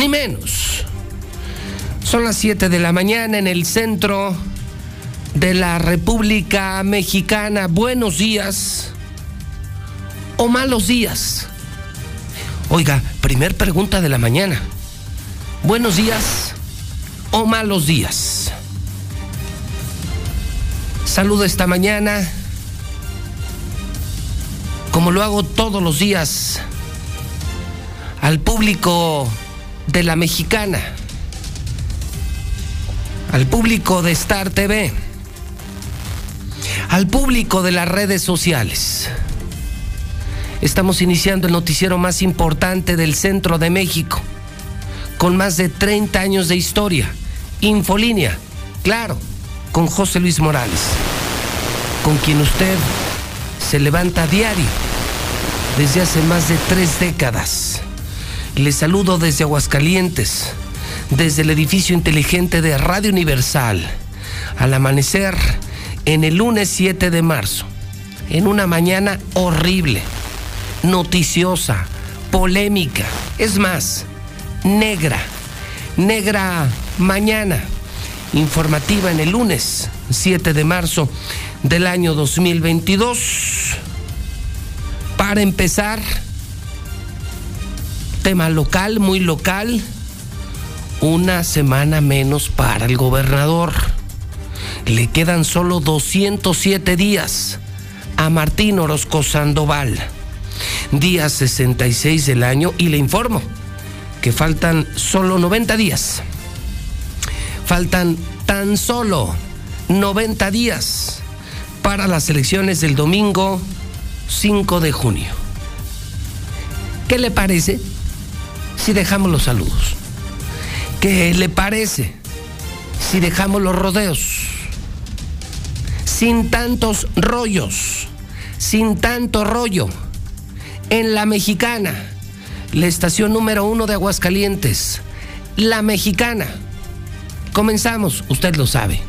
ni menos. Son las 7 de la mañana en el centro de la República Mexicana. Buenos días o malos días. Oiga, primer pregunta de la mañana. Buenos días o malos días. Saludo esta mañana, como lo hago todos los días, al público de la mexicana, al público de Star TV, al público de las redes sociales. Estamos iniciando el noticiero más importante del centro de México, con más de 30 años de historia. Infolínea, claro, con José Luis Morales, con quien usted se levanta a diario desde hace más de tres décadas. Le saludo desde Aguascalientes, desde el edificio inteligente de Radio Universal, al amanecer en el lunes 7 de marzo, en una mañana horrible, noticiosa, polémica, es más, negra, negra mañana, informativa en el lunes 7 de marzo del año 2022. Para empezar, local, muy local, una semana menos para el gobernador. Le quedan solo 207 días a Martín Orozco Sandoval. Día 66 del año y le informo que faltan solo 90 días. Faltan tan solo 90 días para las elecciones del domingo 5 de junio. ¿Qué le parece si dejamos los saludos? ¿Qué le parece si dejamos los rodeos? Sin tantos rollos, sin tanto rollo. En la mexicana, la estación número uno de Aguascalientes, la mexicana. Comenzamos, usted lo sabe,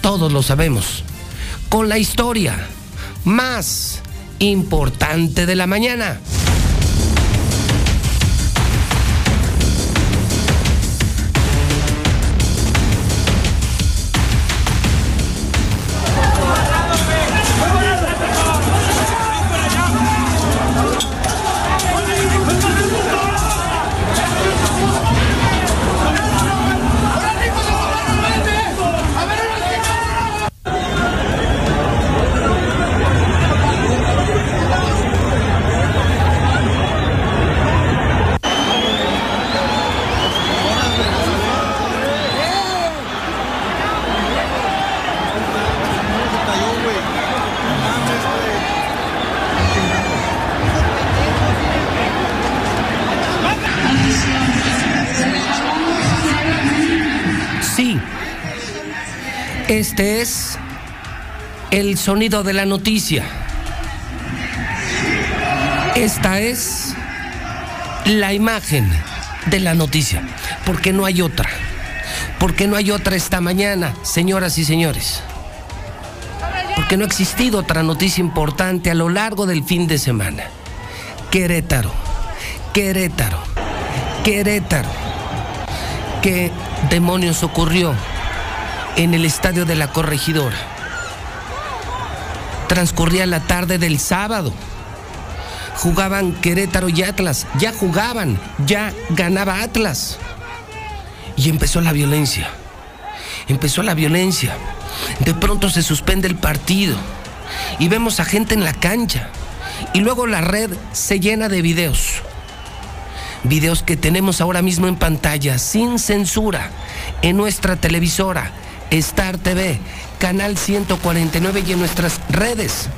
todos lo sabemos, con la historia más importante de la mañana. Este es el sonido de la noticia. Esta es la imagen de la noticia, porque no hay otra. Porque no hay otra esta mañana, señoras y señores. Porque no ha existido otra noticia importante a lo largo del fin de semana. Querétaro, Querétaro, Querétaro. ¿Qué demonios ocurrió en el estadio de la corregidora? Transcurría la tarde del sábado. Jugaban Querétaro y Atlas. Ya jugaban, ya ganaba Atlas. Y empezó la violencia. Empezó la violencia. De pronto se suspende el partido. Y vemos a gente en la cancha. Y luego la red se llena de videos. Videos que tenemos ahora mismo en pantalla, sin censura, en nuestra televisora, Star TV, Canal 149 y en nuestras redes,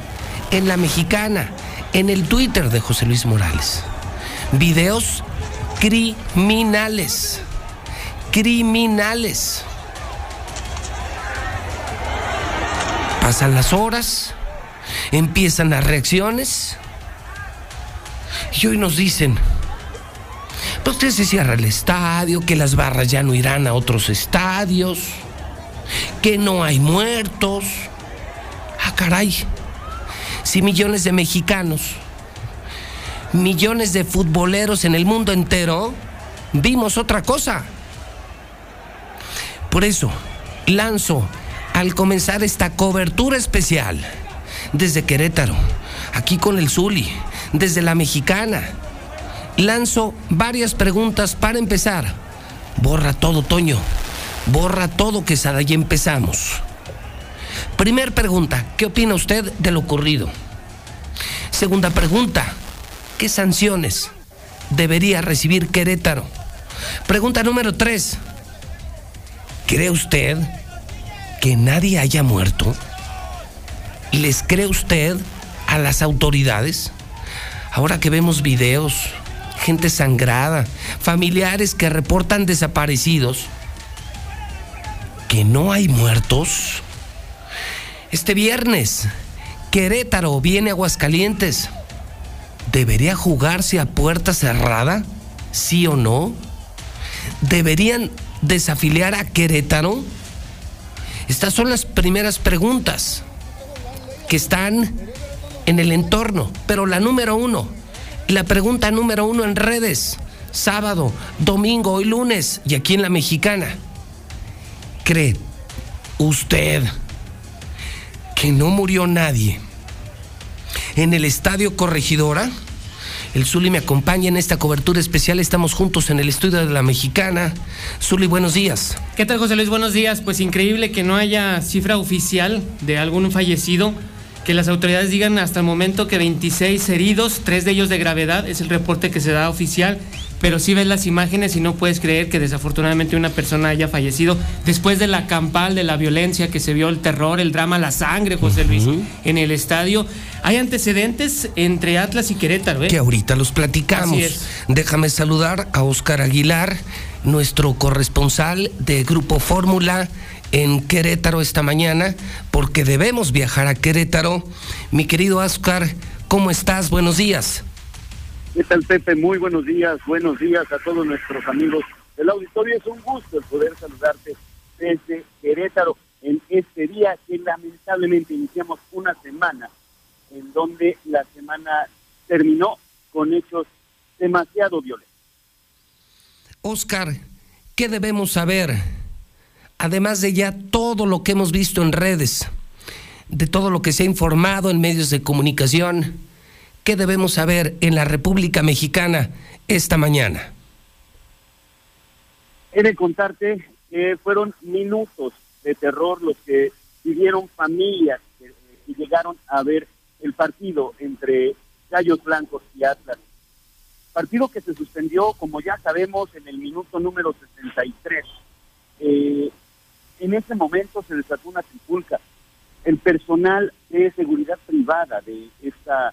en la mexicana, en el Twitter de José Luis Morales. Videos criminales. Criminales. Pasan las horas, empiezan las reacciones y hoy nos dicen, pues que se cierra el estadio, que las barras ya no irán a otros estadios, que no hay muertos. Ah, caray, si millones de mexicanos, millones de futboleros en el mundo entero vimos otra cosa. Por eso, lanzo al comenzar esta cobertura especial desde Querétaro, aquí con el Zuli, desde la Mexicana. Lanzo varias preguntas para empezar. Borra todo, Toño. Borra todo, Quesada, y empezamos. Primer pregunta, ¿qué opina usted de lo ocurrido? Segunda pregunta, ¿qué sanciones debería recibir Querétaro? Pregunta número tres, ¿cree usted que nadie haya muerto? ¿Les cree usted a las autoridades? Ahora que vemos videos, gente sangrada, familiares que reportan desaparecidos, no hay muertos. Este viernes, Querétaro viene a Aguascalientes. ¿Debería jugarse a puerta cerrada? ¿Sí o no? ¿Deberían desafiliar a Querétaro? Estas son las primeras preguntas que están en el entorno. Pero la número uno, la pregunta número uno en redes, sábado, domingo y lunes, y aquí en la mexicana. ¿Cree usted que no murió nadie en el estadio Corregidora? El Zuli me acompaña en esta cobertura especial. Estamos juntos en el estudio de la Mexicana. Zuli, buenos días. ¿Qué tal, José Luis? Buenos días. Pues increíble que no haya cifra oficial de algún fallecido. Que las autoridades digan hasta el momento que 26 heridos, tres de ellos de gravedad, es el reporte que se da oficial pero sí ves las imágenes y no puedes creer que desafortunadamente una persona haya fallecido después de la campal, de la violencia que se vio, el terror, el drama, la sangre, José Luis, en el estadio. Hay antecedentes entre Atlas y Querétaro. ¿eh? Que ahorita los platicamos. Déjame saludar a Oscar Aguilar, nuestro corresponsal de Grupo Fórmula en Querétaro esta mañana, porque debemos viajar a Querétaro. Mi querido Oscar, ¿cómo estás? Buenos días. ¿Qué tal, Pepe? Muy buenos días. Buenos días a todos nuestros amigos del auditorio. Es un gusto el poder saludarte desde Querétaro en este día que lamentablemente iniciamos una semana en donde la semana terminó con hechos demasiado violentos. Oscar, ¿qué debemos saber? Además de ya todo lo que hemos visto en redes, de todo lo que se ha informado en medios de comunicación, ¿Qué debemos saber en la República Mexicana esta mañana? He de contarte que fueron minutos de terror los que vivieron familias que, llegaron a ver el partido entre Gallos Blancos y Atlas. Partido que se suspendió, como ya sabemos, en el minuto número 63. Eh, en ese momento se desató una tripulca. El personal de seguridad privada de esta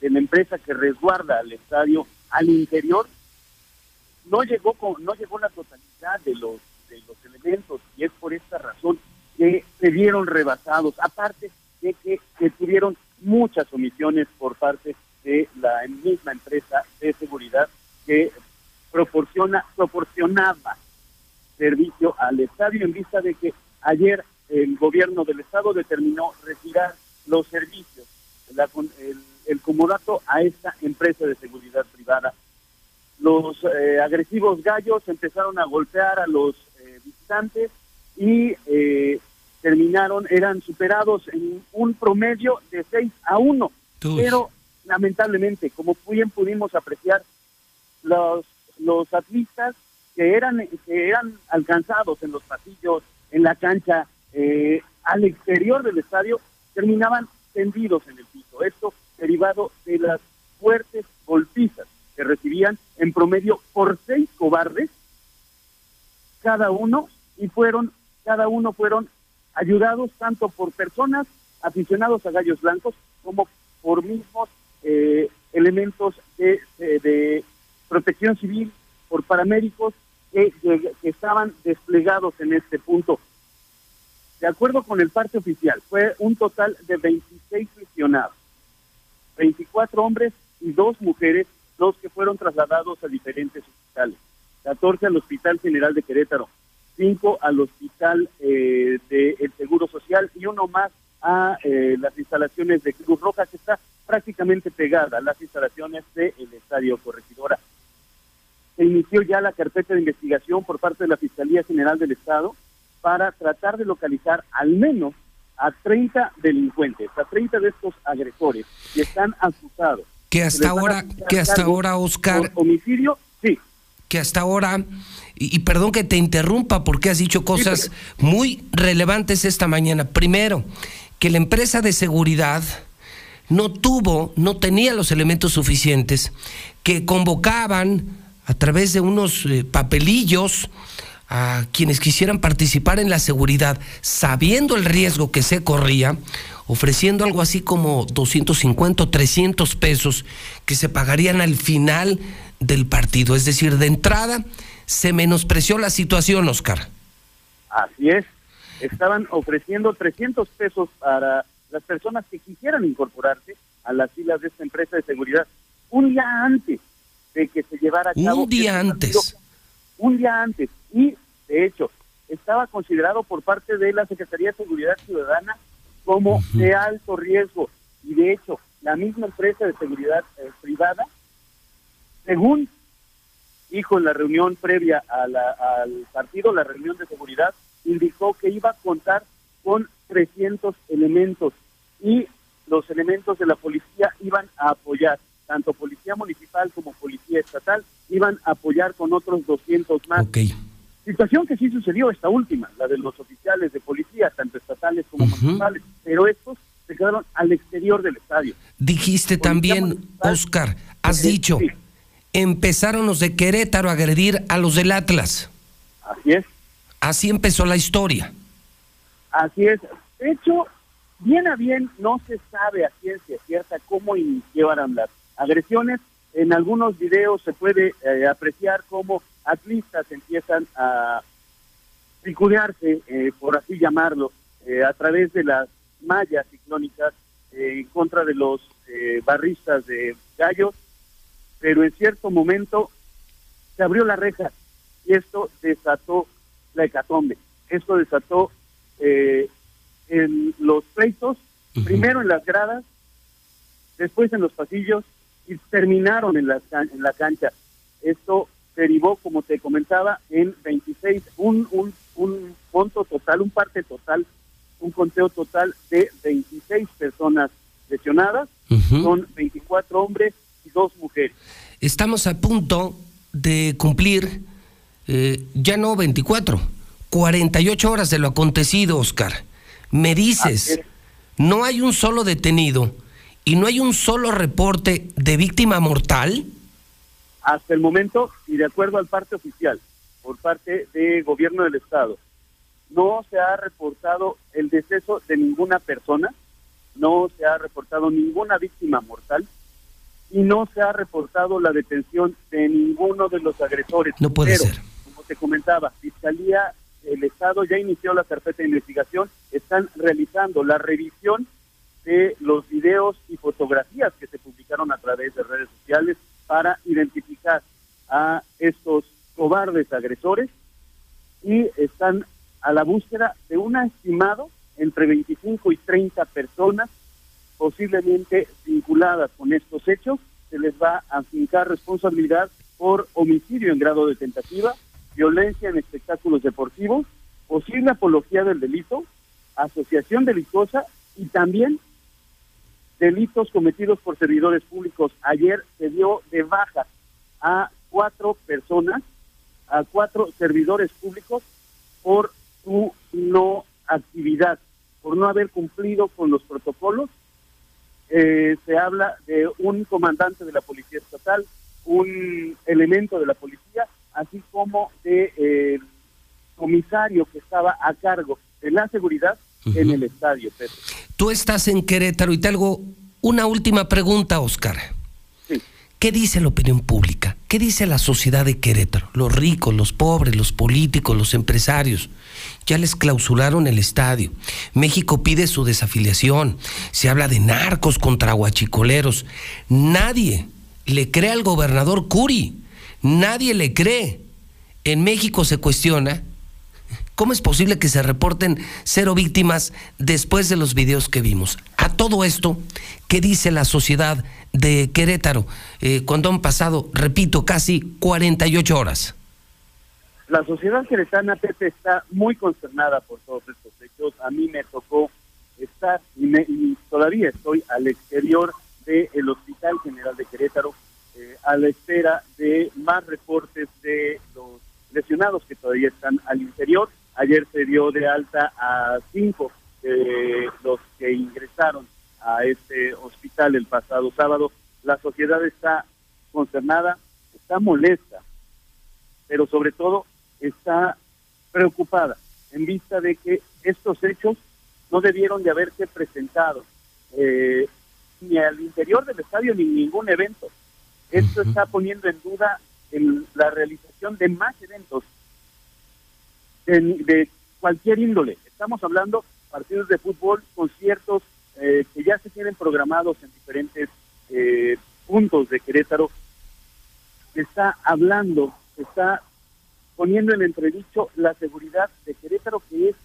de la empresa que resguarda el estadio al interior no llegó con no llegó la totalidad de los de los elementos y es por esta razón que se vieron rebasados aparte de que, tuvieron muchas omisiones por parte de la misma empresa de seguridad que proporciona proporcionaba servicio al estadio en vista de que ayer el gobierno del estado determinó retirar los servicios la, el el comodato a esta empresa de seguridad privada. Los eh, agresivos gallos empezaron a golpear a los eh, visitantes y eh, terminaron, eran superados en un promedio de 6 a 1. Pero lamentablemente, como bien pudimos apreciar, los, los atletas que eran, que eran alcanzados en los pasillos, en la cancha, al exterior del estadio, terminaban tendidos en el piso. Esto derivado de las fuertes golpizas que recibían en promedio por seis cobardes cada uno y fueron cada uno fueron ayudados tanto por personas aficionados a gallos blancos como por mismos eh, elementos de, protección civil, por paramédicos que, que, estaban desplegados en este punto. De acuerdo con el parte oficial, fue un total de 26 lesionados. 24 hombres y dos mujeres los que fueron trasladados a diferentes hospitales. 14 al Hospital General de Querétaro, 5 al Hospital eh, del Seguro Social y uno más a eh, las instalaciones de Cruz Roja, que está prácticamente pegada a las instalaciones del Estadio Corregidora. se inició ya la carpeta de investigación por parte de la Fiscalía General del Estado para tratar de localizar al menos a 30 delincuentes, a 30 de estos agresores que están acusados. Que hasta ahora, que hasta ahora, Oscar. homicidio, sí. Que hasta ahora, y, perdón que te interrumpa porque has dicho cosas muy relevantes esta mañana. Primero, que la empresa de seguridad no tuvo, no tenía los elementos suficientes, que convocaban a través de unos eh, papelillos a quienes quisieran participar en la seguridad, sabiendo el riesgo que se corría, ofreciendo algo así como 250 o 300 pesos que se pagarían al final del partido. Es decir, de entrada se menospreció la situación, Oscar. Así es. Estaban ofreciendo 300 pesos para las personas que quisieran incorporarse a las filas de esta empresa de seguridad un día antes de que se llevara a cabo. Un día este antes. Un día antes. Y, de hecho, estaba considerado por parte de la Secretaría de Seguridad Ciudadana como de alto riesgo. Y, de hecho, la misma empresa de seguridad eh, privada, según dijo en la reunión previa al partido, la reunión de seguridad, indicó que iba a contar con 300 elementos y los elementos de la policía iban a apoyar tanto policía municipal como policía estatal, iban a apoyar con otros 200 más. Situación que sí sucedió esta última, la de los oficiales de policía, tanto estatales como municipales, pero estos se quedaron al exterior del estadio. Dijiste también, Oscar, has dicho, empezaron los de Querétaro a agredir a los del Atlas. Así es. Así empezó la historia. Así es. De hecho, bien a bien no se sabe a ciencia cierta cómo iniciaron las agresiones. En algunos videos se puede eh, apreciar cómo atlistas empiezan a picudearse, eh, por así llamarlo, eh, a través de las mallas ciclónicas en contra de los barristas de gallos, pero en cierto momento se abrió la reja y esto desató la hecatombe. Esto desató en los pleitos, primero en las gradas, después en los pasillos y terminaron en la, en la cancha. Esto derivó, como te comentaba, en 26, un, un, un monto total, un parte total, un conteo total de 26 personas lesionadas, son 24 hombres y dos mujeres. Estamos a punto de cumplir eh, ya no 24, 48 horas de lo acontecido, Oscar. Me dices, no hay un solo detenido y no hay un solo reporte de víctima mortal? Hasta el momento, y de acuerdo al parte oficial, por parte del gobierno del estado, no se ha reportado el deceso de ninguna persona, no se ha reportado ninguna víctima mortal y no se ha reportado la detención de ninguno de los agresores. No puede ser. Como te comentaba, Fiscalía, el Estado ya inició la carpeta de investigación, están realizando la revisión de los videos y fotografías que se publicaron a través de redes sociales para identificar a estos cobardes agresores y están a la búsqueda de un estimado entre 25 y 30 personas posiblemente vinculadas con estos hechos. Se les va a fincar responsabilidad por homicidio en grado de tentativa, violencia en espectáculos deportivos, posible apología del delito, asociación delictuosa y también delitos cometidos por servidores públicos. Ayer se dio de baja a cuatro personas, a cuatro servidores públicos por su no actividad, por no haber cumplido con los protocolos. Eh, se habla de un comandante de la Policía Estatal, un elemento de la policía, así como de eh, comisario que estaba a cargo de la seguridad en el estadio. Tú estás en Querétaro y te hago una última pregunta, Oscar. ¿Qué dice la opinión pública? ¿Qué dice la sociedad de Querétaro? Los ricos, los pobres, los políticos, los empresarios. Ya les clausuraron el estadio. México pide su desafiliación. Se habla de narcos contra guachicoleros. Nadie le cree al gobernador Curi. Nadie le cree. En México se cuestiona ¿Cómo es posible que se reporten cero víctimas después de los videos que vimos? A todo esto, ¿qué dice la sociedad de Querétaro eh, cuando han pasado, repito, casi 48 horas? La sociedad queretana, Pepe, está muy consternada por todos estos hechos. A mí me tocó estar y, todavía estoy al exterior del Hospital General de Querétaro eh, a la espera de más reportes de los lesionados que todavía están al interior. Ayer se dio de alta a cinco de los que ingresaron a este hospital el pasado sábado. La sociedad está consternada, está molesta, pero sobre todo está preocupada en vista de que estos hechos no debieron de haberse presentado eh, ni al interior del estadio ni en ningún evento. Esto está poniendo en duda la realización de más eventos de, cualquier índole. Estamos hablando partidos de fútbol, conciertos eh, que ya se tienen programados en diferentes eh, puntos de Querétaro. Está hablando, está poniendo en entredicho la seguridad de Querétaro, que es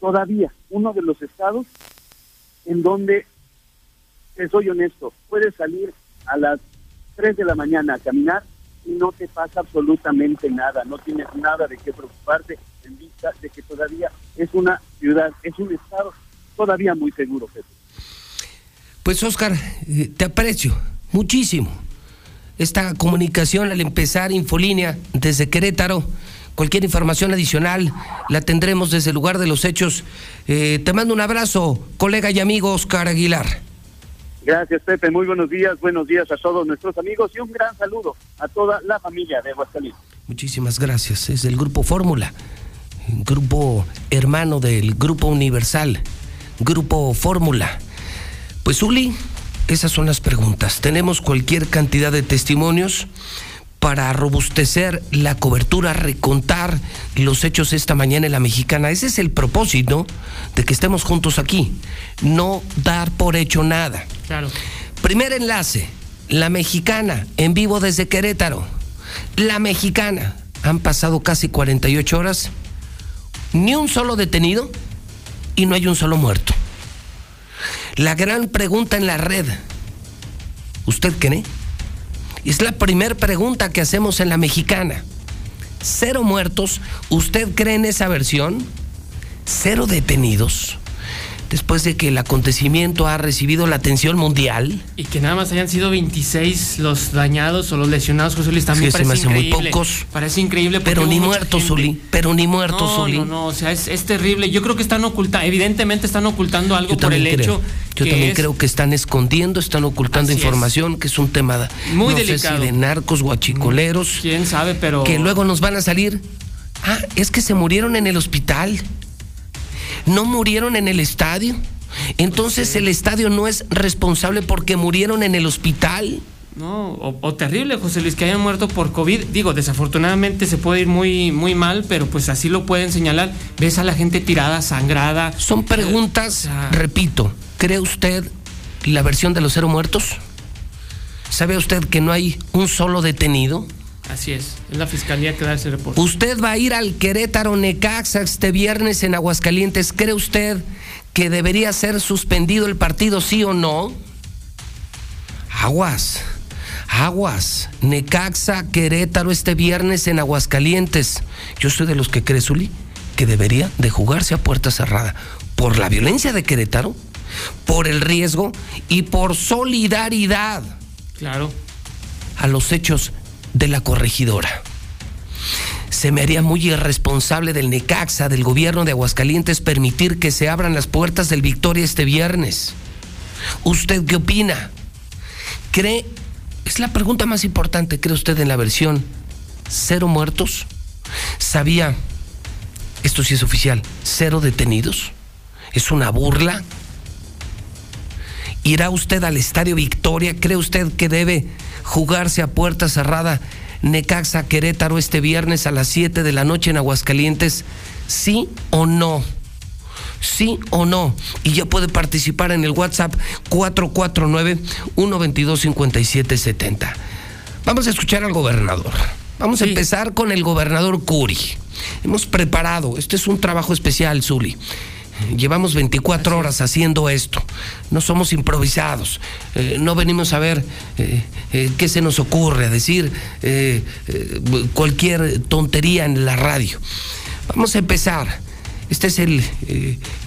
todavía uno de los estados en donde, te soy honesto, puedes salir a las 3 de la mañana a caminar y no te pasa absolutamente nada, no tienes nada de qué preocuparte en vista de que todavía es una ciudad, es un estado todavía muy seguro, Pues Oscar, eh, te aprecio muchísimo esta comunicación al empezar Infolínea desde Querétaro. Cualquier información adicional la tendremos desde el lugar de los hechos. Eh, te mando un abrazo, colega y amigo Oscar Aguilar. Gracias, Pepe. Muy buenos días. Buenos días a todos nuestros amigos y un gran saludo a toda la familia de Aguascalientes. Muchísimas gracias. Es del Grupo Fórmula, grupo hermano del Grupo Universal, Grupo Fórmula. Pues, Uli, esas son las preguntas. Tenemos cualquier cantidad de testimonios para robustecer la cobertura, recontar los hechos esta mañana en la mexicana. Ese es el propósito de que estemos juntos aquí, no dar por hecho nada. Claro. Primer enlace, la mexicana, en vivo desde Querétaro. La mexicana, han pasado casi 48 horas, ni un solo detenido y no hay un solo muerto. La gran pregunta en la red, ¿usted cree? Es la primera pregunta que hacemos en la mexicana. Cero muertos. ¿Usted cree en esa versión? Cero detenidos después de que el acontecimiento ha recibido la atención mundial. Y que nada más hayan sido 26 los dañados o los lesionados, José Luis, también parece increíble. muy pocos. Parece increíble. Pero ni muertos, Zuli. Pero ni muertos, Zuli. No, no, o sea, es, terrible. Yo creo que están ocultando, evidentemente están ocultando algo por el hecho. Yo también creo que están escondiendo, están ocultando información, que es un tema muy no delicado. Sé si de narcos, guachicoleros. Quién sabe, pero. Que luego nos van a salir. Ah, es que se murieron en el hospital no murieron en el estadio. Entonces el estadio no es responsable porque murieron en el hospital. No, o, terrible, José Luis, que hayan muerto por COVID. Digo, desafortunadamente se puede ir muy, muy mal, pero pues así lo pueden señalar. Ves a la gente tirada, sangrada. Son preguntas, repito, ¿cree usted la versión de los cero muertos? ¿Sabe usted que no hay un solo detenido? Así es, es la fiscalía que da ese reporte. Usted va a ir al Querétaro Necaxa este viernes en Aguascalientes. ¿Cree usted que debería ser suspendido el partido, sí o no? Aguas, aguas. Necaxa, Querétaro este viernes en Aguascalientes. Yo soy de los que cree, Zuli, que debería de jugarse a puerta cerrada. Por la violencia de Querétaro, por el riesgo y por solidaridad. Claro. A los hechos de la corregidora. Se me haría muy irresponsable del Necaxa, del gobierno de Aguascalientes, permitir que se abran las puertas del Victoria este viernes. ¿Usted qué opina? ¿Cree? Es la pregunta más importante, ¿cree usted en la versión cero muertos? ¿Sabía? Esto sí es oficial, cero detenidos. ¿Es una burla? ¿Irá usted al Estadio Victoria? ¿Cree usted que debe jugarse a puerta cerrada Necaxa Querétaro este viernes a las 7 de la noche en Aguascalientes? ¿Sí o no? ¿Sí o no? Y ya puede participar en el WhatsApp 449-122-5770. Vamos a escuchar al gobernador. Vamos a empezar con el gobernador Curi. Hemos preparado, este es un trabajo especial, Zuli. Llevamos 24 horas haciendo esto. No somos improvisados. Eh, no venimos a ver eh, eh, qué se nos ocurre, a decir cualquier tontería en la radio. Vamos a empezar. Este es el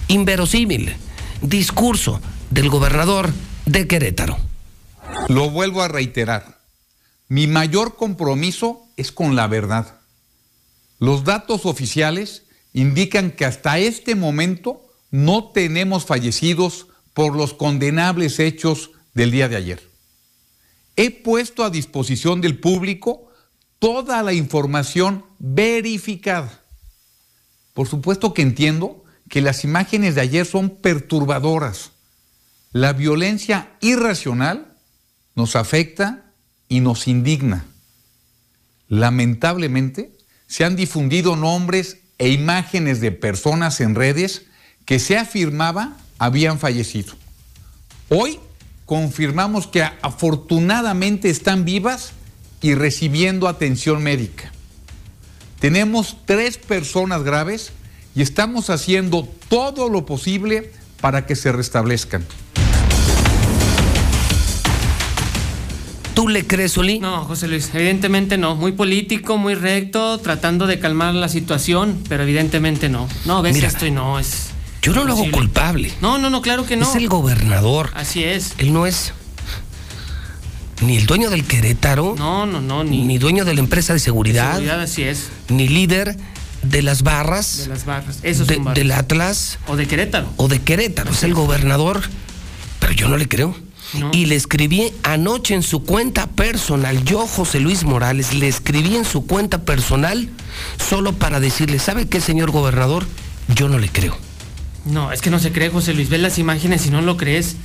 inverosímil discurso del gobernador de Querétaro. Lo vuelvo a reiterar. Mi mayor compromiso es con la verdad. Los datos oficiales indican que hasta este momento no tenemos fallecidos por los condenables hechos del día de ayer. He puesto a disposición del público toda la información verificada. Por supuesto que entiendo que las imágenes de ayer son perturbadoras. La violencia irracional nos afecta y nos indigna. Lamentablemente, se han difundido nombres e imágenes de personas en redes que se afirmaba habían fallecido. Hoy confirmamos que afortunadamente están vivas y recibiendo atención médica. Tenemos tres personas graves y estamos haciendo todo lo posible para que se restablezcan. ¿Tú le crees, Uli? No, José Luis, evidentemente no. Muy político, muy recto, tratando de calmar la situación, pero evidentemente no. No, ves esto y no es. Yo no lo hago culpable. No, no, no, claro que no. Es el gobernador. Así es. Él no es ni el dueño del Querétaro. No, no, no, ni. Ni dueño de la empresa de seguridad. seguridad, así es. Ni líder de las barras. De las barras. Eso es Del Atlas. O de Querétaro. O de Querétaro. Es el gobernador. Pero yo no le creo. Y le escribí anoche en su cuenta personal, yo José Luis Morales, le escribí en su cuenta personal solo para decirle, ¿sabe qué, señor gobernador? Yo no le creo. No, es que no se cree, José Luis. Ve las imágenes y no lo crees.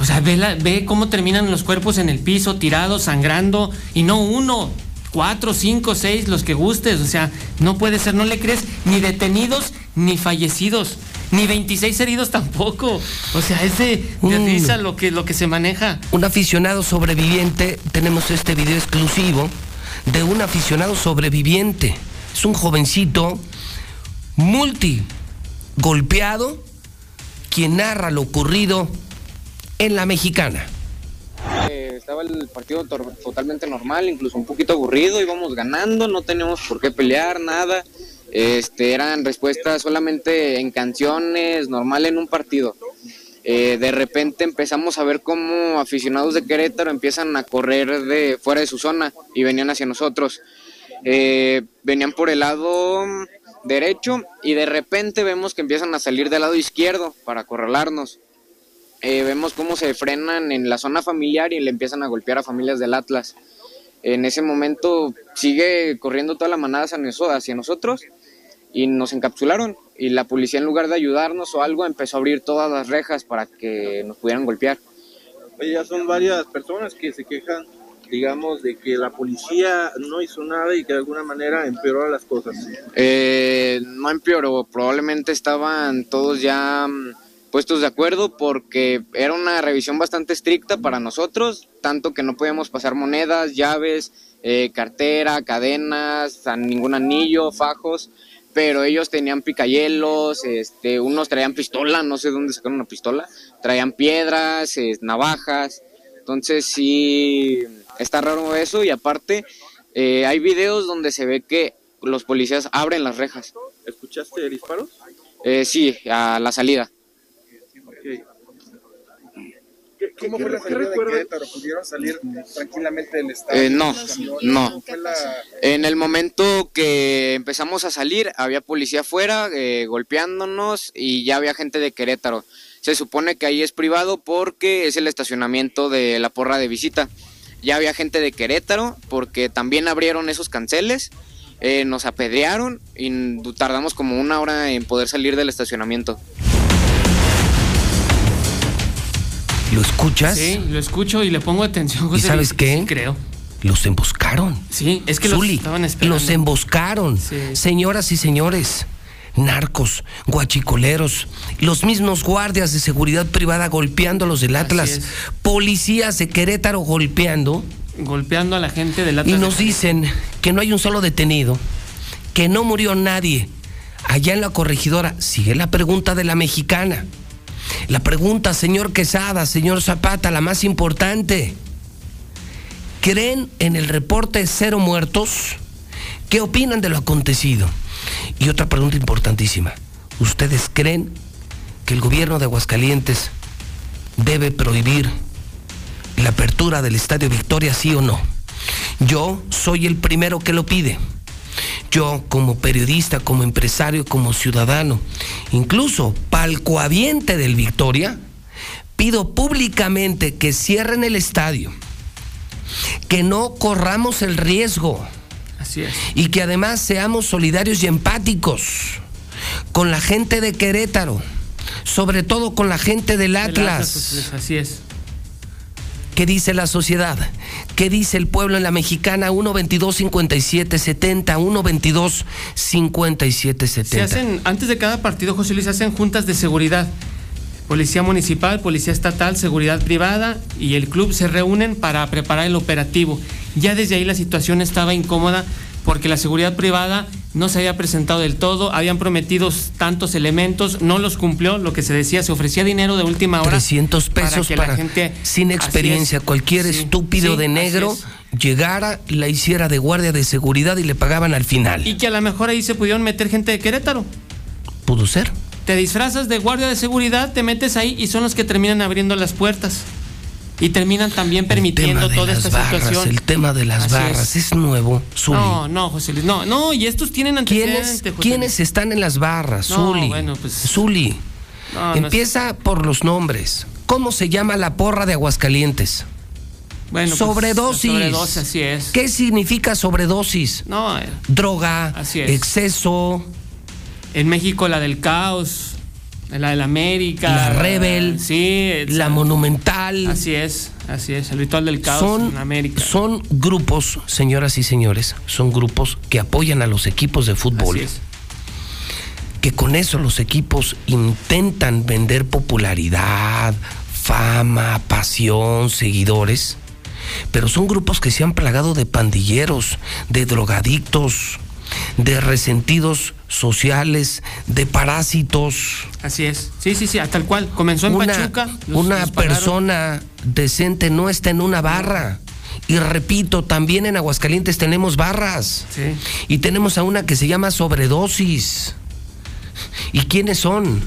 O sea, ve, ve cómo terminan los cuerpos en el piso, tirados, sangrando, y no uno, cuatro, cinco, seis, los que gustes. O sea, no puede ser, no le crees ni detenidos ni fallecidos ni 26 heridos tampoco. O sea, es de, risa lo que, lo que se maneja. Un aficionado sobreviviente, tenemos este video exclusivo de un aficionado sobreviviente. Es un jovencito multi golpeado quien narra lo ocurrido en la mexicana. Eh, estaba el partido totalmente normal, incluso un poquito aburrido, íbamos ganando, no teníamos por qué pelear, nada. Este, eran respuestas solamente en canciones, normal en un partido. Eh, de repente empezamos a ver cómo aficionados de Querétaro empiezan a correr de fuera de su zona y venían hacia nosotros. Eh, venían por el lado derecho y de repente vemos que empiezan a salir del lado izquierdo para acorralarnos. Eh, vemos cómo se frenan en la zona familiar y le empiezan a golpear a familias del Atlas. En ese momento sigue corriendo toda la manada hacia nosotros y nos encapsularon y la policía en lugar de ayudarnos o algo empezó a abrir todas las rejas para que nos pudieran golpear. Oye, ya son varias personas que se quejan, digamos, de que la policía no hizo nada y que de alguna manera empeoró las cosas. Eh, no empeoró, probablemente estaban todos ya mm, puestos de acuerdo porque era una revisión bastante estricta para nosotros, tanto que no podíamos pasar monedas, llaves, eh, cartera, cadenas, ningún anillo, fajos pero ellos tenían picayelos, este, unos traían pistola, no sé dónde sacaron una pistola, traían piedras, navajas, entonces sí, está raro eso y aparte eh, hay videos donde se ve que los policías abren las rejas. ¿Escuchaste disparos? Eh, sí, a la salida. ¿Cómo fue la salida de Querétaro? ¿Pudieron salir tranquilamente del estadio? Eh, no, no. En el momento que empezamos a salir, había policía afuera eh, golpeándonos y ya había gente de Querétaro. Se supone que ahí es privado porque es el estacionamiento de la porra de visita. Ya había gente de Querétaro porque también abrieron esos canceles. Eh, nos apedrearon y tardamos como una hora en poder salir del estacionamiento. ¿Lo escuchas? Sí, lo escucho y le pongo atención. José ¿Y sabes qué? Sí, creo. Los emboscaron. Sí, es que los estaban esperando. Los emboscaron. Señoras y señores, narcos, guachicoleros, los mismos guardias de seguridad privada golpeando a los del Atlas, policías de Querétaro golpeando. Golpeando a la gente del Atlas. Y nos dicen que no hay un solo detenido, que no murió nadie allá en la corregidora, sigue la pregunta de la mexicana. La pregunta, señor Quesada, señor Zapata, la más importante. ¿Creen en el reporte cero muertos? ¿Qué opinan de lo acontecido? Y otra pregunta importantísima. ¿Ustedes creen que el gobierno de Aguascalientes debe prohibir la apertura del Estadio Victoria, sí o no? Yo soy el primero que lo pide. Yo como periodista, como empresario, como ciudadano, incluso palcoaviente del Victoria, pido públicamente que cierren el estadio, que no corramos el riesgo Así es. y que además seamos solidarios y empáticos con la gente de Querétaro, sobre todo con la gente del El Atlas. pues, así es. ¿Qué dice la sociedad? ¿Qué dice el pueblo en la mexicana? 122 57 70 122 57 Se 70 hacen, antes de cada partido, José Luis, se hacen juntas de seguridad. Policía municipal, policía estatal, seguridad privada y el club se reúnen para preparar el operativo. Ya desde ahí la situación estaba incómoda porque la seguridad privada no se había presentado del todo, habían prometido tantos elementos, no los cumplió, lo que se decía, se ofrecía dinero de última hora. 300 pesos que para, la gente, sin experiencia, es. cualquier Sí, estúpido sí, de negro es. llegara, la hiciera de guardia de seguridad y le pagaban al final. Y que a lo mejor ahí se pudieron meter gente de Querétaro. Pudo ser. Te disfrazas de guardia de seguridad, te metes ahí y son los que terminan abriendo las puertas. Y terminan también permitiendo toda esta barras, situación. El tema de las Así barras es. es, nuevo, Zuli. No, no, José Luis, no, no, y estos tienen antecedentes. ¿Quiénes, ¿Quiénes están en las barras, No, Zuli? bueno, pues- Zuli, No, no es- empieza por los nombres. ¿Cómo se llama la porra de Aguascalientes? Bueno, pues, sobredosis. sobredosis, así es. ¿Qué significa sobredosis? No, eh, Droga, Así es. exceso, en México la del caos, la del América. La Rebel, Sí, la monumental. Así es, así es, el ritual del caos son, en América. son grupos, señoras y señores, son grupos que apoyan a los equipos de fútbol. Así es. que con eso los equipos intentan vender popularidad, fama, pasión, seguidores, pero son grupos que se han plagado de pandilleros, de drogadictos, de resentidos sociales, de parásitos. Así es. Sí, sí, sí, tal cual. Comenzó en Una, Pachuca. los- una los persona decente no está en una barra. Y repito, también en Aguascalientes tenemos barras. Sí. Y tenemos a una que se llama sobredosis. ¿Y quiénes son?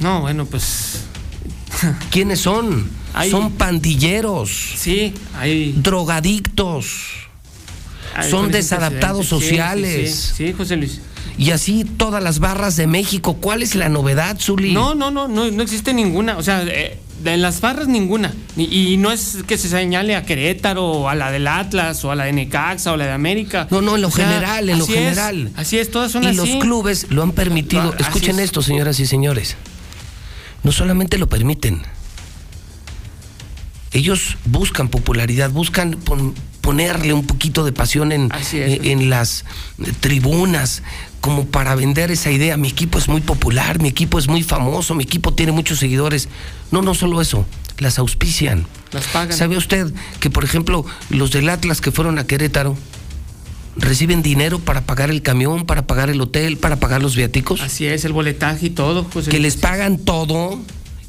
No, bueno, pues ¿Quiénes son? Hay- Son pandilleros, sí, hay. drogadictos son desadaptados sociales. Sí, sí, sí, José Luis. y así todas las barras de México. ¿Cuál es la novedad, Zuli? No, no, no, no, no existe ninguna. O sea, eh, de las barras ninguna. Y, y no es que se señale a Querétaro, o a la del Atlas, o a la de Necaxa, o la de América. No, no, en lo O sea, general, en lo es, general. así es, todas son y así. los clubes lo han permitido. Así Escuchen es. esto, señoras y señores. No solamente lo permiten. Ellos buscan popularidad, buscan ponerle un poquito de pasión en, eh, en las tribunas, como para vender esa idea. Mi equipo es muy popular, mi equipo es muy famoso, mi equipo tiene muchos seguidores. No, no solo eso, las auspician. Las pagan. ¿Sabe usted que, por ejemplo, los del Atlas que fueron a Querétaro reciben dinero para pagar el camión, para pagar el hotel, para pagar los viáticos? Así es, el boletaje y todo. José Que Luis. les pagan todo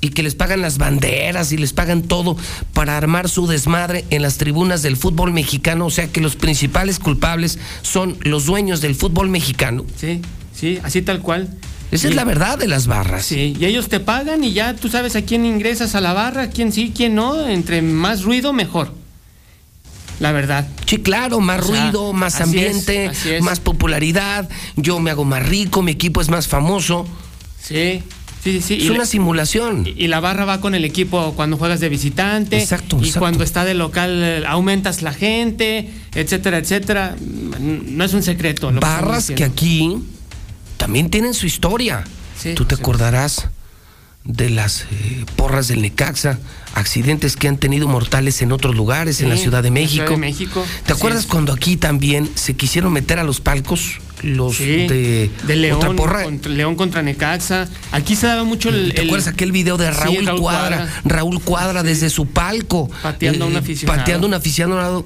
y que les pagan las banderas y les pagan todo para armar su desmadre en las tribunas del fútbol mexicano. O sea que los principales culpables son los dueños del fútbol mexicano. Sí, sí, así tal cual. Esa es la verdad de las barras. Sí, y ellos te pagan y ya tú sabes a quién ingresas a la barra, quién sí, quién no. Entre más ruido, mejor. La verdad. Sí, claro, más O sea, ruido, más ambiente, es. más popularidad, yo me hago más rico, mi equipo es más famoso. Sí, sí, sí. sí. Es Y una la- simulación. Y la barra va con el equipo cuando juegas de visitante. Exacto, Y exacto. cuando está de local eh, aumentas la gente, etcétera, etcétera. No es un secreto. lo Barras que aquí también tienen su historia. Sí, Tú te sí. acordarás de las eh, porras del Necaxa, accidentes que han tenido mortales en otros lugares, en la Ciudad de México. Ciudad de México, ¿Te acuerdas es. cuando aquí también se quisieron meter a los palcos los Sí, de, de León, porra? contra, León contra Necaxa. Aquí se daba mucho el. ¿Te el- acuerdas aquel video de Sí, Raúl, Cuadra? Cuadra. Raúl Cuadra desde su palco. eh, Pateando a un aficionado. Pateando a un aficionado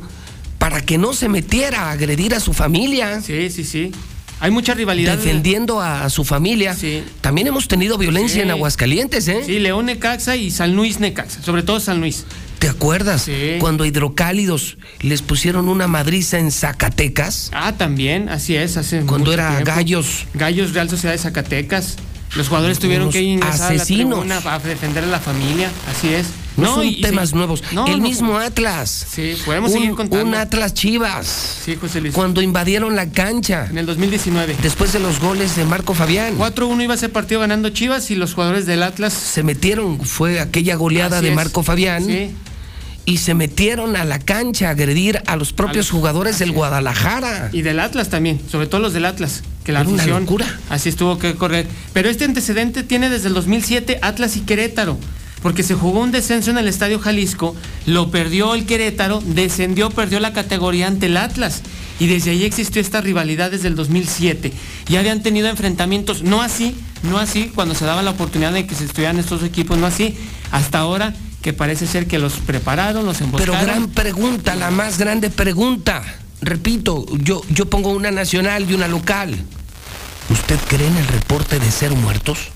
para que no se metiera a agredir a su familia. Sí, sí, sí. Hay mucha rivalidad. defendiendo a, a su familia. Sí. También hemos tenido violencia Sí. en Aguascalientes, ¿eh? Sí, León Necaxa y San Luis Necaxa, sobre todo San Luis. ¿Te acuerdas? Sí. Cuando a hidrocálidos les pusieron una madriza en Zacatecas. Ah, también, así es, hace Cuando mucho era tiempo. Gallos. Gallos Real Sociedad de Zacatecas. Los jugadores tuvieron que ingresar asesinos. a la tribuna para defender a la familia, así es. No, son y- temas sí. nuevos. No, el no. mismo Atlas. Sí, podemos un, seguir contando. un Atlas Chivas. Sí, José Luis. Cuando invadieron la cancha. En el 2019. Después de los goles de Marco Fabián. 4-1 iba a ser partido ganando Chivas y los jugadores del Atlas. Se metieron, fue aquella goleada Así de es. Marco Fabián. Sí. Y se metieron a la cancha a agredir a los propios A los- jugadores del. Guadalajara. Y del Atlas también, sobre todo los del Atlas, que la Era una afición locura. así estuvo que correr. Pero este antecedente tiene desde el 2007 Atlas y Querétaro, porque se jugó un descenso en el Estadio Jalisco, lo perdió el Querétaro, descendió, perdió la categoría ante el Atlas. Y desde ahí existió esta rivalidad desde el 2007. Y habían tenido enfrentamientos, no así, no así, cuando se daba la oportunidad de que se estudiaran estos equipos, no así, hasta ahora que parece ser que los prepararon, los Pero emboscaron. gran pregunta, la más grande pregunta. Repito, yo, yo pongo una nacional y una local. ¿Usted cree en el reporte de ser muertos?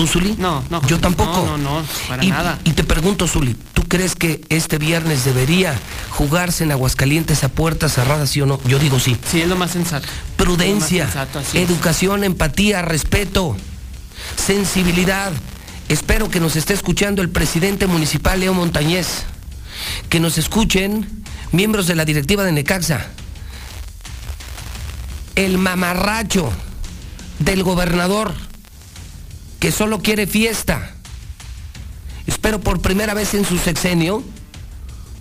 ¿Tú, Zuli? No, no, Yo tampoco. no, no, no, para y, nada. Y te pregunto, Zuli, ¿tú crees que este viernes debería jugarse en Aguascalientes a puertas cerradas, sí o no? Yo digo sí. Sí, es lo más sensato. Prudencia, más sensato, educación, empatía, respeto, sensibilidad. Espero que nos esté escuchando el presidente municipal Leo Montañez. Que nos escuchen miembros de la directiva de Necaxa. El mamarracho del gobernador que solo quiere fiesta. Espero por primera vez en su sexenio,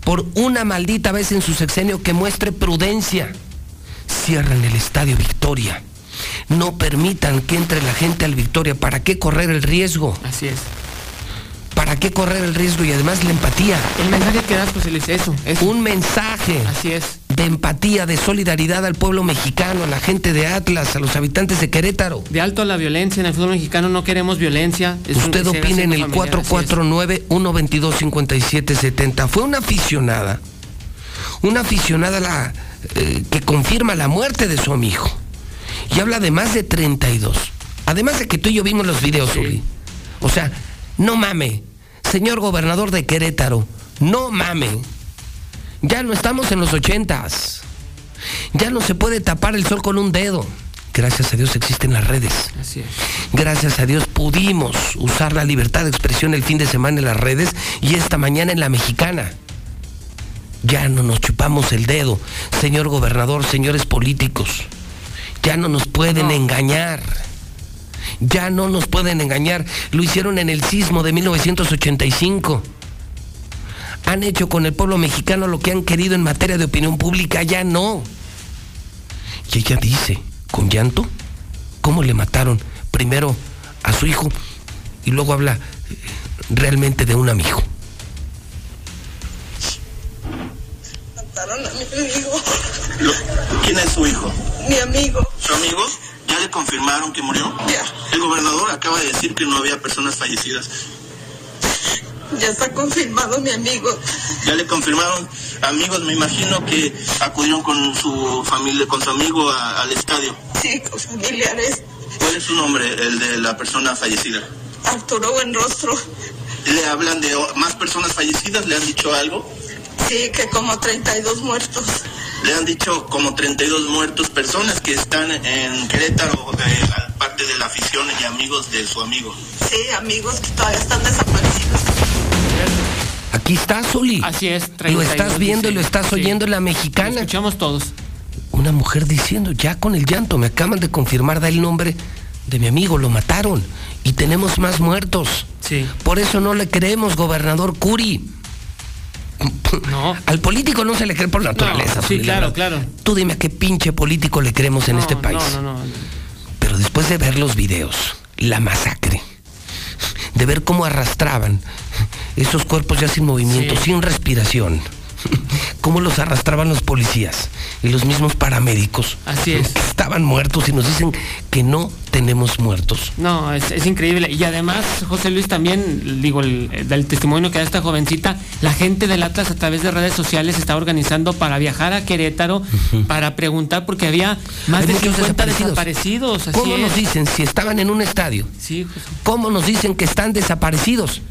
por una maldita vez en su sexenio que muestre prudencia. Cierren el estadio Victoria. No permitan que entre la gente al Victoria. ¿Para qué correr el riesgo? Así es. ¿Para qué correr el riesgo? Y además la empatía. El mensaje que das, José Luis, eso, eso. Un mensaje Así es. de empatía, de solidaridad al pueblo mexicano, a la gente de Atlas, a los habitantes de Querétaro. De alto a la violencia, en el fútbol mexicano no queremos violencia. Es Usted opina en el familiar, así es. 449-122-5770. Fue una aficionada, una aficionada la, eh, que confirma la muerte de su amigo. Y habla de más de 32. Además de que tú y yo vimos los videos, Sí. Uli. O sea, no mame. Señor gobernador de Querétaro, no mame. Ya no estamos en los ochentas. Ya no se puede tapar el sol con un dedo. Gracias a Dios existen las redes. Así es. Gracias a Dios pudimos usar la libertad de expresión el fin de semana en las redes y esta mañana en la mexicana. Ya no nos chupamos el dedo, señor gobernador, señores políticos. Ya no nos pueden No. engañar. Ya no nos pueden engañar. Lo hicieron en el sismo de 1985. Han hecho con el pueblo mexicano lo que han querido en materia de opinión pública, ya no. Y ella dice, con llanto, cómo le mataron primero a su hijo y luego habla eh, realmente de un amigo. Mataron a mi amigo, ¿Quién es su hijo? mi amigo. ¿Su amigo? ¿Ya le confirmaron que murió? Ya. El gobernador acaba de decir que no había personas fallecidas. Ya está confirmado mi amigo. Ya le confirmaron amigos, me imagino que acudieron con su familia, con su amigo a- al estadio. Sí, con familiares. ¿Cuál es su nombre, el de la persona fallecida? Arturo Buenrostro. ¿Le hablan de más personas fallecidas? ¿Le han dicho algo? Sí, que como 32 muertos. Le han dicho como 32 muertos, personas que están en Querétaro, de parte de la afición y amigos de su amigo. Sí, amigos que todavía están desaparecidos. Aquí está, Zuli. Así es. Lo 32, estás viendo y lo estás Sí. oyendo en la Lo mexicana. escuchamos todos. Una mujer diciendo, ya con el llanto, me acaban de confirmar, da el nombre de mi amigo, lo mataron. Y tenemos más muertos. Sí. Por eso no le creemos, gobernador Curi. No. Al político no se le cree por naturaleza. sí, claro, claro. Tú dime a qué pinche político le creemos en No, este país. No, no, no. Pero después de ver los videos, la masacre, de ver cómo arrastraban esos cuerpos ya sin movimiento, Sí. sin respiración, cómo los arrastraban los policías y los mismos paramédicos, Así es. que estaban muertos y nos dicen que no tenemos muertos. No, es, es increíble. Y además, José Luis, también, digo, el, del testimonio que da esta jovencita, la gente del Atlas a través de redes sociales está organizando para viajar a Querétaro, para preguntar, porque había más Hay de muchos 50 desaparecidos. desaparecidos. así ¿Cómo nos dicen si estaban en un estadio? Sí, José. ¿Cómo nos dicen que están desaparecidos?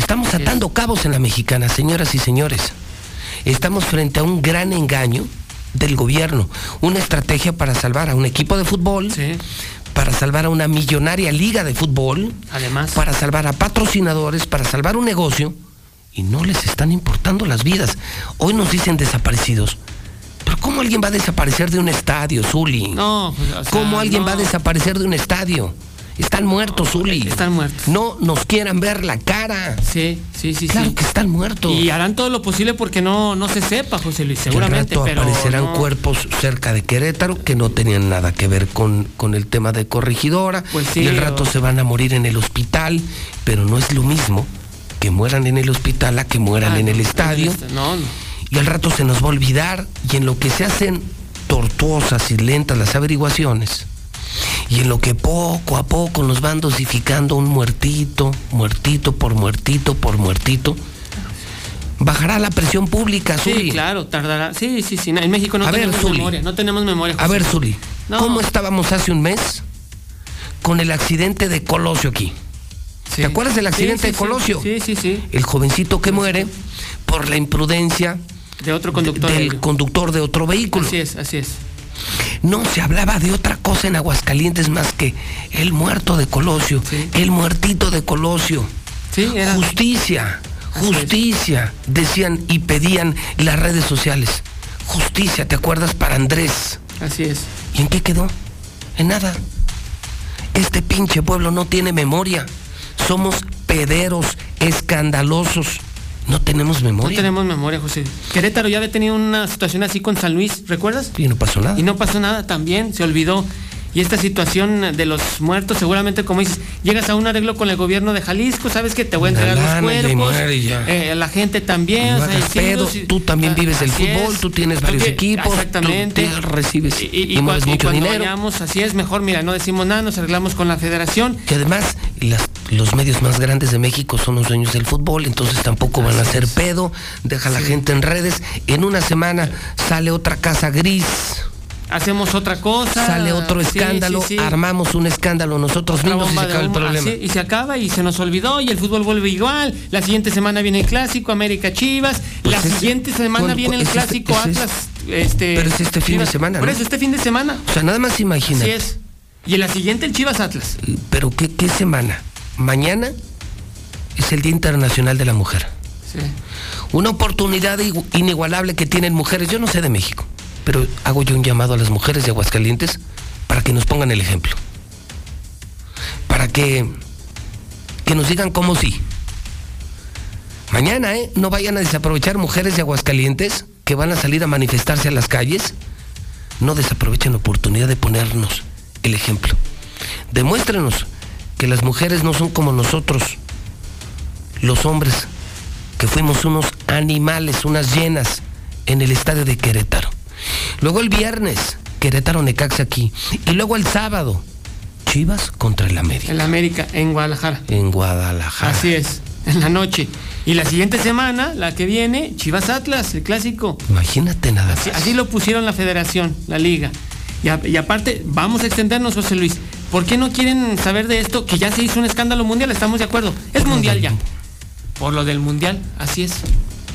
Estamos atando cabos en la mexicana, señoras y señores. Estamos frente a un gran engaño del gobierno, una estrategia para salvar a un equipo de fútbol, Sí. para salvar a una millonaria liga de fútbol, Además. para salvar a patrocinadores, para salvar un negocio, y no les están importando las vidas. Hoy nos dicen desaparecidos. Pero ¿cómo alguien va a desaparecer de un estadio, Zuli? No, pues, o sea, ¿Cómo alguien no. va a desaparecer de un estadio? Están muertos, Zuli. Están muertos. No nos quieran ver la cara. Sí, sí, sí, Claro sí. que están muertos. Y harán todo lo posible porque no, no se sepa, José Luis, seguramente. rato pero aparecerán no. cuerpos cerca de Querétaro que no tenían nada que ver con, con el tema de corregidora. Pues sí, y al rato o- se van a morir en el hospital, pero no es lo mismo que mueran en el hospital a que mueran Ah, en el estadio. No, no. Y al rato se nos va a olvidar y en lo que se hacen tortuosas y lentas las averiguaciones. Y en lo que poco a poco nos van dosificando un muertito, muertito por muertito por muertito, bajará la presión pública, Sí, Zuli. claro, tardará. Sí, sí, sí. En México no A ver, tenemos Zuli. memoria. No tenemos memoria. A ver. Zuli, No. ¿cómo estábamos hace un mes con el accidente de Colosio aquí? Sí. ¿Te acuerdas del Sí, accidente sí, de sí. Colosio? Sí, sí, sí. El jovencito que muere por la imprudencia De otro conductor. del conductor de otro vehículo. Así es, así es. No se hablaba de otra cosa en Aguascalientes más que el muerto de Colosio, Sí. el muertito de Colosio. Sí, era. Justicia, justicia, decían y pedían las redes sociales. Justicia, ¿te acuerdas? Para Andrés. Así es. ¿Y en qué quedó? En nada. Este pinche pueblo no tiene memoria. Somos pederos, escandalosos. No tenemos No memoria. tenemos memoria, José. Querétaro ya había tenido una situación así con San Luis, ¿recuerdas? Y no pasó nada. Y no pasó nada también, se olvidó. Y esta situación de los muertos, seguramente, como dices, llegas a un arreglo con el gobierno de Jalisco, sabes que te voy a entregar los y ahí cuerpos, eh, la gente también, No o sea, pedo, tú también vives del fútbol, tú tienes varios equipos, tú exactamente, te recibes y, y- y mueves mucho dinero. vayamos, así es, mejor, mira, no decimos nada, nos arreglamos con la federación, Que además las- los medios más grandes de México son los dueños del fútbol, entonces tampoco van a hacer pedo, deja la gente en redes. En una semana sale otra casa gris, hacemos otra cosa, sale otro escándalo, sí, sí. armamos un escándalo nosotros Otra mismos y se acaba el problema. y se acaba y se nos olvidó y el fútbol vuelve igual. La siguiente semana viene el clásico América Chivas. Pues la siguiente semana ¿cuál- viene el es este- clásico ese es- Atlas. Este, pero es este fin de semana, Por eso, este fin de semana. O sea, nada más imagina. Así es. Y en la siguiente el Chivas Atlas. Pero ¿qué, ¿qué semana? Mañana es el Día Internacional de la Mujer. Sí. Una oportunidad igu- inigualable que tienen mujeres. Yo no sé de México, pero hago yo un llamado a las mujeres de Aguascalientes para que nos pongan el ejemplo. Para que, que nos digan cómo sí. Mañana, ¿eh? No vayan a desaprovechar mujeres de Aguascalientes que van a salir a manifestarse a las calles. No desaprovechen la oportunidad de ponernos el ejemplo. Demuéstrenos que las mujeres no son como nosotros, los hombres, que fuimos unos animales, unas llenas en el estadio de Querétaro. Luego el viernes, Querétaro Necaxa aquí. Y luego el sábado, Chivas contra el América. En la América, en Guadalajara. En Guadalajara. Así es. En la noche. Y la siguiente semana, la que viene, Chivas Atlas, el clásico. Imagínate nada más. Así, así lo pusieron la federación, la liga. Y, a- y aparte, vamos a extendernos, José Luis. ¿Por qué no quieren saber de esto? Que ya se hizo un escándalo mundial, estamos de acuerdo. Es mundial ya. Por lo del mundial, así es.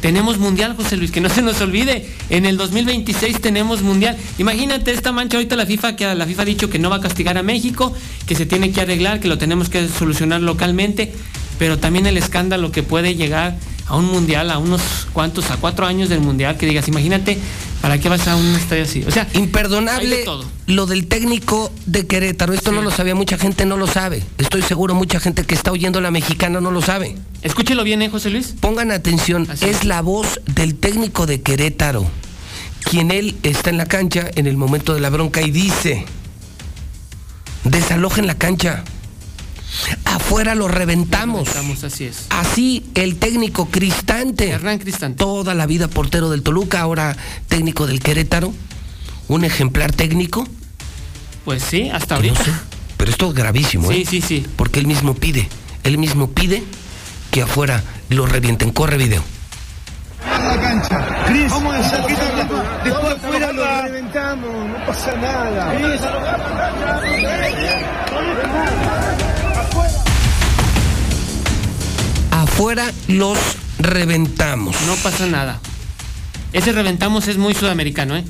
Tenemos mundial, José Luis, que no se nos olvide. En el 2026 tenemos mundial. Imagínate esta mancha ahorita la FIFA, que la FIFA ha dicho que no va a castigar a México, que se tiene que arreglar, que lo tenemos que solucionar localmente, pero también el escándalo que puede llegar a un mundial, a unos cuantos, a cuatro años del mundial, que digas, imagínate, ¿para qué vas a un estadio así? O sea, de Imperdonable todo. lo del técnico de Querétaro. Esto Sí. no lo sabía, mucha gente no lo sabe. Estoy seguro mucha gente que está oyendo la mexicana no lo sabe. escúchelo bien, ¿eh, José Luis? Pongan atención, Así es. la voz del técnico de Querétaro, quien él está en la cancha en el momento de la bronca y dice, desalojen la cancha, afuera lo reventamos. Estamos, así es. Así el técnico Cristante, Hernán Cristante. toda la vida portero del Toluca, ahora técnico del Querétaro, un ejemplar técnico, Pues sí, hasta no ahorita. sé, Pero esto es gravísimo, ¿eh? Sí, sí, sí. Porque él mismo pide, él mismo pide que afuera lo revienten. Corre video. la cancha. Cris, vamos a Después afuera lo reventamos, no pasa nada. Afuera los reventamos. No pasa nada. Ese reventamos es muy sudamericano, ¿eh?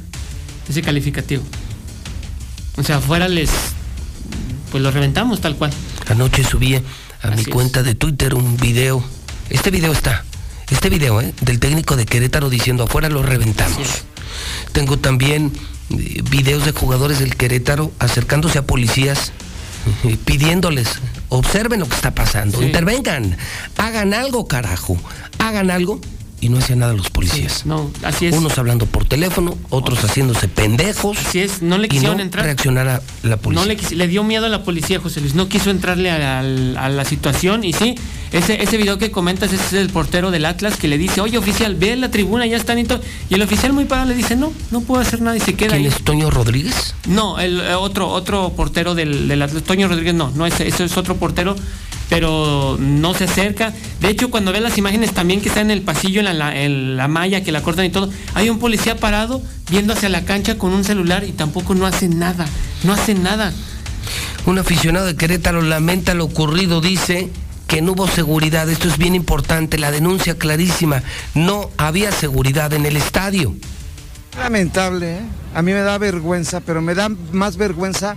Ese calificativo. O sea, afuera les. Pues los reventamos tal cual. Anoche subí a mi es. cuenta de Twitter un video. Este video está. Este video, ¿eh? Del técnico de Querétaro diciendo afuera los reventamos. Tengo también eh, videos de jugadores del Querétaro acercándose a policías pidiéndoles, observen lo que está pasando, Sí. intervengan, hagan algo, carajo, hagan algo. Y no hacían nada los policías. No, así es. Unos hablando por teléfono, otros haciéndose pendejos. Así es, no le y quisieron no entrar. reaccionara la policía. No le, dio miedo a la policía, José Luis. No quiso entrarle a, a- a la situación. Y sí, ese, ese video que comentas ese es el portero del Atlas que le dice, oye, oficial, ve en la tribuna, ya están y todo. Y el oficial muy parado le dice, no, no puedo hacer nada y se queda ¿Quién ahí. es Toño Rodríguez? No, el eh, otro, otro portero del, del Atlas, Toño Rodríguez, no, no, ese, ese es otro portero, pero no se acerca. De hecho, cuando ves las imágenes también que está en el pasillo, en la, la- en la malla que la cortan y todo, hay un policía parado viendo hacia la cancha con un celular y tampoco no hace nada, no hace nada. Un aficionado de Querétaro lamenta lo ocurrido, dice que no hubo seguridad. Esto es bien importante, la denuncia clarísima. No había seguridad en el estadio. Lamentable, ¿eh? a mí me da vergüenza, pero me da más vergüenza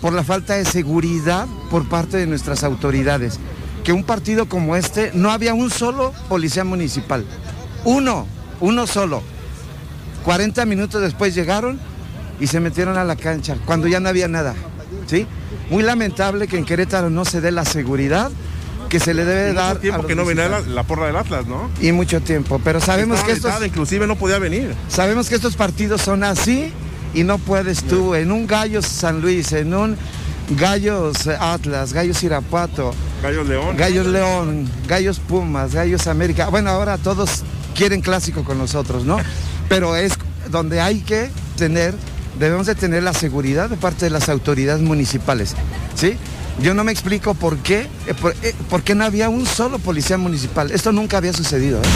por la falta de seguridad por parte de nuestras autoridades. Que un partido como este no había un solo policía municipal. Uno, uno solo. 40 minutos después llegaron y se metieron a la cancha cuando ya no había nada. ¿sí? Muy lamentable que en Querétaro no se dé la seguridad que se le debe dar. Mucho a tiempo los que no venía la, la porra del Atlas, ¿no? Y mucho tiempo, pero sabemos Estaba que estos... vetada, inclusive no podía venir. Sabemos que estos partidos son así y no puedes tú en un Gallos San Luis, en un Gallos Atlas, Gallos Irapuato, Gallos León. Gallos León, Gallos Pumas, Gallos América. Bueno, ahora todos quieren clásico con nosotros, ¿no? Pero es donde hay que tener, debemos de tener la seguridad de parte de las autoridades municipales, ¿sí? Yo no me explico por qué, eh, por, eh, por qué no había un solo policía municipal. Esto nunca había sucedido. ¿eh?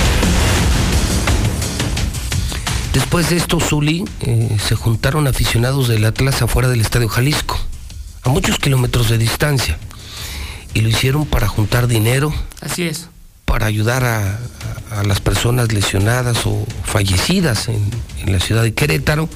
Después de esto, Zuli, eh, se juntaron aficionados del Atlas afuera del Estadio Jalisco, a muchos kilómetros de distancia. Y lo hicieron para juntar dinero, Así es. para ayudar a, a- las personas lesionadas o fallecidas en, en la ciudad de Querétaro.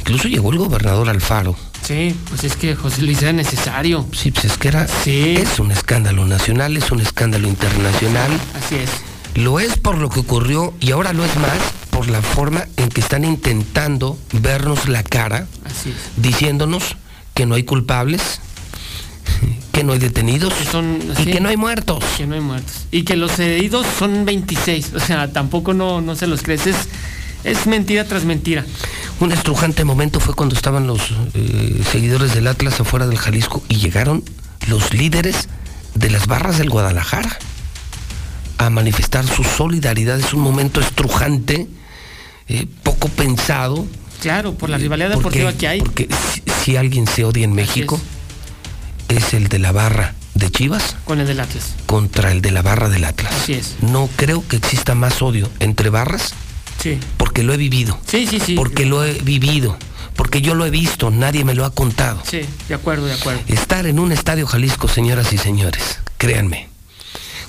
Incluso llegó el gobernador Alfaro. Sí, pues es que José Luis era necesario. Sí, pues es que era, Sí. es un escándalo nacional, es un escándalo internacional. Así es. Lo es por lo que ocurrió y ahora lo es más por la forma en que están intentando vernos la cara, Así es. diciéndonos que no hay culpables, que no hay detenidos son- y sí. que no hay muertos. Que no hay muertos. Y que los heridos son 26. O sea, tampoco no, no se los crees. Es, es mentira tras mentira. Un estrujante momento fue cuando estaban los eh, seguidores del Atlas afuera del Jalisco y llegaron los líderes de las barras del Guadalajara a manifestar su solidaridad. Es un momento estrujante, eh, poco pensado. Claro, por la rivalidad Porque- deportiva que hay. Porque si, si alguien se odia en México, es. el de la barra de Chivas Con el del Atlas. contra el de la barra del Atlas. Así es. No creo que exista más odio entre barras Sí. porque lo he vivido. Sí, sí, sí. Porque lo he vivido. Porque yo lo he visto, nadie me lo ha contado. Sí, de acuerdo, de acuerdo. Estar en un estadio Jalisco, señoras y señores, créanme,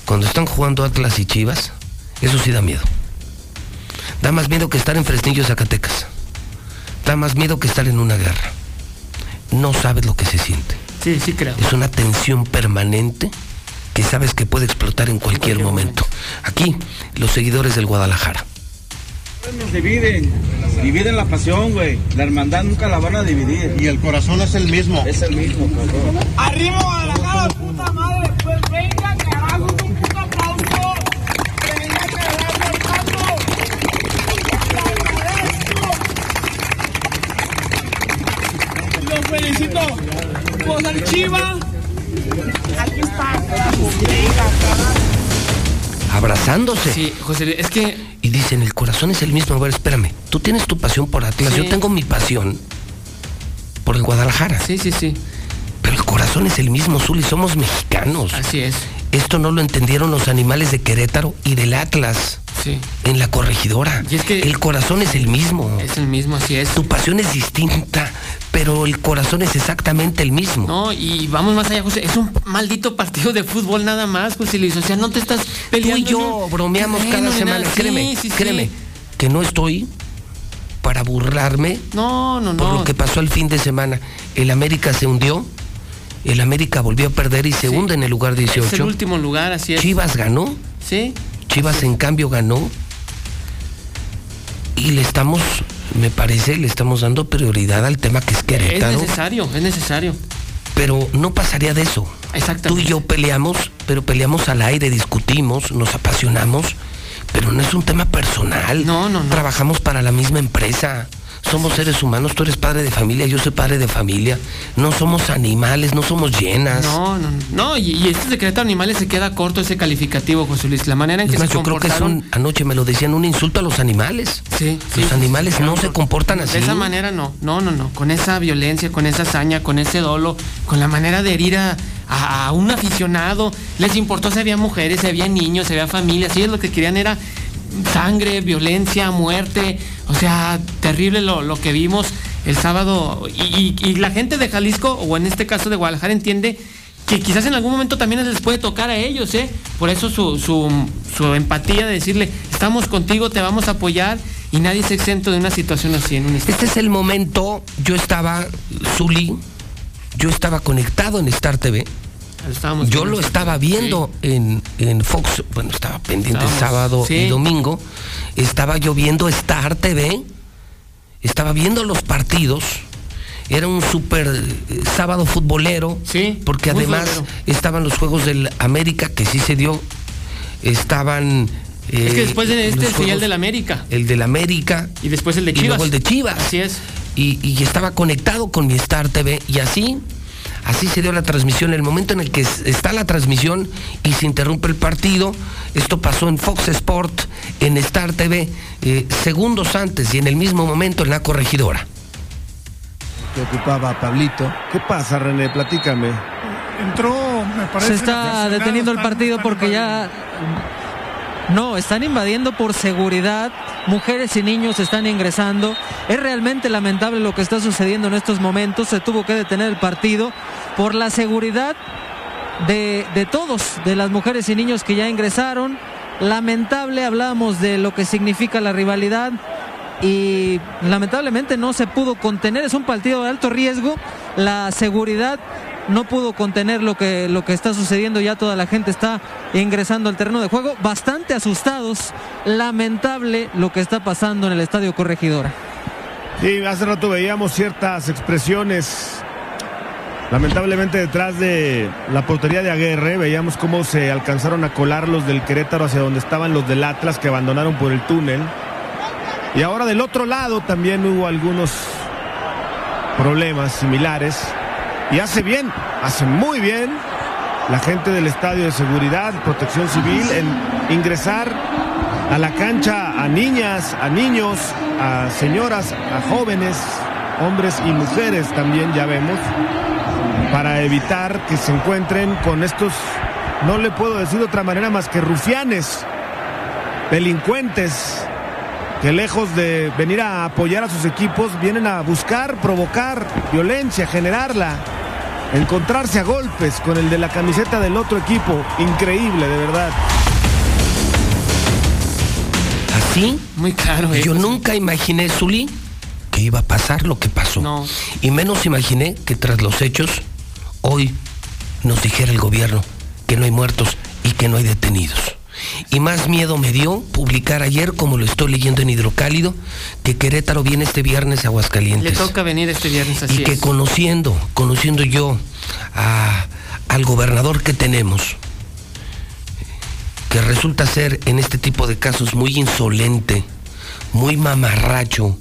cuando están jugando Atlas y Chivas, eso sí da miedo. Da más miedo que estar en Fresnillo, Zacatecas. Da más miedo que estar en una guerra. No sabes lo que se siente. Sí, sí creo. Es una tensión permanente que sabes que puede explotar en cualquier, cualquier momento. Aquí, los seguidores del Guadalajara. Nos dividen, dividen la pasión, güey. La hermandad nunca la van a dividir. Y el corazón es el mismo. Es el mismo, cabrón. Arriba a la cara, puta madre. Pues venga, carajo, un puto aplauso. Que venga cagando el paso. Te agradezco. Los felicito. Pues al Chiva. Aquí está. Abrazándose. Sí, José es que Y dicen, el corazón es el mismo. A ver, espérame. Tú tienes tu pasión por Atlas. Sí. Yo tengo mi pasión por el Guadalajara. Sí, sí, sí. Pero el corazón corazón es el mismo, Zuli, somos mexicanos. Así es. Esto no lo entendieron los animales de Querétaro y del Atlas. Sí. En la corregidora. Y es que- el corazón es el mismo. Es el mismo, así es. Tu pasión es distinta, pero el corazón es exactamente el mismo. No, y vamos más allá, José. Es un maldito partido de fútbol nada más, José Luis. O sea, no te estás Tú peleando. y yo ¿no? bromeamos cada semana. créeme, Sí, créeme, que no estoy para burlarme No, no, por no. lo que pasó el fin de semana. El América se hundió, el América volvió a perder y se Sí. hunde en el lugar Es el 18. último lugar, así es. Chivas ganó, Sí. Chivas en cambio ganó y le estamos, me parece, le estamos dando prioridad al tema que es Es Querétaro, necesario, es necesario. pero no pasaría de eso. Exactamente. Tú y yo peleamos, pero peleamos al aire, discutimos, nos apasionamos, pero no es un tema personal. No, no, no. Trabajamos para la misma empresa. Somos seres humanos, tú eres padre de familia, yo soy padre de familia. No somos animales, no somos llenas. No, no, no. No, y, y este secreto de animales se queda corto ese calificativo, José Luis. La manera en que Es más, se yo creo que es un, anoche me lo decían, un insulto a los animales. Sí, Los sí, animales sí, no se comportan así. De esa manera no, no, no, no. Con esa violencia, con esa hazaña, con ese dolo, con la manera de herir a, a- a un aficionado. Les importó si había mujeres, si había niños, si había familias. Ellos lo que querían era sangre, violencia, muerte. O sea, terrible lo, lo que vimos el sábado. Y, la gente de Jalisco, o en este caso de Guadalajara, entiende que quizás en algún momento también les puede tocar a ellos, ¿eh? Por eso su, su, su empatía de decirle, estamos contigo, te vamos a apoyar y nadie es exento de una situación así en un instante. Este es el momento, yo estaba, Zuli, yo estaba conectado en Star TV. Estábamos Yo lo esta- estaba viendo en, en Fox, bueno, estaba pendiente Estábamos, sábado sí. y domingo. Estaba yo viendo Star TV, estaba viendo los partidos. Era un súper eh, sábado futbolero, Sí, porque además futbolero. estaban los Juegos del América, que sí se dio. Estaban. eh, Es que después de este sería el Juegos- del América El del América. y después el de Y Chivas. luego el de Chivas. Así es. y, y estaba conectado con mi Star TV y así, así se dio la transmisión. El momento en el que es- está la transmisión y se interrumpe el partido, esto pasó en Fox Sport, en Star TV, eh, segundos antes y en el mismo momento en la corregidora. que ocupaba Pablito. ¿Qué pasa, René? Platícame. Entró, me parece. Se está deteniendo el partido porque ya. No, están invadiendo por seguridad. Mujeres y niños están ingresando. Es realmente lamentable lo que está sucediendo en estos momentos. Se tuvo que detener el partido por la seguridad de, de todos, de las mujeres y niños que ya ingresaron. Lamentable, hablamos de lo que significa la rivalidad y lamentablemente no se pudo contener. Es un partido de alto riesgo. La seguridad no pudo contener lo que, lo que está sucediendo. Ya toda la gente está ingresando al terreno de juego, bastante asustados. Lamentable lo que está pasando en el estadio Corregidora. Sí, hace rato veíamos ciertas expresiones. Lamentablemente detrás de la portería de Aguerre veíamos cómo se alcanzaron a colar los del Querétaro hacia donde estaban los del Atlas que abandonaron por el túnel. Y ahora del otro lado también hubo algunos problemas similares. Y hace bien, hace muy bien la gente del estadio de seguridad, protección civil, en ingresar a la cancha a niñas, a niños, a señoras, a jóvenes, hombres y mujeres también ya vemos, para evitar que se encuentren con estos, no le puedo decir de otra manera más que rufianes, delincuentes, que lejos de venir a apoyar a sus equipos, vienen a buscar, provocar violencia, generarla, encontrarse a golpes con el de la camiseta del otro equipo. Increíble, de verdad. Así, Muy claro, eh. yo nunca imaginé, Zuli, que iba a pasar lo que pasó. No. Y menos imaginé que tras los hechos, hoy nos dijera el gobierno que no hay muertos y que no hay detenidos. Y más miedo me dio publicar ayer, como lo estoy leyendo en Hidrocálido, que Querétaro viene este viernes a Le Aguascalientes. toca venir este viernes así y que es. conociendo, conociendo yo a- al gobernador que tenemos, que resulta ser en este tipo de casos muy insolente, muy mamarracho,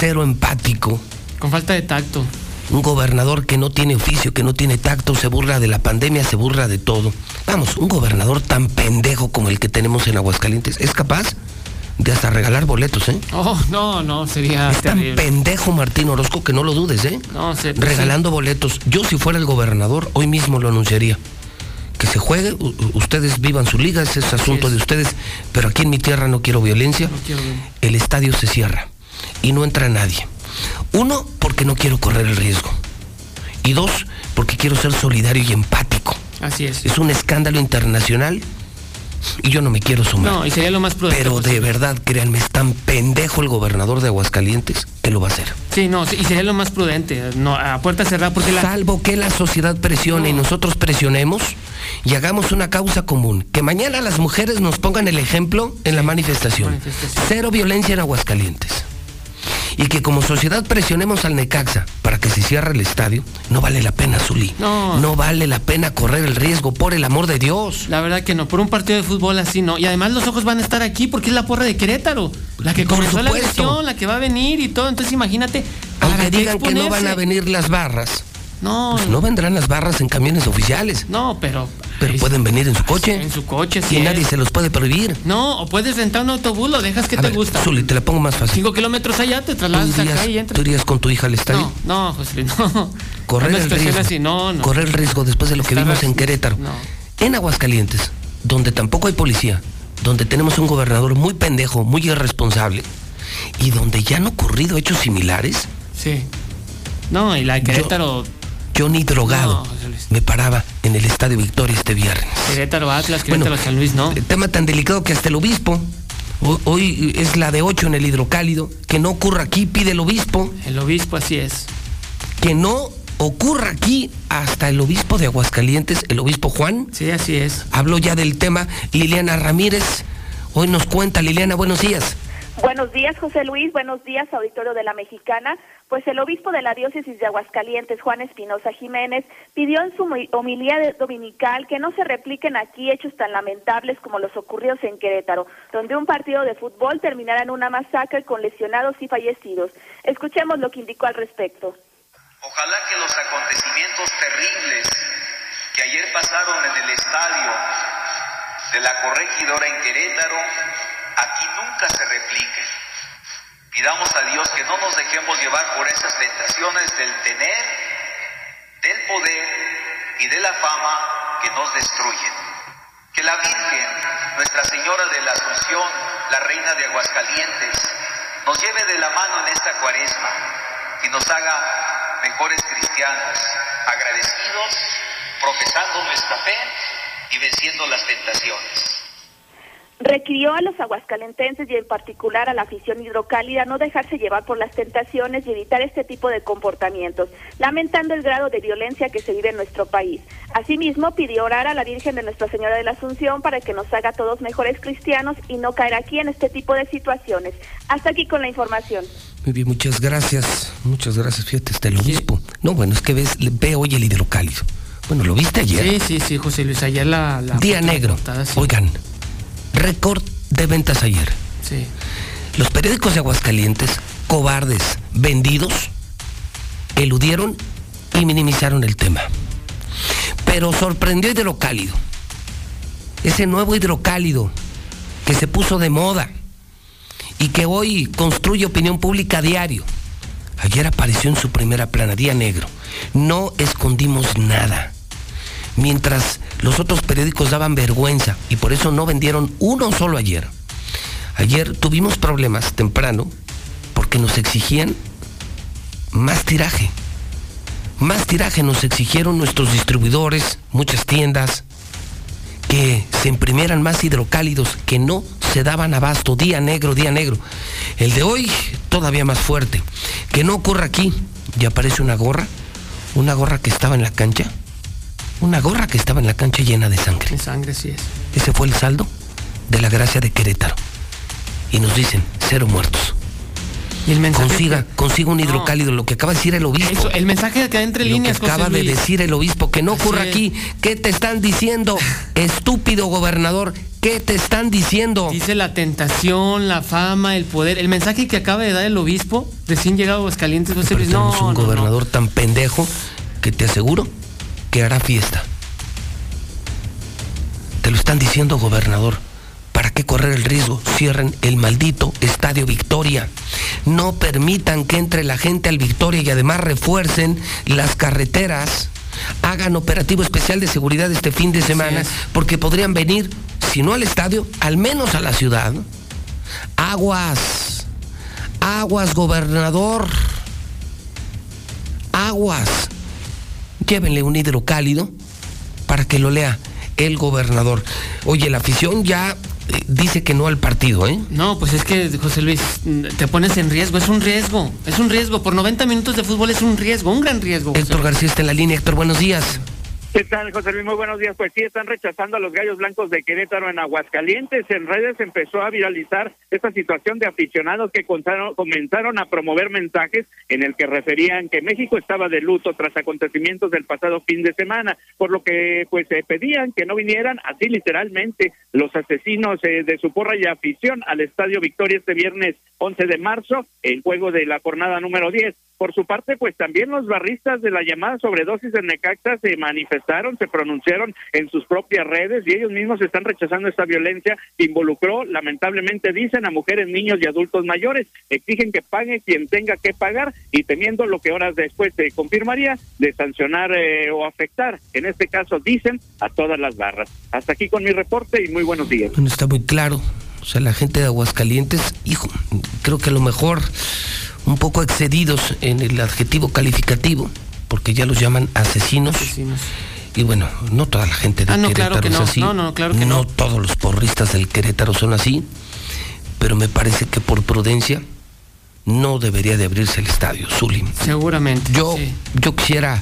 cero empático, Con falta de tacto. Un gobernador que no tiene oficio, que no tiene tacto, se burla de la pandemia, se burla de todo. Vamos, un gobernador tan pendejo como el que tenemos en Aguascalientes, ¿es capaz de hasta regalar boletos, ¿eh? Oh, no, no, sería Es tan terrible. pendejo Martín Orozco que no lo dudes, ¿eh? No, se- Regalando boletos. Yo si fuera el gobernador, hoy mismo lo anunciaría. Que se juegue, u- ustedes vivan su liga, ese es asunto de ustedes, pero aquí en mi tierra no quiero violencia. quiero ver. El estadio se cierra y no entra nadie. Uno, porque no quiero correr el riesgo. Y dos, porque quiero ser solidario y empático. Así es. Es un escándalo internacional y yo no me quiero sumar. No, y sería lo más prudente. Pero de posible. verdad, créanme, es tan pendejo el gobernador de Aguascalientes que lo va a hacer. Sí, no, y sería lo más prudente. No, a puerta cerrada, porque la. Salvo que la sociedad presione y nosotros presionemos y hagamos una causa común. Que mañana las mujeres nos pongan el ejemplo en la manifestación. Cero violencia en Aguascalientes. Y que como sociedad presionemos al Necaxa para que se cierre el estadio. No vale la pena, Zuli. No. vale la pena correr el riesgo, por el amor de Dios. La verdad que no, por un partido de fútbol así no. Y además los ojos van a estar aquí porque es la porra de Querétaro. La que comenzó la agresión, la que va a venir y todo. Entonces imagínate. ¿para Aunque digan que no van a venir las barras. No, Pues no vendrán las barras en camiones oficiales. no, pero. Pero pueden venir en su coche. En su coche, sí. Y nadie se los puede prohibir. No, o puedes rentar un autobús, lo dejas que A te ver, gusta. Zuli, te la pongo más fácil. Cinco kilómetros allá, te ¿Tú trasladas acá y irías, entras. tú irías con tu hija al estadio? No, no, José Luis, no. correr el riesgo. así, no, no. Correr el riesgo después de lo que Está vimos en Querétaro. No. En Aguascalientes, donde tampoco hay policía, donde tenemos un gobernador muy pendejo, muy irresponsable, y donde ya han ocurrido hechos similares, Sí. No, y la de Querétaro, yo ni drogado No, me paraba en el Estadio Victoria este viernes. Querétaro Atlas, Querétaro San Luis, no. El tema tan delicado que hasta el obispo, hoy, hoy es la de 8 en el hidrocálido, que no ocurra aquí, pide el obispo, El obispo así es. que no ocurra aquí hasta el obispo de Aguascalientes, el obispo Juan. Sí, así es. Habló ya del tema Liliana Ramírez. Hoy nos cuenta Liliana, buenos días. Buenos días, José Luis. Buenos días, auditorio de la Mexicana. Pues el obispo de la diócesis de Aguascalientes, Juan Espinosa Jiménez, pidió en su homi- homilía dominical que no se repliquen aquí hechos tan lamentables como los ocurridos en Querétaro, donde un partido de fútbol terminara en una masacre con lesionados y fallecidos. Escuchemos lo que indicó al respecto. Ojalá que los acontecimientos terribles que ayer pasaron en el estadio de la corregidora en Querétaro, aquí nunca se repliquen. Pidamos a Dios que no nos dejemos llevar por esas tentaciones del tener, del poder y de la fama que nos destruyen. Que la Virgen, Nuestra Señora de la Asunción, la Reina de Aguascalientes, nos lleve de la mano en esta cuaresma y nos haga mejores cristianos, agradecidos, profesando nuestra fe y venciendo las tentaciones. Requirió a los aguascalentenses y en particular a la afición hidrocálida no dejarse llevar por las tentaciones y evitar este tipo de comportamientos, lamentando el grado de violencia que se vive en nuestro país. Asimismo, pidió orar a la Virgen de Nuestra Señora de la Asunción para que nos haga todos mejores cristianos y no caer aquí en este tipo de situaciones. Hasta aquí con la información. Muy bien, muchas gracias. Muchas gracias, fíjate, hasta el obispo. No, bueno, es que ves, ve hoy el hidrocálido. Bueno, ¿lo viste ayer? Sí, sí, sí, José Luis. Ayer la. la Día negro. portada, sí. Oigan, récord de ventas ayer. Sí. Los periódicos de Aguascalientes, cobardes, vendidos, eludieron y minimizaron el tema. Pero sorprendió Hidrocálido. Ese nuevo hidrocálido que se puso de moda y que hoy construye opinión pública a diario. Ayer apareció en su primera plana, día negro. No escondimos nada. Mientras los otros periódicos daban vergüenza y por eso no vendieron uno solo ayer. Ayer tuvimos problemas temprano porque nos exigían más tiraje. Más tiraje nos exigieron nuestros distribuidores, muchas tiendas, que se imprimieran más hidrocálidos que no se daban abasto. Día negro, día negro. El de hoy todavía más fuerte. Que no ocurra aquí. Y aparece una gorra, una gorra que estaba en la cancha. Una gorra que estaba en la cancha llena de sangre. De sangre, sí es. Ese fue el saldo de la gracia de Querétaro. Y nos dicen, cero muertos. Y el mensaje. Consiga, consiga un No. hidrocálido, lo que acaba de decir el obispo. Eso, el mensaje que entre Lo que líneas, José acaba de decir el obispo, que no ocurra aquí. ¿Qué te están diciendo, estúpido gobernador? ¿Qué te están diciendo? Dice la tentación, la fama, el poder. El mensaje que acaba de dar el obispo, recién llegado a Aguascalientes, José Luis. No, un no, no. gobernador tan pendejo que te aseguro que hará fiesta. Te lo están diciendo, gobernador. ¿Para qué correr el riesgo. Cierren el maldito Estadio Victoria. No permitan que entre la gente al Victoria y además refuercen las carreteras. Hagan operativo especial de seguridad este fin de semana porque podrían venir, si no al estadio, al menos a la ciudad. Aguas. Aguas, gobernador. Aguas. Llévenle un hidrocálido para que lo lea el gobernador. Oye, la afición ya eh, dice que no al partido, ¿eh? No, pues es que, José Luis, te pones en riesgo, es un riesgo, es un riesgo. Por 90 minutos de fútbol es un riesgo, un gran riesgo. José Héctor. García está en la línea. Héctor, buenos días. ¿Qué tal, José Luis? Muy buenos días. Pues sí, están rechazando a los gallos blancos de Querétaro en Aguascalientes. En redes empezó a viralizar esta situación de aficionados que contaron- comenzaron a promover mensajes en el que referían que México estaba de luto tras acontecimientos del pasado fin de semana, por lo que pues se pedían que no vinieran así literalmente los asesinos eh, de su porra y afición al Estadio Victoria este viernes 11 de marzo, el juego de la jornada número 10. Por su parte, pues también los barristas de la llamada sobredosis en Necaxa se manifestaron, se pronunciaron en sus propias redes y ellos mismos están rechazando esta violencia que involucró, lamentablemente dicen, a mujeres, niños y adultos mayores. Exigen que pague quien tenga que pagar y temiendo lo que horas después se confirmaría de sancionar eh, o afectar, en este caso dicen, a todas las barras. Hasta aquí con mi reporte y muy buenos días. Bueno, está muy claro. O sea, la gente de Aguascalientes, hijo, creo que a lo mejor un poco excedidos en el adjetivo calificativo, porque ya los llaman asesinos. Y bueno, no toda la gente de Ah, no, Querétaro claro que es no. así. No, no, claro que no no. todos los porristas del Querétaro son así, pero me parece que por prudencia no debería de abrirse el estadio, Zulim. Seguramente. Yo, yo quisiera,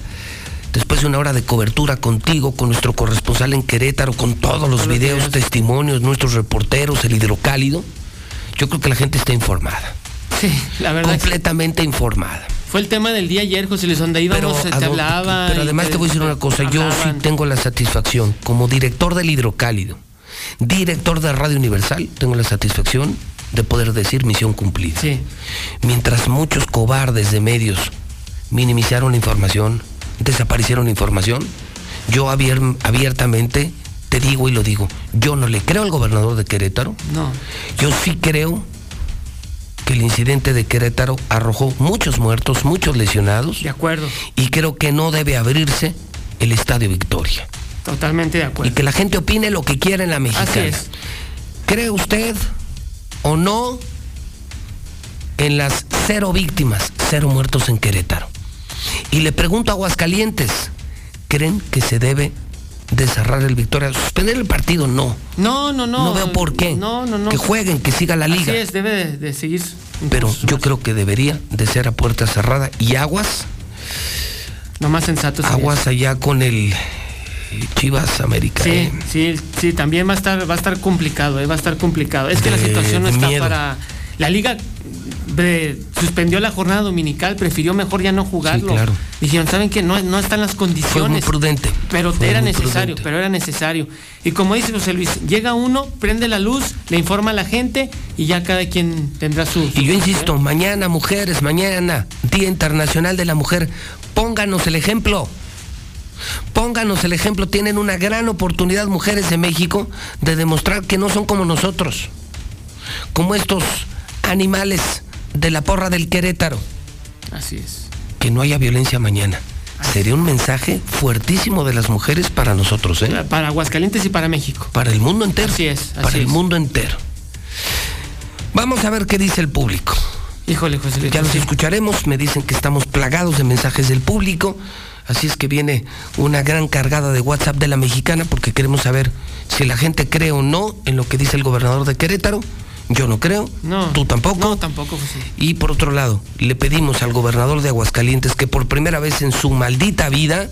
después de una hora de cobertura contigo, con nuestro corresponsal en Querétaro, con todos los videos, testimonios, nuestros reporteros, el hidrocálido, yo creo que la gente está informada. Sí, la verdad. es Completamente informada. Fue el tema del día ayer, José Luis, donde íbamos, Pero, te a do- hablaba. pero además te voy a decir una cosa, yo sí tengo la satisfacción, como director del hidrocálido, director de Radio Universal, tengo la satisfacción de poder decir misión cumplida. Mientras muchos cobardes de medios minimizaron la información, desaparecieron la información, yo abier- abiertamente te digo y lo digo, yo no le creo al gobernador de Querétaro, No. yo sí creo que el incidente de Querétaro arrojó muchos muertos, muchos lesionados. De acuerdo. Y creo que no debe abrirse el Estadio Victoria. Totalmente de acuerdo. Y que la gente opine lo que quiera en la mexicana. Así es. ¿Cree usted o no en las cero víctimas, cero muertos en Querétaro? Y le pregunto a Aguascalientes, ¿creen que se debe de cerrar el Victoria? ¿Suspender el partido? No. No, no, no. No veo por qué. No, no, no. Que jueguen, que siga la liga. Así es, debe de, de seguir. Pero yo creo que debería de ser a puerta cerrada y aguas. Lo más sensato sería Aguas allá con el Chivas América. Sí, ¿eh? sí, sí, también va a estar, va a estar complicado, eh, va a estar complicado. Es que la situación no está miedo. para. La liga eh, suspendió la jornada dominical, prefirió mejor ya no jugarlo. claro. Dijeron, ¿saben qué? No, no están las Fue muy condiciones. prudente. Pero Fue era muy necesario, prudente. pero era necesario. Y como dice José Luis, llega uno, prende la luz, le informa a la gente y ya cada quien tendrá su. Y yo insisto, mañana, mujeres, mañana, Día Internacional de la Mujer, pónganos el ejemplo. Pónganos el ejemplo. Tienen una gran oportunidad, mujeres de México, de demostrar que no son como nosotros. Como estos animales de la porra del Querétaro. Así es. Que no haya violencia mañana. Sería un mensaje fuertísimo de las mujeres para nosotros, ¿eh? Para Aguascalientes y para México. Para el mundo entero. Así es, así para el es. mundo entero. Vamos a ver qué dice el público. Híjole, José Luis. Ya los escucharemos. Me dicen que estamos plagados de mensajes del público. Así es que viene una gran cargada de WhatsApp de la mexicana porque queremos saber si la gente cree o no en lo que dice el gobernador de Querétaro. Yo no creo. No. Tú tampoco. No, tampoco, José. Y por otro lado, le pedimos al gobernador de Aguascalientes que por primera vez en su maldita vida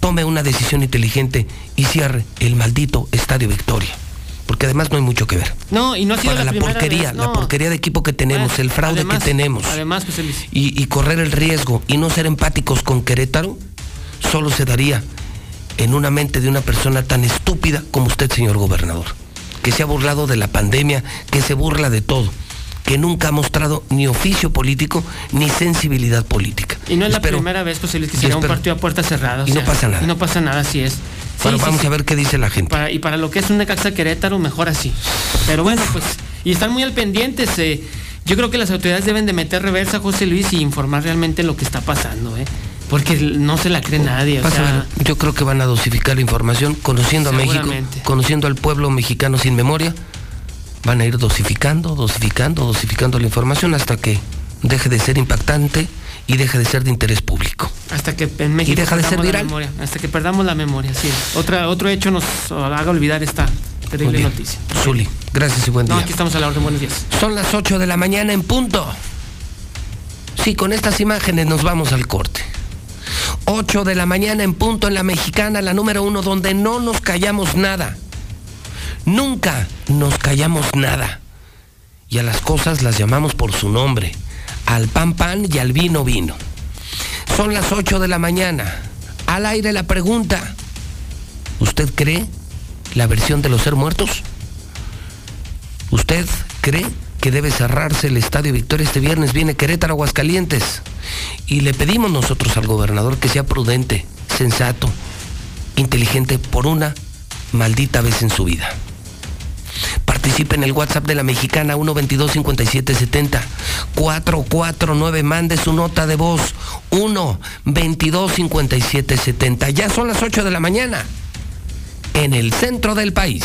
tome una decisión inteligente y cierre el maldito Estadio Victoria. Porque además no hay mucho que ver. No, y no ha sido Para la, porquería, vez, la porquería de equipo que tenemos, el fraude además- que tenemos. Además, José Luis. y, y correr el riesgo y no ser empáticos con Querétaro solo se daría en una mente de una persona tan estúpida como usted, señor gobernador, que se ha burlado de la pandemia, que se burla de todo, que nunca ha mostrado ni oficio político ni sensibilidad política. Y no es la primera vez, José Luis, que y será un partido a puertas cerradas. y no pasa nada. Y no pasa nada, así es. Sí, vamos sí. a ver qué dice la gente. Para- y para lo que es un Necaxa Querétaro, mejor así. Pero bueno, pues, y están muy al pendientes. eh, yo creo que las autoridades deben de meter reversa, José Luis, y informar realmente lo que está pasando, ¿eh? Porque no se la cree nadie. O sea, yo creo que van a dosificar la información, conociendo a México, conociendo al pueblo mexicano sin memoria, van a ir dosificando, dosificando, dosificando la información hasta que deje de ser impactante y deje de ser de interés público. hasta que en México Y deja de ser perdamos la viral. memoria, hasta que perdamos la memoria, sí. Otra, otro hecho nos haga olvidar esta terrible noticia. Zuli, gracias y buen No, día. aquí estamos a la orden, buenos días. Son las 8 de la mañana en punto. Sí, con estas imágenes nos vamos al corte. 8 de la mañana en punto en la mexicana, la número uno, donde no nos callamos nada. Nunca nos callamos nada. Y a las cosas las llamamos por su nombre. Al pan pan y al vino vino. Son las 8 de la mañana. Al aire la pregunta. ¿Usted cree la versión de los ser muertos? ¿Usted cree que debe cerrarse el Estadio Victoria este viernes? Viene Querétaro, Aguascalientes. Y le pedimos nosotros al gobernador que sea prudente, sensato, inteligente por una maldita vez en su vida. Participe en el WhatsApp de la mexicana 122-5770. 449, mande su nota de voz 122-5770. Ya son las 8 de la mañana en el centro del país.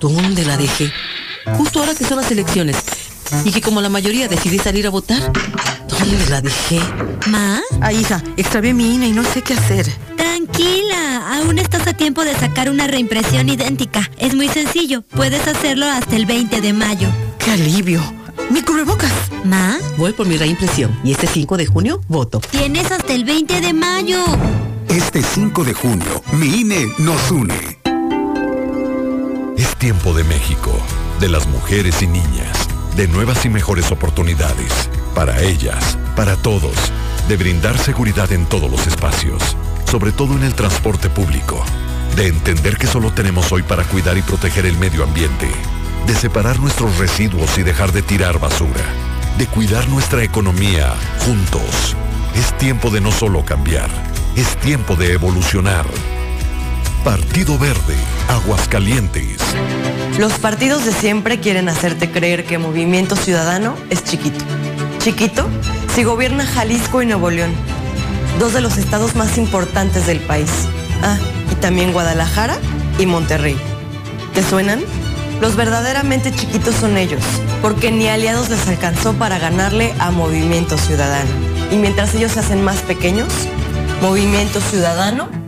¿Dónde la dejé? Justo ahora que son las elecciones. Y que como la mayoría decidí salir a votar. ¿Dónde la dejé? ¿Ma? Ay, hija, extravié mi INE y no sé qué hacer. Tranquila, aún estás a tiempo de sacar una reimpresión idéntica. Es muy sencillo, puedes hacerlo hasta el 20 de mayo. ¡Qué alivio! ¡Mi cubrebocas! ¿Ma? Voy por mi reimpresión y este 5 de junio voto. Tienes hasta el 20 de mayo. Este 5 de junio, mi INE nos une. Es tiempo de México, de las mujeres y niñas, de nuevas y mejores oportunidades, para ellas, para todos, de brindar seguridad en todos los espacios, sobre todo en el transporte público, de entender que solo tenemos hoy para cuidar y proteger el medio ambiente, de separar nuestros residuos y dejar de tirar basura, de cuidar nuestra economía juntos. Es tiempo de no solo cambiar, es tiempo de evolucionar. Partido Verde, Aguascalientes. Los partidos de siempre quieren hacerte creer que Movimiento Ciudadano es chiquito. Chiquito si gobierna Jalisco y Nuevo León, dos de los estados más importantes del país. Ah, y también Guadalajara y Monterrey. ¿Te suenan? Los verdaderamente chiquitos son ellos, porque ni aliados les alcanzó para ganarle a Movimiento Ciudadano. Y mientras ellos se hacen más pequeños, Movimiento Ciudadano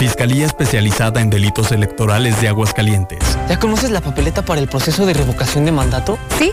Fiscalía especializada en delitos electorales de Aguascalientes. ¿Ya conoces la papeleta para el proceso de revocación de mandato? Sí,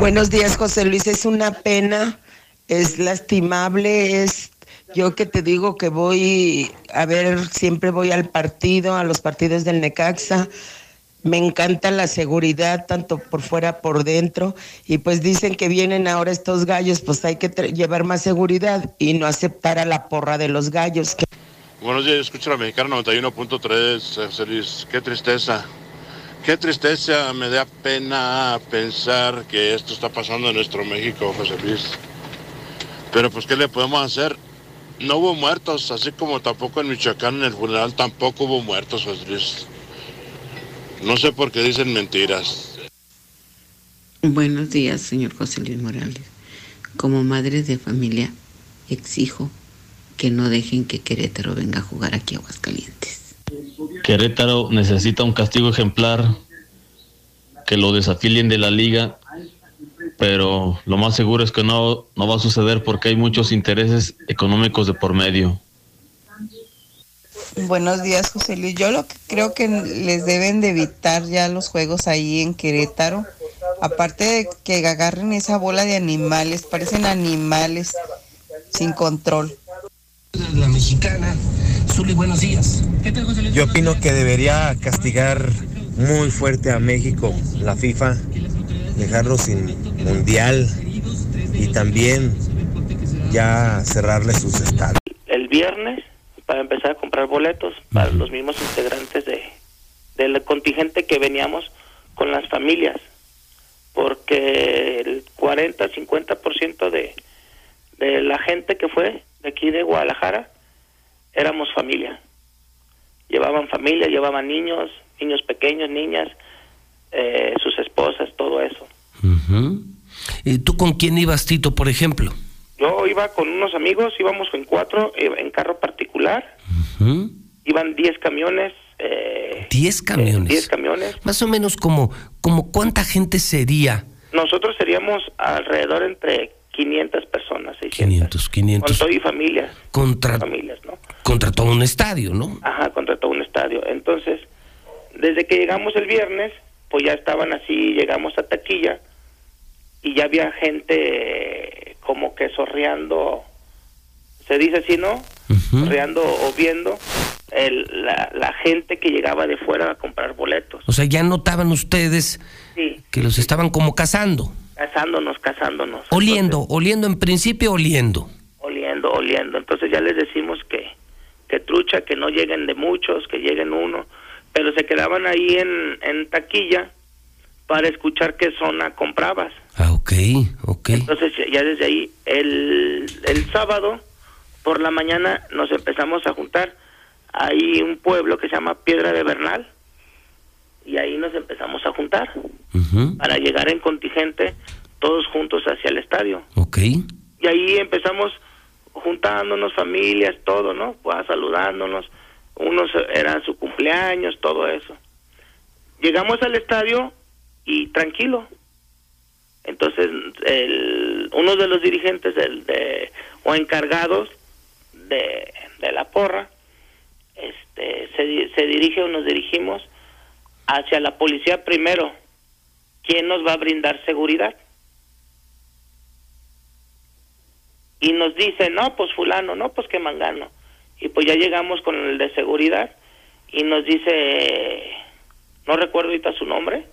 Buenos días, José Luis. Es una pena, es lastimable, es yo que te digo que voy a ver, siempre voy al partido, a los partidos del Necaxa. Me encanta la seguridad, tanto por fuera, por dentro. Y pues dicen que vienen ahora estos gallos, pues hay que llevar más seguridad y no aceptar a la porra de los gallos. Buenos días, escucho la mexicana 91.3, José Luis. Qué tristeza. Qué tristeza, me da pena pensar que esto está pasando en nuestro México, José Luis. Pero pues, ¿qué le podemos hacer? No hubo muertos, así como tampoco en Michoacán en el funeral tampoco hubo muertos, José Luis. No sé por qué dicen mentiras. Buenos días, señor José Luis Morales. Como madre de familia, exijo que no dejen que Querétaro venga a jugar aquí a Aguascalientes. Querétaro necesita un castigo ejemplar, que lo desafilien de la liga, pero lo más seguro es que no, no va a suceder porque hay muchos intereses económicos de por medio. Buenos días, José Luis. Yo lo que creo que les deben de evitar ya los juegos ahí en Querétaro. Aparte de que agarren esa bola de animales, parecen animales sin control. La mexicana. Zuli, buenos días. Yo opino que debería castigar muy fuerte a México, la FIFA, dejarlo sin mundial y también ya cerrarle sus estadios. el viernes para empezar a comprar boletos para los mismos integrantes de del contingente que veníamos con las familias porque el 40 50% de de la gente que fue de aquí de Guadalajara éramos familia llevaban familia llevaban niños niños pequeños niñas eh, sus esposas todo eso. ¿Y ¿Tú con quién ibas, Tito, por ejemplo? yo iba con unos amigos íbamos en cuatro eh, en carro particular iban 10 camiones eh, Diez camiones. 10 camiones Más o menos como, como cuánta gente sería. Nosotros seríamos alrededor entre 500 personas, 600. 500, 500. Con todo y familias. Contra, Familias, ¿no? contra todo un estadio, ¿no? Ajá, contra todo un estadio. Entonces, desde que llegamos el viernes, pues ya estaban así, llegamos a taquilla y ya había gente como que sorreando, se dice así, ¿no? Sorreando o viendo el- la, la gente que llegaba de fuera a comprar boletos. O sea, ya notaban ustedes Sí, que los estaban como cazando. Casándonos, casándonos. Oliendo, oliendo en principio, oliendo. oliendo, oliendo. Entonces ya les decimos que, que trucha, que no lleguen de muchos, que lleguen uno, pero se quedaban ahí en, en taquilla para escuchar qué zona comprabas. Ah, ok, ok. Entonces ya- ya desde ahí, el, el sábado por la mañana nos empezamos a juntar. Hay un pueblo que se llama Piedra de Bernal y ahí nos empezamos a juntar para llegar en contingente todos juntos hacia el estadio. Ok. Y ahí empezamos juntándonos, familias, todo, ¿no? Pues saludándonos. Unos era su cumpleaños, todo eso. Llegamos al estadio y tranquilo. Entonces, el, uno de los dirigentes del, de, o encargados de, de la porra este, se, se dirige o nos dirigimos hacia la policía primero. ¿Quién nos va a brindar seguridad? Y nos dice, no, pues fulano, no, pues que mangano. Y pues ya llegamos con el de seguridad y nos dice, no recuerdo ahorita su nombre,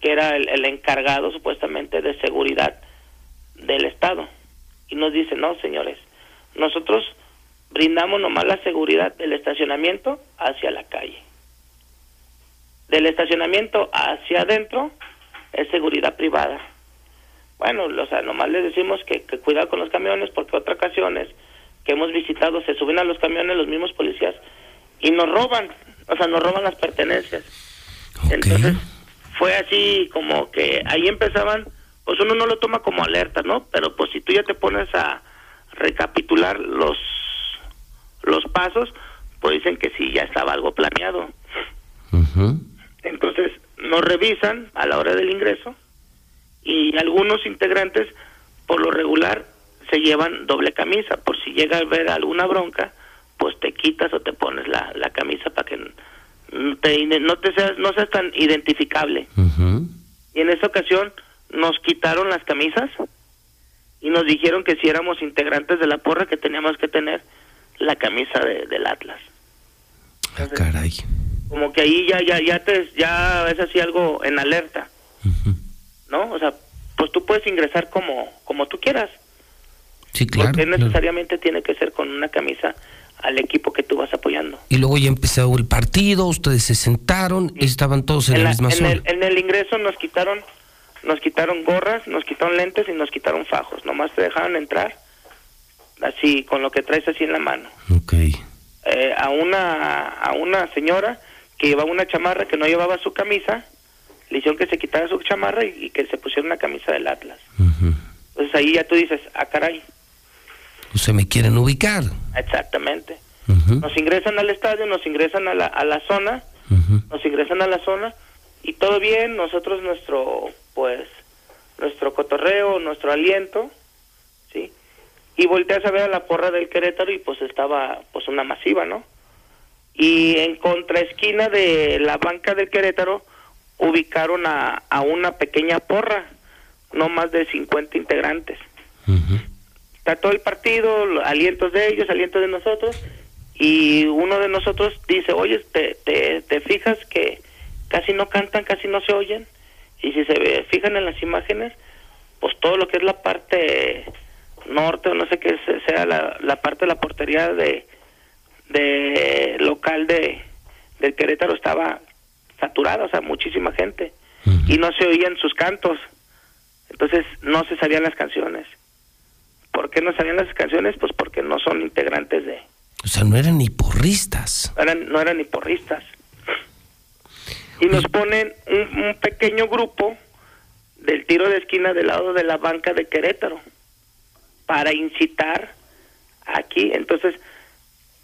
que era el, el encargado supuestamente de seguridad del Estado. Y nos dice, no, señores, nosotros brindamos nomás la seguridad del estacionamiento hacia la calle. Del estacionamiento hacia adentro es seguridad privada. Bueno, o sea, nomás les decimos que, que cuidado con los camiones porque otras ocasiones que hemos visitado se suben a los camiones los mismos policías y nos roban, o sea, nos roban las pertenencias. Entonces, fue así como que ahí empezaban, pues uno no lo toma como alerta, ¿no? Pero pues si tú ya te pones a recapitular los los pasos, pues dicen que sí, ya estaba algo planeado. Entonces, nos revisan a la hora del ingreso y algunos integrantes, por lo regular, se llevan doble camisa. Por si llega a ver alguna bronca, pues te quitas o te pones la, la camisa para que no te, no te seas, no seas tan identificable. Y en esa ocasión nos quitaron las camisas y nos dijeron que si éramos integrantes de la porra que teníamos que tener la camisa de, del Atlas. Ah, caray. Como que ahí ya ya ya te ya es así algo en alerta. ¿No? O sea, pues tú puedes ingresar como como tú quieras. Sí, claro. Porque claro. necesariamente tiene que ser con una camisa al equipo que tú vas apoyando. Y luego ya empezó el partido, ustedes se sentaron, estaban todos en, la, misma en zona. El, en el ingreso nos quitaron nos quitaron gorras, nos quitaron lentes y nos quitaron fajos. Nomás te dejaron entrar así con lo que traes así en la mano. Ok. Eh, a una a una señora que llevaba una chamarra que no llevaba su camisa, le hicieron que se quitara su chamarra y, y que se pusiera una camisa del Atlas. Entonces ahí ya tú dices, ah, caray. O sea, me quieren ubicar. Exactamente. Nos ingresan al estadio, nos ingresan a la, a la zona, nos ingresan a la zona y todo bien, nosotros nuestro, pues, nuestro cotorreo, nuestro aliento, ¿sí? Y volteas a ver a la porra del Querétaro y pues estaba, pues, una masiva, ¿no? Y en contraesquina de la banca del Querétaro ubicaron a, a una pequeña porra, no más de 50 integrantes. Está todo el partido, alientos de ellos, alientos de nosotros, y uno de nosotros dice, oye, ¿te, te, te fijas que casi no cantan, casi no se oyen? Y si se ve, fijan en las imágenes, pues todo lo que es la parte norte, o no sé qué se- sea la, la parte de la portería de, de local de del Querétaro estaba saturada, o sea, muchísima gente. Y no se oían sus cantos. Entonces no se sabían las canciones. ¿Por qué no sabían las canciones? Pues porque no son integrantes de... O sea, no eran ni porristas. No eran, no eran ni porristas. Y nos ponen un, un pequeño grupo del tiro de esquina del lado de la banca de Querétaro para incitar aquí. Entonces,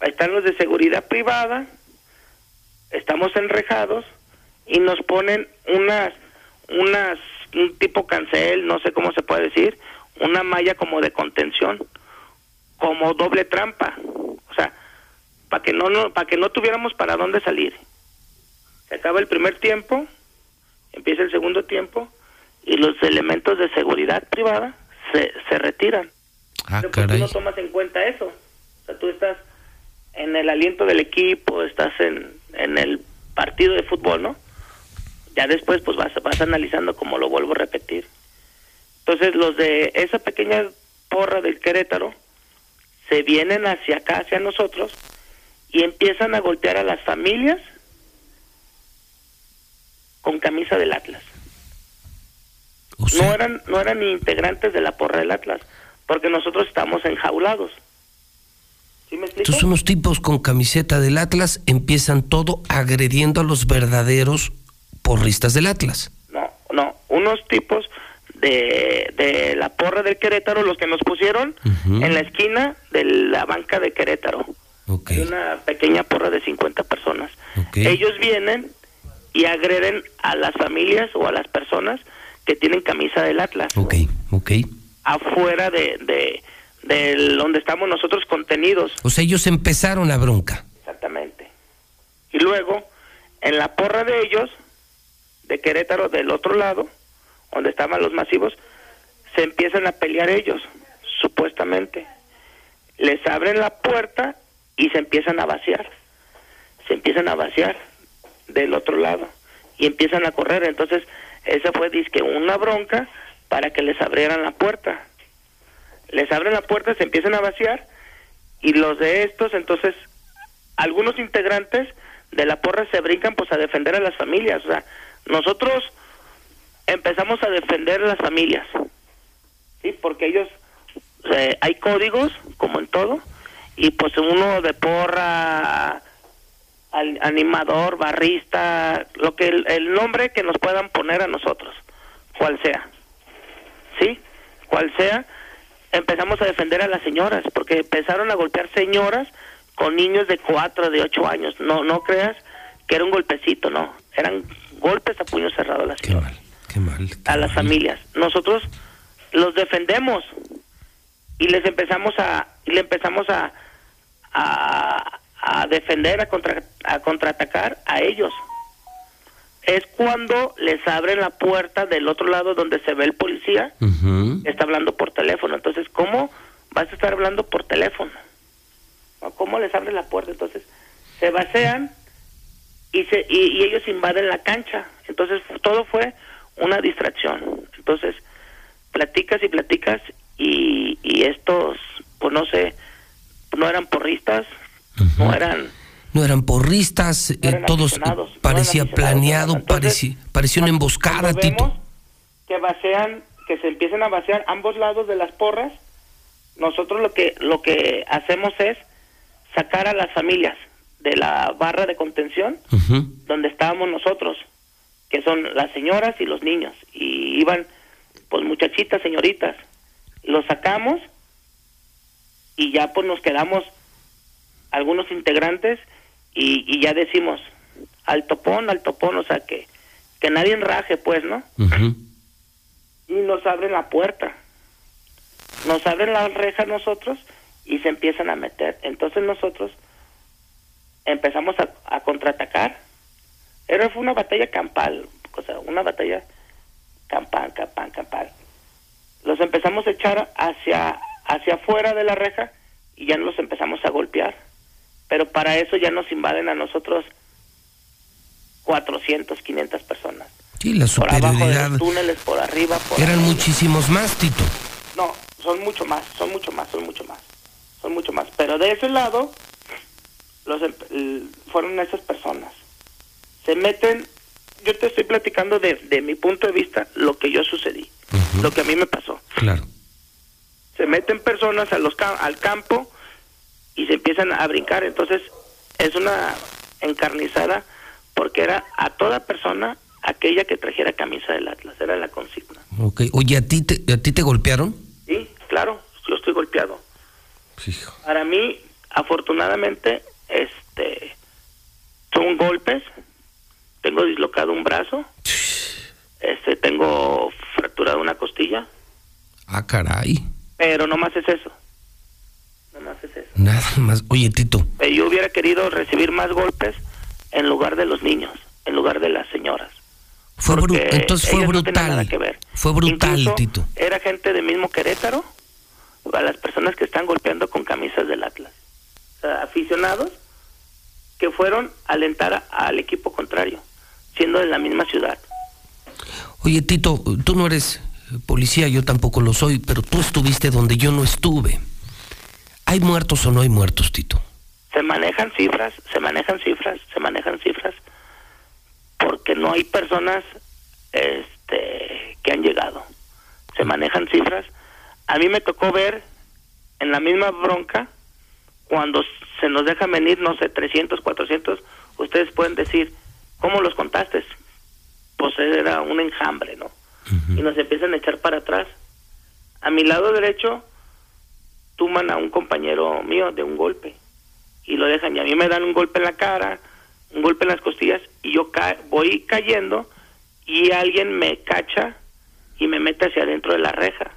están los de seguridad privada, estamos enrejados y nos ponen unas, unas, un tipo cancel, no sé cómo se puede decir, una malla como de contención, como doble trampa, o sea, para que no, no para que no tuviéramos para dónde salir. Se acaba el primer tiempo, empieza el segundo tiempo y los elementos de seguridad privada se, se retiran. Ah, Pero pues, tú no tomas en cuenta eso. O sea, tú estás en el aliento del equipo, estás en, en el partido de fútbol, ¿no? Ya después pues vas, vas analizando como lo vuelvo a repetir. Entonces los de esa pequeña porra del Querétaro se vienen hacia acá, hacia nosotros, y empiezan a golpear a las familias con camisa del Atlas. no eran no eran ni integrantes de la porra del Atlas, porque nosotros estamos enjaulados. ¿Sí me explico? Entonces unos tipos con camiseta del Atlas empiezan todo agrediendo a los verdaderos porristas del Atlas. No, no, unos tipos de, de la porra del Querétaro, los que nos pusieron en la esquina de la banca de Querétaro. Hay Una pequeña porra de 50 personas. Ellos vienen y agreden a las familias o a las personas que tienen camisa del Atlas. Ok, ok. Afuera de, de, del donde estamos nosotros contenidos. O sea, ellos empezaron la bronca. Exactamente. Y luego, en la porra de ellos, de Querétaro, del otro lado, donde estaban los masivos, se empiezan a pelear ellos, supuestamente. Les abren la puerta y se empiezan a vaciar. Se empiezan a vaciar del otro lado y empiezan a correr. Entonces, esa fue disque una bronca para que les abrieran la puerta. Les abren la puerta, se empiezan a vaciar y los de estos, entonces, algunos integrantes de la porra se brincan pues a defender a las familias. O sea, nosotros empezamos a defender a las familias, ¿sí? Porque ellos, eh, hay códigos, como en todo, y pues uno de porra, al- animador, barrista, lo que el, el nombre que nos puedan poner a nosotros, cual sea, ¿sí? Cual sea, empezamos a defender a las señoras, porque empezaron a golpear señoras con niños de cuatro, de ocho años. No, no creas que era un golpecito, no. Eran golpes a puño cerrado a las señoras, Qué mal. a las familias. Nosotros los defendemos y les empezamos a, y le empezamos a, a, a defender, a, contra, a contraatacar a ellos. Es cuando les abren la puerta del otro lado donde se ve el policía está hablando por teléfono. Entonces, ¿cómo vas a estar hablando por teléfono? ¿No? ¿Cómo les abre la puerta? Entonces, se vacean y, se, y, y ellos invaden la cancha. Entonces, todo fue una distracción. Entonces, platicas y platicas y, y estos, pues no sé, no eran porristas, no eran... No eran porristas, eh, todos eh, parecía planeado, parecía, parecía una emboscada, Tito. que vacean, que se empiecen a vaciar ambos lados de las porras, nosotros lo que lo que hacemos es sacar a las familias de la barra de contención donde estábamos nosotros, que son las señoras y los niños, y iban pues muchachitas, señoritas, los sacamos y ya pues nos quedamos algunos integrantes y, y ya decimos al topón, al topón, o sea que que nadie enraje pues, ¿no? y nos abren la puerta. Nos abren la reja nosotros y se empiezan a meter. Entonces nosotros empezamos a, a contraatacar. Era fue una batalla campal, o sea, una batalla campal, campal, campal. Los empezamos a echar hacia hacia afuera de la reja y ya los empezamos a golpear. Pero para eso ya nos invaden a nosotros 400, 500 personas Sí, la por abajo de superioridad. los túneles, por arriba, por Eran arriba. muchísimos más, Tito. No, son mucho más, son mucho más, son mucho más, son mucho más. Pero de ese lado, los em- fueron esas personas. Se meten, yo te estoy platicando de, de mi punto de vista lo que yo sucedí, lo que a mí me pasó. Claro. Se meten personas a los al campo y se empiezan a brincar. Entonces es una encarnizada porque era a toda persona aquella que trajera camisa del Atlas, era la consigna. Ok. Oye, ¿a ti te, a ti te golpearon? Sí, claro, yo estoy golpeado. Para mí, afortunadamente, este, son golpes. Tengo dislocado un brazo. Este, tengo fracturada una costilla. Ah, caray. Pero no más es eso. No más es eso. Nada más. Oye, Tito. Eh, Yo hubiera querido recibir más golpes en lugar de los niños, en lugar de las señoras. Fue entonces fue no nada brutal. que ver. Fue brutal, Incluso Tito. Era gente del mismo Querétaro, a las personas que están golpeando con camisas del Atlas. O sea, aficionados que fueron a alentar a- al equipo contrario, siendo de la misma ciudad. Oye, Tito, tú no eres policía, yo tampoco lo soy, pero tú estuviste donde yo no estuve. ¿Hay muertos o no hay muertos, Tito? Se manejan cifras, se manejan cifras, se manejan cifras, porque no hay personas este, que han llegado. Se manejan cifras. A mí me tocó ver en la misma bronca, cuando se nos deja venir, no sé, 300, 400, ustedes pueden decir, ¿cómo los contaste? Pues era un enjambre, ¿no? Y nos empiezan a echar para atrás. A mi lado derecho, tuman a un compañero mío de un golpe y lo dejan. Y a mí me dan un golpe en la cara, un golpe en las costillas y yo ca voy cayendo y alguien me cacha y me mete hacia adentro de la reja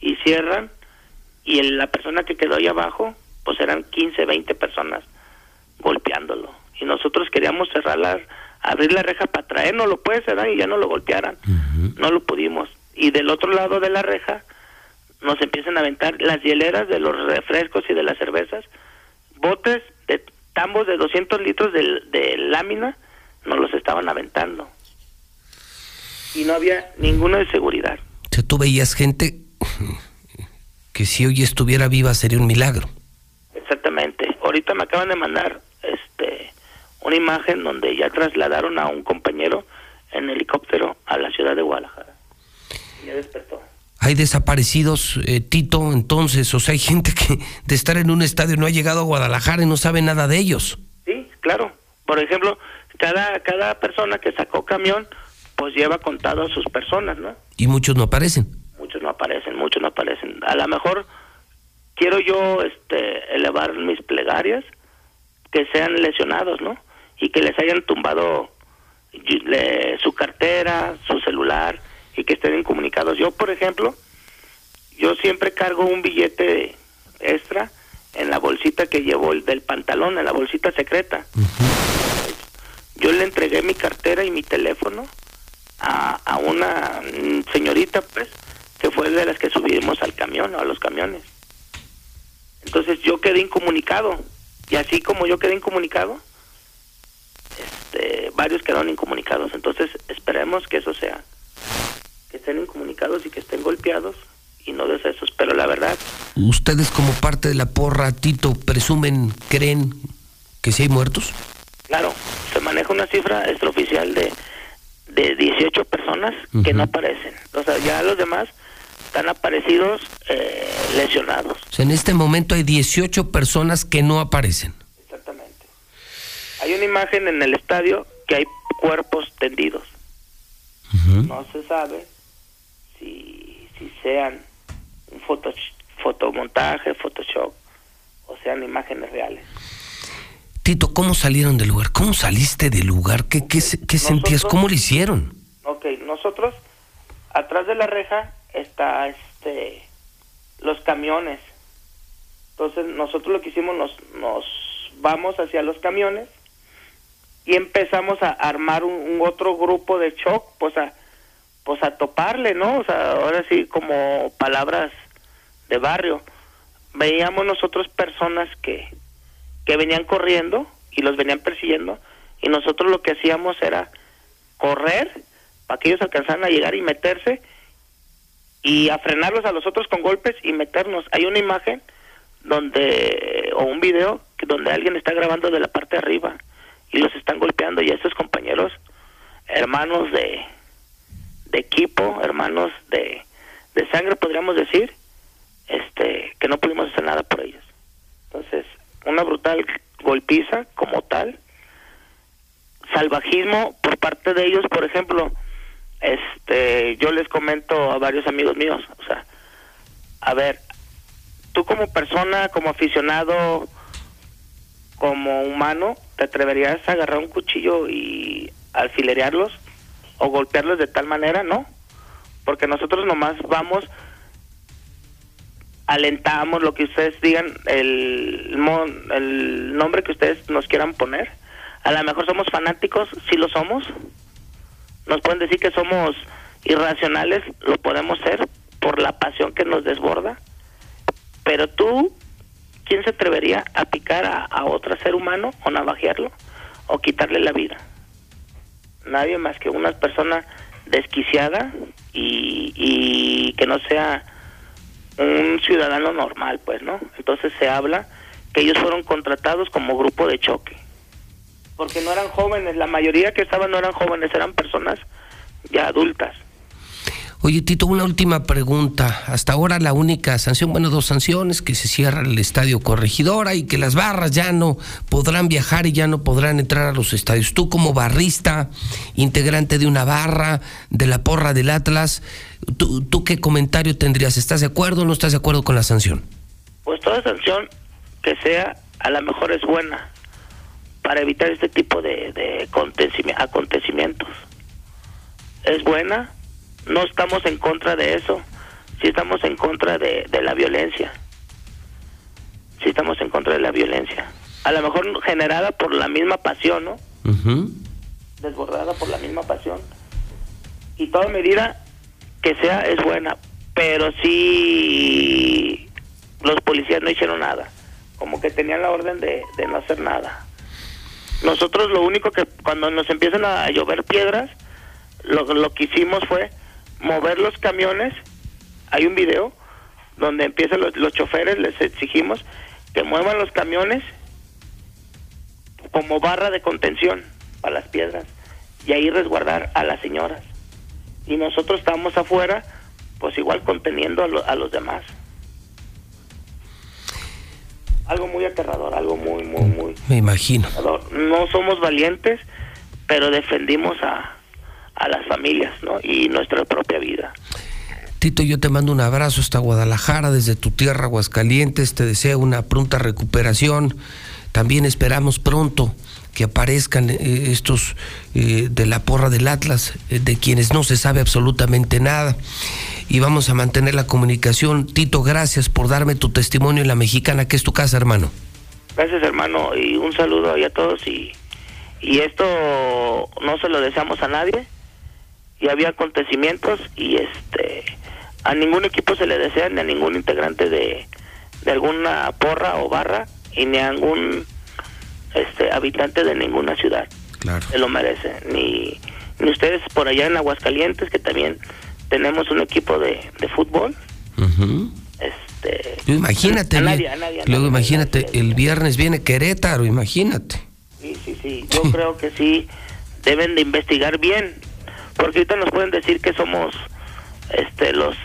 y cierran. Y el- la persona que quedó ahí abajo pues eran 15, 20 personas golpeándolo. Y nosotros queríamos cerrar la, abrir la reja para traérnoslo pues ¿verdad? y ya no lo golpearan. No lo pudimos. Y del otro lado de la reja nos empiezan a aventar las hieleras de los refrescos y de las cervezas botes de tambos de 200 litros de, de lámina nos los estaban aventando y no había ninguno de seguridad O sea, tú veías gente que si hoy estuviera viva sería un milagro. Exactamente. Ahorita me acaban de mandar este una imagen donde ya trasladaron a un compañero en helicóptero a la ciudad de Guadalajara. Ya despertó. Hay desaparecidos, eh, Tito, entonces, o sea, hay gente que de estar en un estadio no ha llegado a Guadalajara y no sabe nada de ellos. Sí, claro. Por ejemplo, cada cada persona que sacó camión pues lleva contado a sus personas, ¿no? Y muchos no aparecen. Muchos no aparecen, muchos no aparecen. A lo mejor quiero yo este elevar mis plegarias que sean lesionados, ¿no? Y que les hayan tumbado le- su cartera, su celular y que estén incomunicados. Yo, por ejemplo, yo siempre cargo un billete extra en la bolsita que llevo el del pantalón, en la bolsita secreta. Yo le entregué mi cartera y mi teléfono a, a una señorita, pues, que fue de las que subimos al camión, a los camiones. Entonces yo quedé incomunicado. Y así como yo quedé incomunicado, este, varios quedaron incomunicados. Entonces esperemos que eso sea, que estén incomunicados y que estén golpeados y no decesos. Pero la verdad, ¿Ustedes como parte de la porra, Tito, presumen, creen que sí hay muertos? claro, se maneja una cifra extraoficial de, de 18 personas que no aparecen. O sea, ya los demás están aparecidos eh, lesionados. O sea, en este momento hay 18 personas que no aparecen. Hay una imagen en el estadio que hay cuerpos tendidos. No se sabe si, si sean un foto, fotomontaje, Photoshop o sean imágenes reales. Tito, ¿cómo salieron del lugar? ¿Cómo saliste del lugar? ¿Qué, qué, qué sentías? ¿Cómo lo hicieron? Ok, nosotros atrás de la reja está este los camiones. Entonces nosotros lo que hicimos nos nos vamos hacia los camiones y empezamos a armar un, un otro grupo de shock, pues a pues a toparle, ¿no? O sea, ahora sí como palabras de barrio. Veíamos nosotros personas que que venían corriendo y los venían persiguiendo y nosotros lo que hacíamos era correr para que ellos alcanzaran a llegar y meterse y a frenarlos a los otros con golpes y meternos. Hay una imagen donde o un video donde alguien está grabando de la parte de arriba y los están golpeando y estos compañeros hermanos de de equipo, hermanos de de sangre podríamos decir, este que no pudimos hacer nada por ellos. Entonces, una brutal golpiza como tal salvajismo por parte de ellos, por ejemplo, este, yo les comento a varios amigos míos, o sea, a ver, tú como persona, como aficionado, como humano, ¿te atreverías a agarrar un cuchillo y alfilerearlos o golpearlos de tal manera? No, porque nosotros nomás vamos, alentamos lo que ustedes digan, el, el nombre que ustedes nos quieran poner. A lo mejor somos fanáticos, sí lo somos. Nos pueden decir que somos irracionales, lo podemos ser por la pasión que nos desborda. Pero tú, ¿quién se atrevería a picar a otro ser humano o navajearlo o quitarle la vida? Nadie más que una persona desquiciada y, y que no sea un ciudadano normal, pues, ¿no? Entonces se habla que ellos fueron contratados como grupo de choque. Porque no eran jóvenes, la mayoría que estaban no eran jóvenes, eran personas ya adultas. Oye, Tito, una última pregunta. Hasta ahora la única sanción, bueno, dos sanciones, que se cierra el estadio Corregidora y que las barras ya no podrán viajar y ya no podrán entrar a los estadios. Tú como barrista, integrante de una barra, de la porra del Atlas, ¿tú, qué comentario tendrías? ¿Estás de acuerdo o no estás de acuerdo con la sanción? Pues toda sanción que sea, a lo mejor es buena para evitar este tipo de, de acontecimi- acontecimientos. Es buena no estamos en contra de eso, sí estamos en contra de, de la violencia. Sí estamos en contra de la violencia. A lo mejor generada por la misma pasión, ¿no? Desbordada por la misma pasión. Y toda medida que sea es buena, pero sí los policías no hicieron nada. Como que tenían la orden de, de no hacer nada. Nosotros lo único que cuando nos empiezan a llover piedras, lo, lo que hicimos fue mover los camiones. Hay un video donde empiezan los, los choferes, les exigimos que muevan los camiones como barra de contención para las piedras y ahí resguardar a las señoras. Y nosotros estamos afuera, pues igual conteniendo a, lo- a los demás. Algo muy aterrador, algo muy, muy, muy Me imagino. aterrador. No somos valientes, pero defendimos a, a las familias, ¿no? Y nuestra propia vida. Tito, yo te mando un abrazo hasta Guadalajara, desde tu tierra, Aguascalientes. Te deseo una pronta recuperación. También esperamos pronto que aparezcan eh, estos eh, de la porra del Atlas, eh, de quienes no se sabe absolutamente nada. Y vamos a mantener la comunicación. Tito, gracias por darme tu testimonio en la mexicana, que es tu casa, hermano. Gracias, hermano, y un saludo ahí a todos. Y, y esto no se lo deseamos a nadie. Y había acontecimientos y este a ningún equipo se le desea ni a ningún integrante de, de alguna porra o barra y ni a ningún este habitante de ninguna ciudad. Claro. Se lo merece. Ni, ni ustedes por allá en Aguascalientes, que también tenemos un equipo de, de fútbol. Este, Tú imagínate, a nadie, a nadie, a luego nadie, imagínate, el viernes viene Querétaro, imagínate. Sí, sí, sí. Yo creo que sí deben de investigar bien, porque ahorita nos pueden decir que somos este los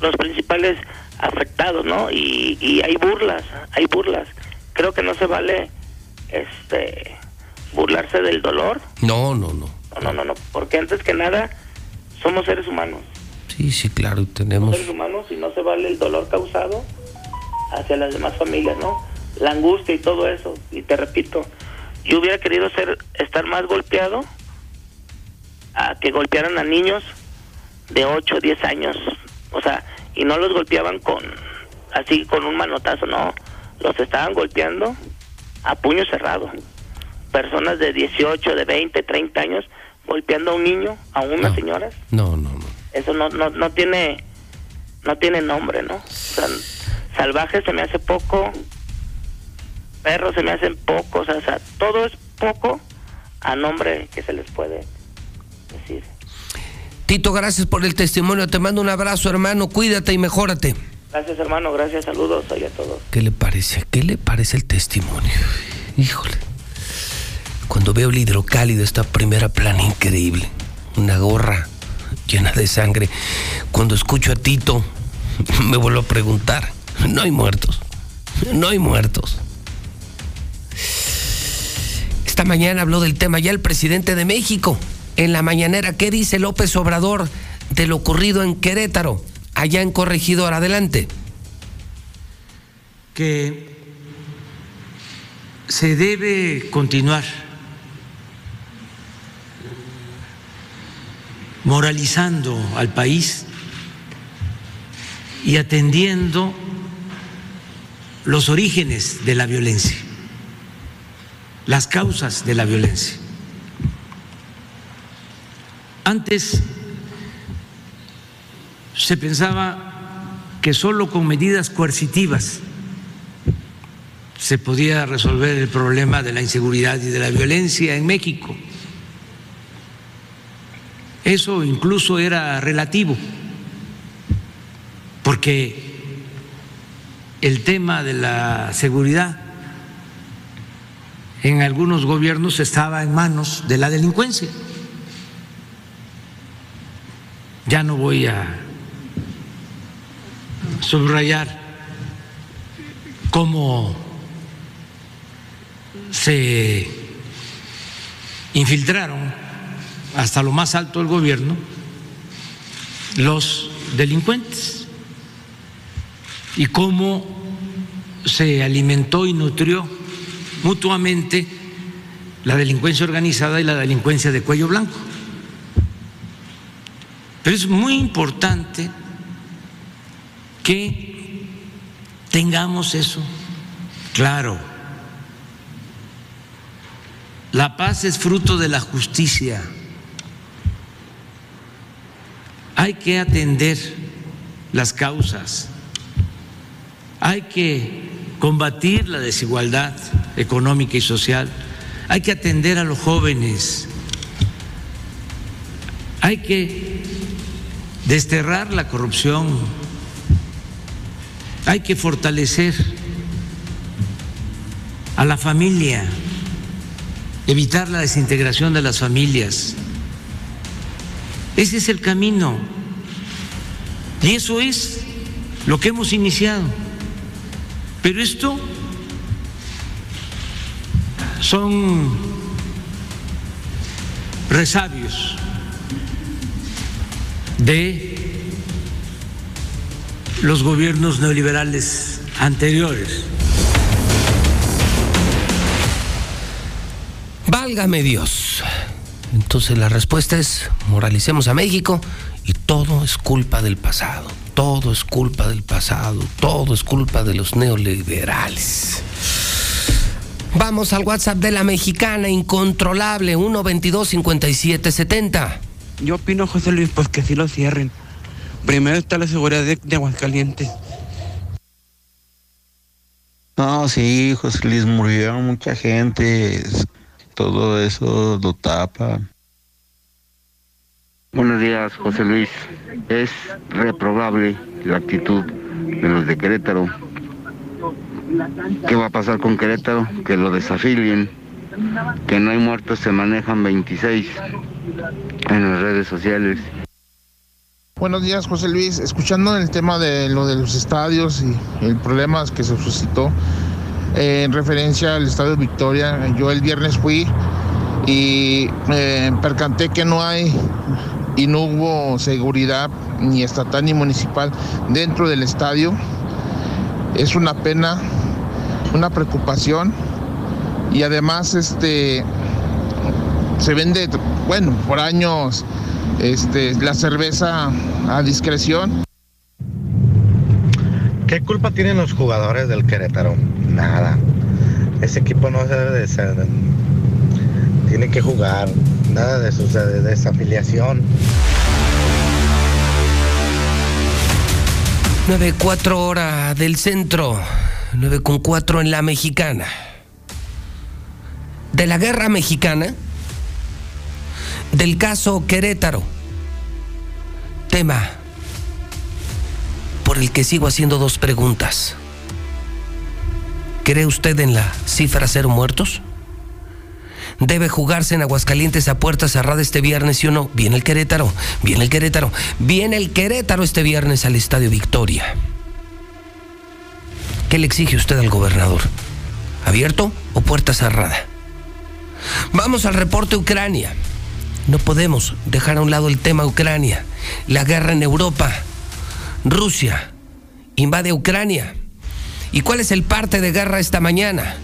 los principales afectados, ¿no? Y, y hay burlas, hay burlas. Creo que no se vale este burlarse del dolor. No, no, no. No, no, no, no, porque antes que nada somos seres humanos. Sí, sí, claro, tenemos... seres humanos y no se vale el dolor causado hacia las demás familias, ¿no? La angustia y todo eso. Y te repito, yo hubiera querido ser estar más golpeado a que golpearan a niños de 8, 10 años. O sea, y no los golpeaban con así con un manotazo, no. Los estaban golpeando a puño cerrado. Personas de 18, de 20, 30 años golpeando a un niño, a unas señoras. No, no, no. Eso no, no, no tiene no tiene nombre, ¿no? O sea, salvaje se me hace poco, perros se me hacen pocos, o sea, todo es poco a nombre que se les puede Tito, gracias por el testimonio. Te mando un abrazo, hermano. Cuídate y mejórate. Gracias, hermano, gracias, saludos ahí a todos. ¿Qué le parece? ¿Qué le parece el testimonio? Híjole. Cuando veo el hidrocálido, esta primera plana increíble, una gorra llena de sangre, cuando escucho a Tito, me vuelvo a preguntar, no hay muertos, no hay muertos. Esta mañana habló del tema ya el presidente de México. En la mañanera, ¿qué dice López Obrador de lo ocurrido en Querétaro, allá en Corregidor? Adelante. que se debe continuar moralizando al país y atendiendo los orígenes de la violencia, las causas de la violencia. Antes se pensaba que solo con medidas coercitivas se podía resolver el problema de la inseguridad y de la violencia en México. Eso incluso era relativo, porque el tema de la seguridad en algunos gobiernos estaba en manos de la delincuencia. Ya no voy a subrayar cómo se infiltraron hasta lo más alto del gobierno los delincuentes y cómo se alimentó y nutrió mutuamente la delincuencia organizada y la delincuencia de cuello blanco. Pero es muy importante que tengamos eso claro. La paz es fruto de la justicia. Hay que atender las causas. Hay que combatir la desigualdad económica y social. Hay que atender a los jóvenes. Hay que desterrar la corrupción. Hay que fortalecer a la familia, evitar la desintegración de las familias. Ese es el camino. Y eso es lo que hemos iniciado. Pero esto son resabios de los gobiernos neoliberales anteriores. Válgame Dios. Entonces la respuesta es, moralicemos a México y todo es culpa del pasado, todo es culpa del pasado, todo es culpa de los neoliberales. Vamos al WhatsApp de la mexicana incontrolable 122 5770. Yo opino, José Luis, pues que sí lo cierren. Primero está la seguridad de, de Aguascalientes. No, sí, José Luis, murieron mucha gente. Todo eso lo tapa. Buenos días, José Luis. Es reprobable la actitud de los de Querétaro. ¿Qué va a pasar con Querétaro? Que lo desafilien. Que no hay muertos, se manejan 26 en las redes sociales. Buenos días, José Luis. Escuchando el tema de lo de los estadios y el problema que se suscitó eh, en referencia al Estadio Victoria, yo el viernes fui y me percanté que no hay y no hubo seguridad ni estatal ni municipal dentro del estadio. Es una pena, una preocupación y además este se vende, bueno, por años este, la cerveza a discreción. ¿Qué culpa tienen los jugadores del Querétaro? Nada. Ese equipo no debe de ser. Tiene que jugar. Nada de, su, de desafiliación. 9-4 hora del centro, 9 con 4 en la mexicana. De la guerra mexicana, del caso Querétaro, tema por el que sigo haciendo dos preguntas. ¿Cree usted en la cifra cero muertos? debe jugarse en Aguascalientes a puerta cerrada este viernes, ¿sí o no? Viene el Querétaro, viene el Querétaro, viene el Querétaro este viernes al Estadio Victoria. ¿Qué le exige usted al gobernador? ¿Abierto o puerta cerrada? Vamos al reporte Ucrania. No podemos dejar a un lado el tema Ucrania, la guerra en Europa. Rusia invade Ucrania. ¿Y cuál es el parte de guerra esta mañana?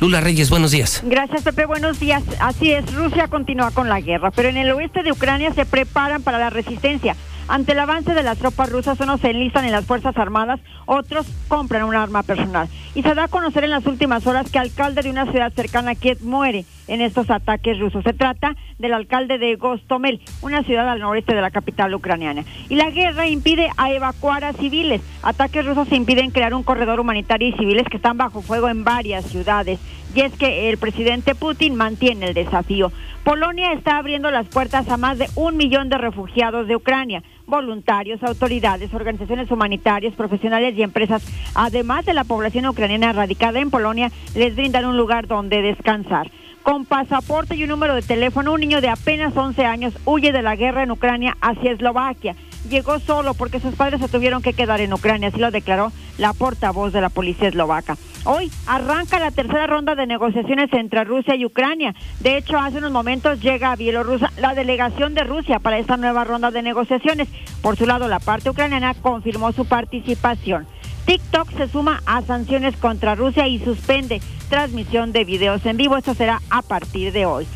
Lula Reyes, buenos días. Gracias, Pepe. Buenos días. Así es, Rusia continúa con la guerra, pero en el oeste de Ucrania se preparan para la resistencia. Ante el avance de las tropas rusas, unos se enlistan en las Fuerzas Armadas, otros compran un arma personal. Y se da a conocer en las últimas horas que alcalde de una ciudad cercana a Kiev muere en estos ataques rusos. Se trata del alcalde de Gostomel, una ciudad al noreste de la capital ucraniana. Y la guerra impide a evacuar a civiles. Ataques rusos impiden crear un corredor humanitario y civiles que están bajo fuego en varias ciudades. Y es que el presidente Putin mantiene el desafío. Polonia está abriendo las puertas a más de un millón de refugiados de Ucrania, voluntarios, autoridades, organizaciones humanitarias, profesionales y empresas, además de la población ucraniana radicada en Polonia, les brindan un lugar donde descansar. Con pasaporte y un número de teléfono, un niño de apenas 11 años huye de la guerra en Ucrania hacia Eslovaquia llegó solo porque sus padres se tuvieron que quedar en Ucrania, así lo declaró la portavoz de la policía eslovaca. Hoy arranca la tercera ronda de negociaciones entre Rusia y Ucrania. De hecho, hace unos momentos llega a Bielorrusia la delegación de Rusia para esta nueva ronda de negociaciones. Por su lado, la parte ucraniana confirmó su participación. TikTok se suma a sanciones contra Rusia y suspende transmisión de videos en vivo. Esto será a partir de hoy.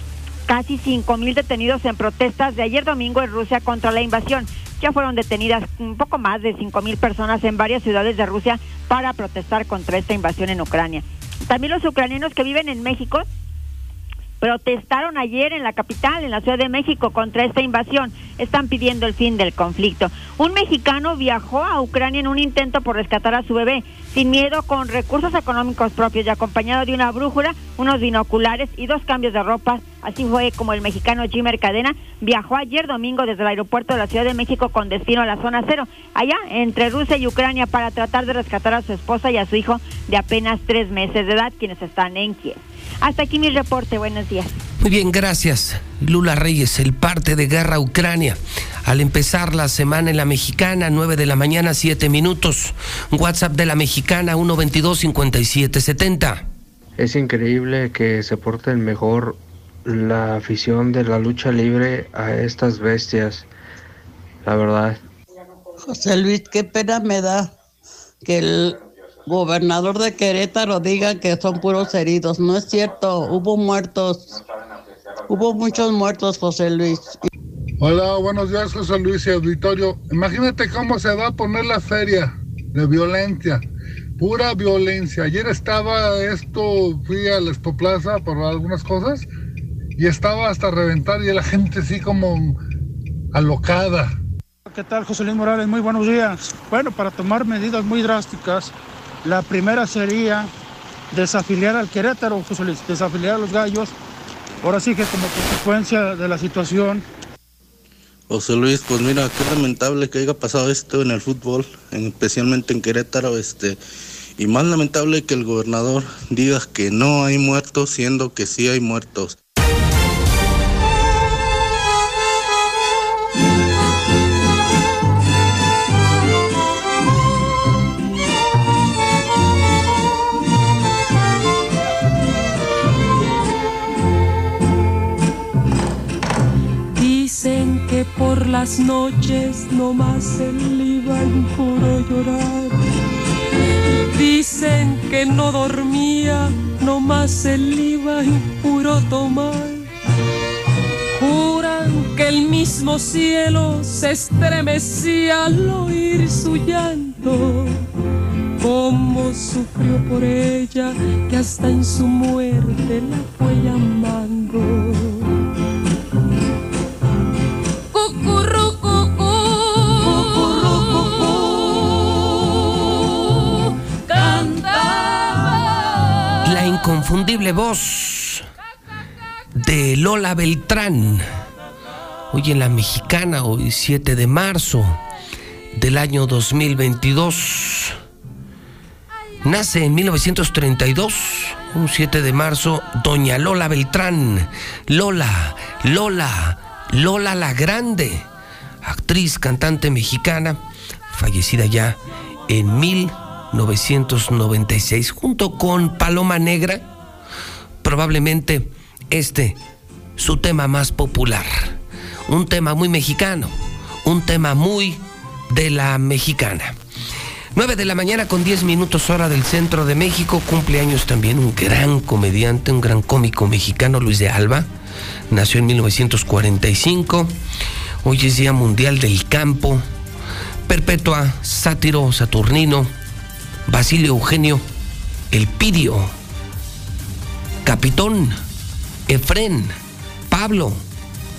casi 5.000 detenidos en protestas de ayer domingo en Rusia contra la invasión. Ya fueron detenidas un poco más de 5.000 personas en varias ciudades de Rusia para protestar contra esta invasión en Ucrania. También los ucranianos que viven en México protestaron ayer en la capital, en la Ciudad de México, contra esta invasión. Están pidiendo el fin del conflicto. Un mexicano viajó a Ucrania en un intento por rescatar a su bebé, sin miedo, con recursos económicos propios y acompañado de una brújula, unos binoculares y dos cambios de ropa. Así fue como el mexicano Jimmer Cadena viajó ayer domingo desde el aeropuerto de la Ciudad de México con destino a la zona cero, allá entre Rusia y Ucrania, para tratar de rescatar a su esposa y a su hijo de apenas tres meses de edad, quienes están en Kiev. Hasta aquí mi reporte. Buenos días. Muy bien, gracias. Lula Reyes, el parte de guerra Ucrania. Al empezar la semana en la mexicana, 9 de la mañana, 7 minutos. WhatsApp de la mexicana, 122-5770. Es increíble que se porten mejor la afición de la lucha libre a estas bestias. La verdad. José Luis, qué pena me da que el gobernador de Querétaro diga que son puros heridos. No es cierto, hubo muertos. Hubo muchos muertos, José Luis. Hola, buenos días, José Luis y auditorio. Imagínate cómo se va a poner la feria de violencia. Pura violencia. Ayer estaba esto, fui a la Expoplaza por algunas cosas y estaba hasta reventar y la gente así como alocada. ¿Qué tal, José Luis Morales? Muy buenos días. Bueno, para tomar medidas muy drásticas, la primera sería desafiliar al Querétaro, José Luis, desafiliar a los gallos. Ahora sí que como consecuencia de la situación. José Luis, pues mira, qué lamentable que haya pasado esto en el fútbol, especialmente en Querétaro, este, y más lamentable que el gobernador diga que no hay muertos, siendo que sí hay muertos. Las noches nomás él iba en puro llorar. Dicen que no dormía, nomás iba en puro tomar. Juran que el mismo cielo se estremecía al oír su llanto. Cómo sufrió por ella, que hasta en su muerte la fue llamando. Inconfundible voz de Lola Beltrán. Hoy en la mexicana, hoy 7 de marzo del año 2022. Nace en 1932, un 7 de marzo, doña Lola Beltrán. Lola, Lola, Lola la Grande, actriz, cantante mexicana, fallecida ya en 1932. 1996, junto con Paloma Negra, probablemente este, su tema más popular. Un tema muy mexicano, un tema muy de la mexicana. 9 de la mañana con 10 minutos hora del centro de México, cumpleaños también un gran comediante, un gran cómico mexicano, Luis de Alba. Nació en 1945. Hoy es Día Mundial del Campo. Perpetua, sátiro, saturnino, Basilio Eugenio, Elpidio, Capitón, Efren, Pablo,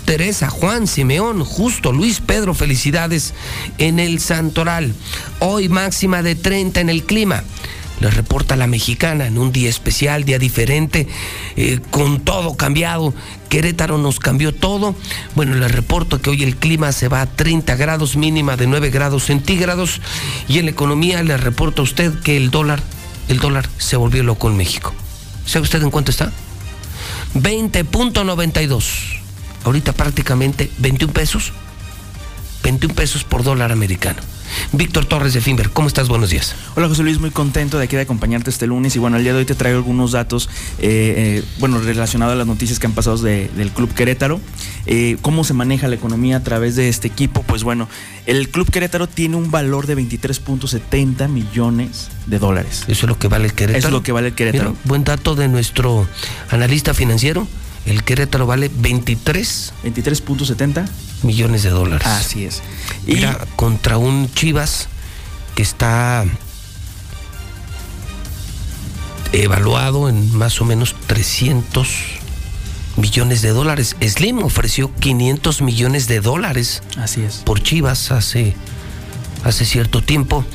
Teresa, Juan, Simeón, Justo, Luis, Pedro, felicidades en el Santoral. Hoy máxima de 30 en el clima. Les reporta la mexicana en un día especial, día diferente, eh, con todo cambiado. Querétaro nos cambió todo. Bueno, les reporto que hoy el clima se va a 30 grados, mínima de 9 grados centígrados. Y en la economía les reporto a usted que el dólar, el dólar se volvió loco en México. ¿Sabe usted en cuánto está? 20.92. Ahorita prácticamente 21 pesos. 21 pesos por dólar americano. Víctor Torres de Finver, ¿cómo estás? Buenos días. Hola José Luis, muy contento de aquí de acompañarte este lunes y bueno, el día de hoy te traigo algunos datos, eh, eh, bueno, relacionados a las noticias que han pasado del Club Querétaro, eh, cómo se maneja la economía a través de este equipo, pues bueno, el Club Querétaro tiene un valor de 23.70 millones de dólares. Eso es lo que vale el Querétaro. Eso es lo que vale el Querétaro. buen dato de nuestro analista financiero el Querétaro vale 23 23.70 millones de dólares. Así es. Y Mira, contra un Chivas que está evaluado en más o menos 300 millones de dólares. Slim ofreció 500 millones de dólares. Así es. Por Chivas hace, hace cierto tiempo.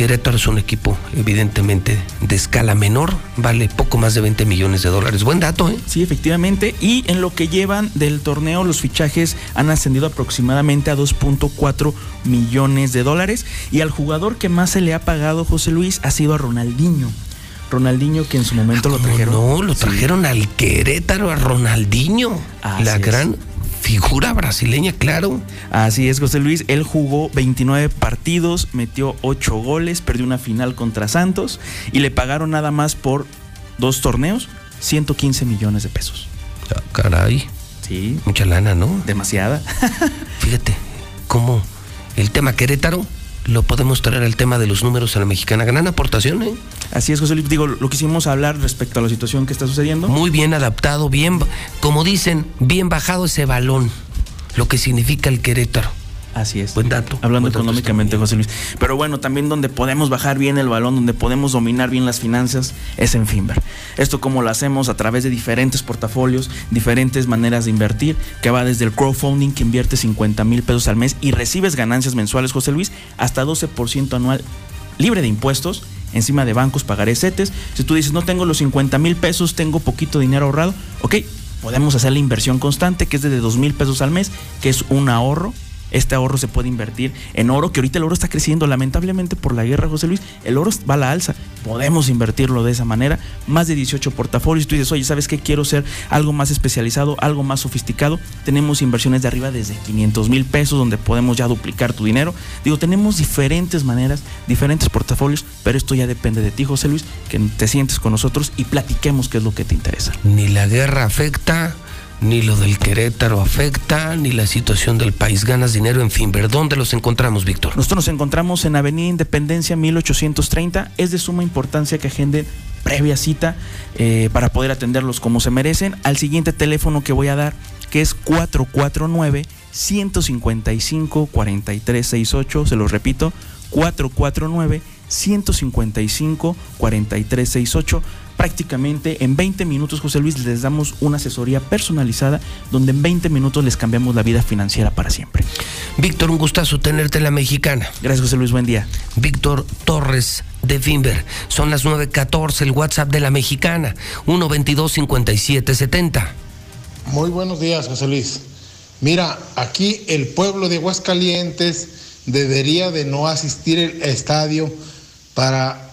Querétaro es un equipo evidentemente de escala menor, vale poco más de 20 millones de dólares. Buen dato, ¿eh? Sí, efectivamente. Y en lo que llevan del torneo, los fichajes han ascendido aproximadamente a 2.4 millones de dólares. Y al jugador que más se le ha pagado, José Luis, ha sido a Ronaldinho. Ronaldinho que en su momento lo trajeron. No, lo trajeron al Querétaro, a Ronaldinho. la gran figura brasileña, claro. Así es, José Luis. Él jugó 29 partidos, metió 8 goles, perdió una final contra Santos y le pagaron nada más por dos torneos 115 millones de pesos. Ah, caray. Sí. Mucha lana, ¿no? Demasiada. Fíjate cómo el tema Querétaro lo podemos traer al tema de los números a la mexicana. Gran aportación, ¿eh? Así es, José Luis. Digo, lo quisimos hablar respecto a la situación que está sucediendo. Muy bien adaptado, bien, como dicen, bien bajado ese balón, lo que significa el Querétaro. Así es. Buen dato. Hablando Buen dato económicamente, José Luis. Pero bueno, también donde podemos bajar bien el balón, donde podemos dominar bien las finanzas, es en Finver. Esto como lo hacemos a través de diferentes portafolios, diferentes maneras de invertir, que va desde el crowdfunding, que invierte 50 mil pesos al mes y recibes ganancias mensuales, José Luis, hasta 12% anual libre de impuestos encima de bancos, pagaré CETES. Si tú dices, no tengo los 50 mil pesos, tengo poquito dinero ahorrado, ok, podemos hacer la inversión constante, que es de 2 mil pesos al mes, que es un ahorro. Este ahorro se puede invertir en oro, que ahorita el oro está creciendo, lamentablemente por la guerra, José Luis, el oro va a la alza. Podemos invertirlo de esa manera. Más de 18 portafolios. Tú dices, oye, ¿sabes qué? Quiero ser algo más especializado, algo más sofisticado. Tenemos inversiones de arriba desde 500 mil pesos, donde podemos ya duplicar tu dinero. Digo, tenemos diferentes maneras, diferentes portafolios, pero esto ya depende de ti, José Luis, que te sientes con nosotros y platiquemos qué es lo que te interesa. Ni la guerra afecta, ni lo del Querétaro afecta, ni la situación del país. Ganas dinero en fin. ¿Dónde los encontramos, Víctor? Nosotros nos encontramos en Avenida Independencia 1830. Es de suma importancia que agenden previa cita eh, para poder atenderlos como se merecen. Al siguiente teléfono que voy a dar, que es 449 155 4368. Se los repito, 449 155 4368 prácticamente en 20 minutos, José Luis, les damos una asesoría personalizada donde en 20 minutos les cambiamos la vida financiera para siempre. Víctor, un gustazo tenerte en la mexicana. Gracias, José Luis, buen día. Víctor Torres de Finver. Son las 9.14, el WhatsApp de la mexicana, 122-5770. Muy buenos días, José Luis. Mira, aquí el pueblo de Aguascalientes debería de no asistir al estadio para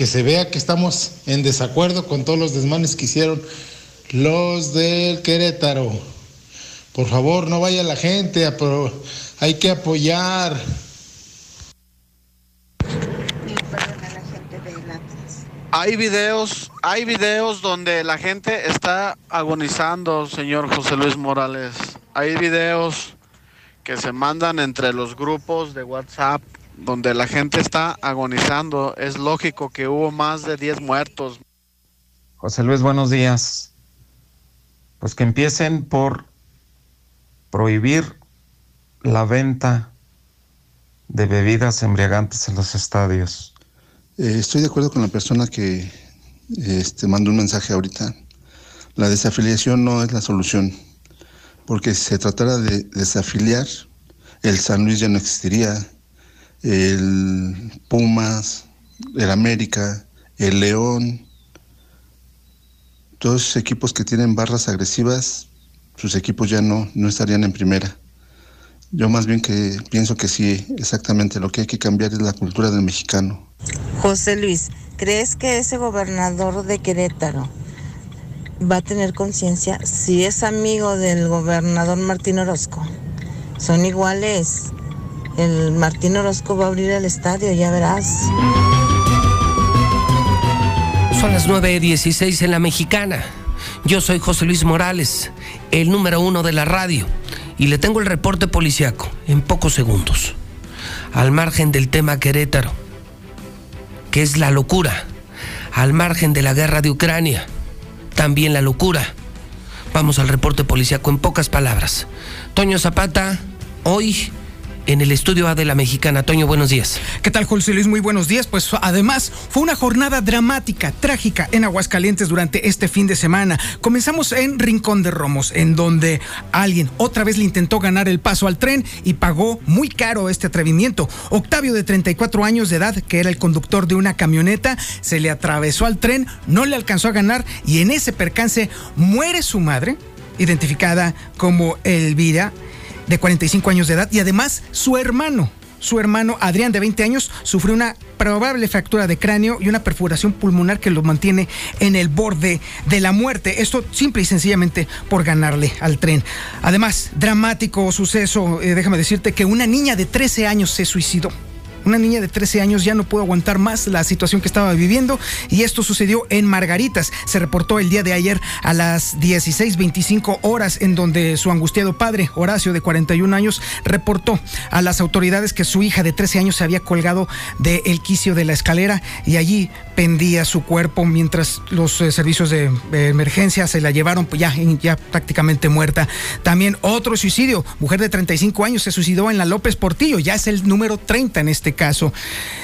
que se vea que estamos en desacuerdo con todos los desmanes que hicieron los del Querétaro. Por favor, no vaya la gente, pero hay que apoyar. Hay videos, hay videos donde la gente está agonizando, señor José Luis Morales. Hay videos que se mandan entre los grupos de WhatsApp donde la gente está agonizando. Es lógico que hubo más de 10 muertos. José Luis, buenos días. Pues que empiecen por prohibir la venta de bebidas embriagantes en los estadios. Eh, estoy de acuerdo con la persona que este, mandó un mensaje ahorita. La desafiliación no es la solución, porque si se tratara de desafiliar, el San Luis ya no existiría, el Pumas, el América, el León, todos esos equipos que tienen barras agresivas, sus equipos ya no, no estarían en primera. Yo más bien que pienso que sí, exactamente lo que hay que cambiar es la cultura del mexicano. José Luis, ¿crees que ese gobernador de Querétaro va a tener conciencia si es amigo del gobernador Martín Orozco? Son iguales. El Martín Orozco va a abrir el estadio, ya verás. Son las 9.16 en la mexicana. Yo soy José Luis Morales, el número uno de la radio, y le tengo el reporte policiaco en pocos segundos. Al margen del tema Querétaro, que es la locura, al margen de la guerra de Ucrania, también la locura, Vamos al reporte policíaco en pocas palabras. Toño Zapata, hoy en el estudio A de la Mexicana. Toño, buenos días. ¿Qué tal, José Luis? Muy buenos días. Pues además fue una jornada dramática, trágica en Aguascalientes durante este fin de semana. Comenzamos en Rincón de Romos, en donde alguien otra vez le intentó ganar el paso al tren y pagó muy caro este atrevimiento. Octavio, de 34 años de edad, que era el conductor de una camioneta, se le atravesó al tren, no le alcanzó a ganar y en ese percance muere su madre, identificada como Elvira de 45 años de edad, y además su hermano, su hermano Adrián de 20 años, sufrió una probable fractura de cráneo y una perforación pulmonar que lo mantiene en el borde de la muerte. Esto simple y sencillamente por ganarle al tren. Además, dramático suceso, eh, déjame decirte que una niña de 13 años se suicidó. Una niña de 13 años ya no pudo aguantar más la situación que estaba viviendo y esto sucedió en Margaritas. Se reportó el día de ayer a las 16:25 horas en donde su angustiado padre, Horacio de 41 años, reportó a las autoridades que su hija de 13 años se había colgado del quicio de la escalera y allí pendía su cuerpo mientras los eh, servicios de eh, emergencia se la llevaron pues ya, ya prácticamente muerta. También otro suicidio, mujer de 35 años se suicidó en la López Portillo, ya es el número 30 en este caso.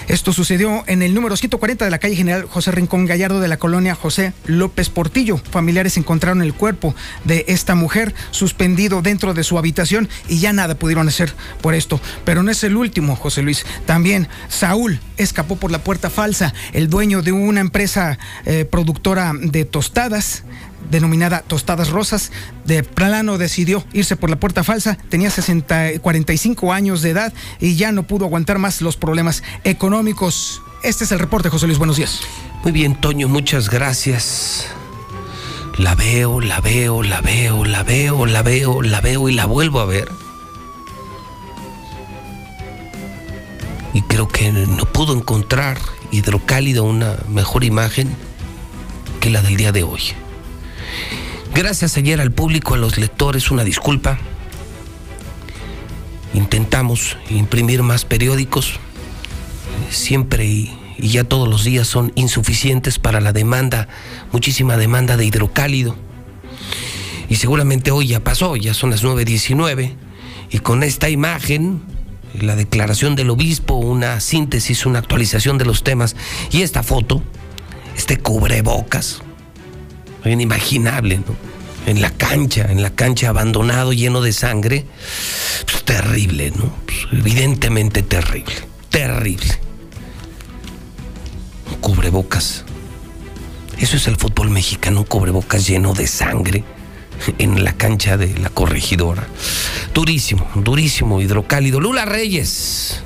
Esto sucedió en el número 140 de la calle General José Rincón Gallardo de la colonia José López Portillo. Familiares encontraron el cuerpo de esta mujer suspendido dentro de su habitación y ya nada pudieron hacer por esto. Pero no es el último, José Luis. También Saúl escapó por la puerta falsa, el dueño de una empresa eh, productora de tostadas denominada Tostadas Rosas, de plano decidió irse por la puerta falsa, tenía 60, 45 años de edad y ya no pudo aguantar más los problemas económicos. Este es el reporte, José Luis, buenos días. Muy bien, Toño, muchas gracias. La veo, la veo, la veo, la veo, la veo, la veo y la vuelvo a ver. Y creo que no pudo encontrar hidrocálido una mejor imagen que la del día de hoy. Gracias ayer al público, a los lectores, una disculpa. Intentamos imprimir más periódicos. Siempre y, ya todos los días son insuficientes para la demanda, muchísima demanda de hidrocálido. Y seguramente hoy ya pasó, ya son las 9.19. Y con esta imagen, la declaración del obispo, una síntesis, una actualización de los temas y esta foto, este cubrebocas, inimaginable, ¿no? En la cancha, en la cancha abandonado, lleno de sangre, pues terrible, ¿no? Pues, evidentemente terrible, terrible. Cubrebocas. Eso es el fútbol mexicano, cubrebocas lleno de sangre en la cancha de la corregidora. Durísimo, durísimo, hidrocálido. Lula Reyes.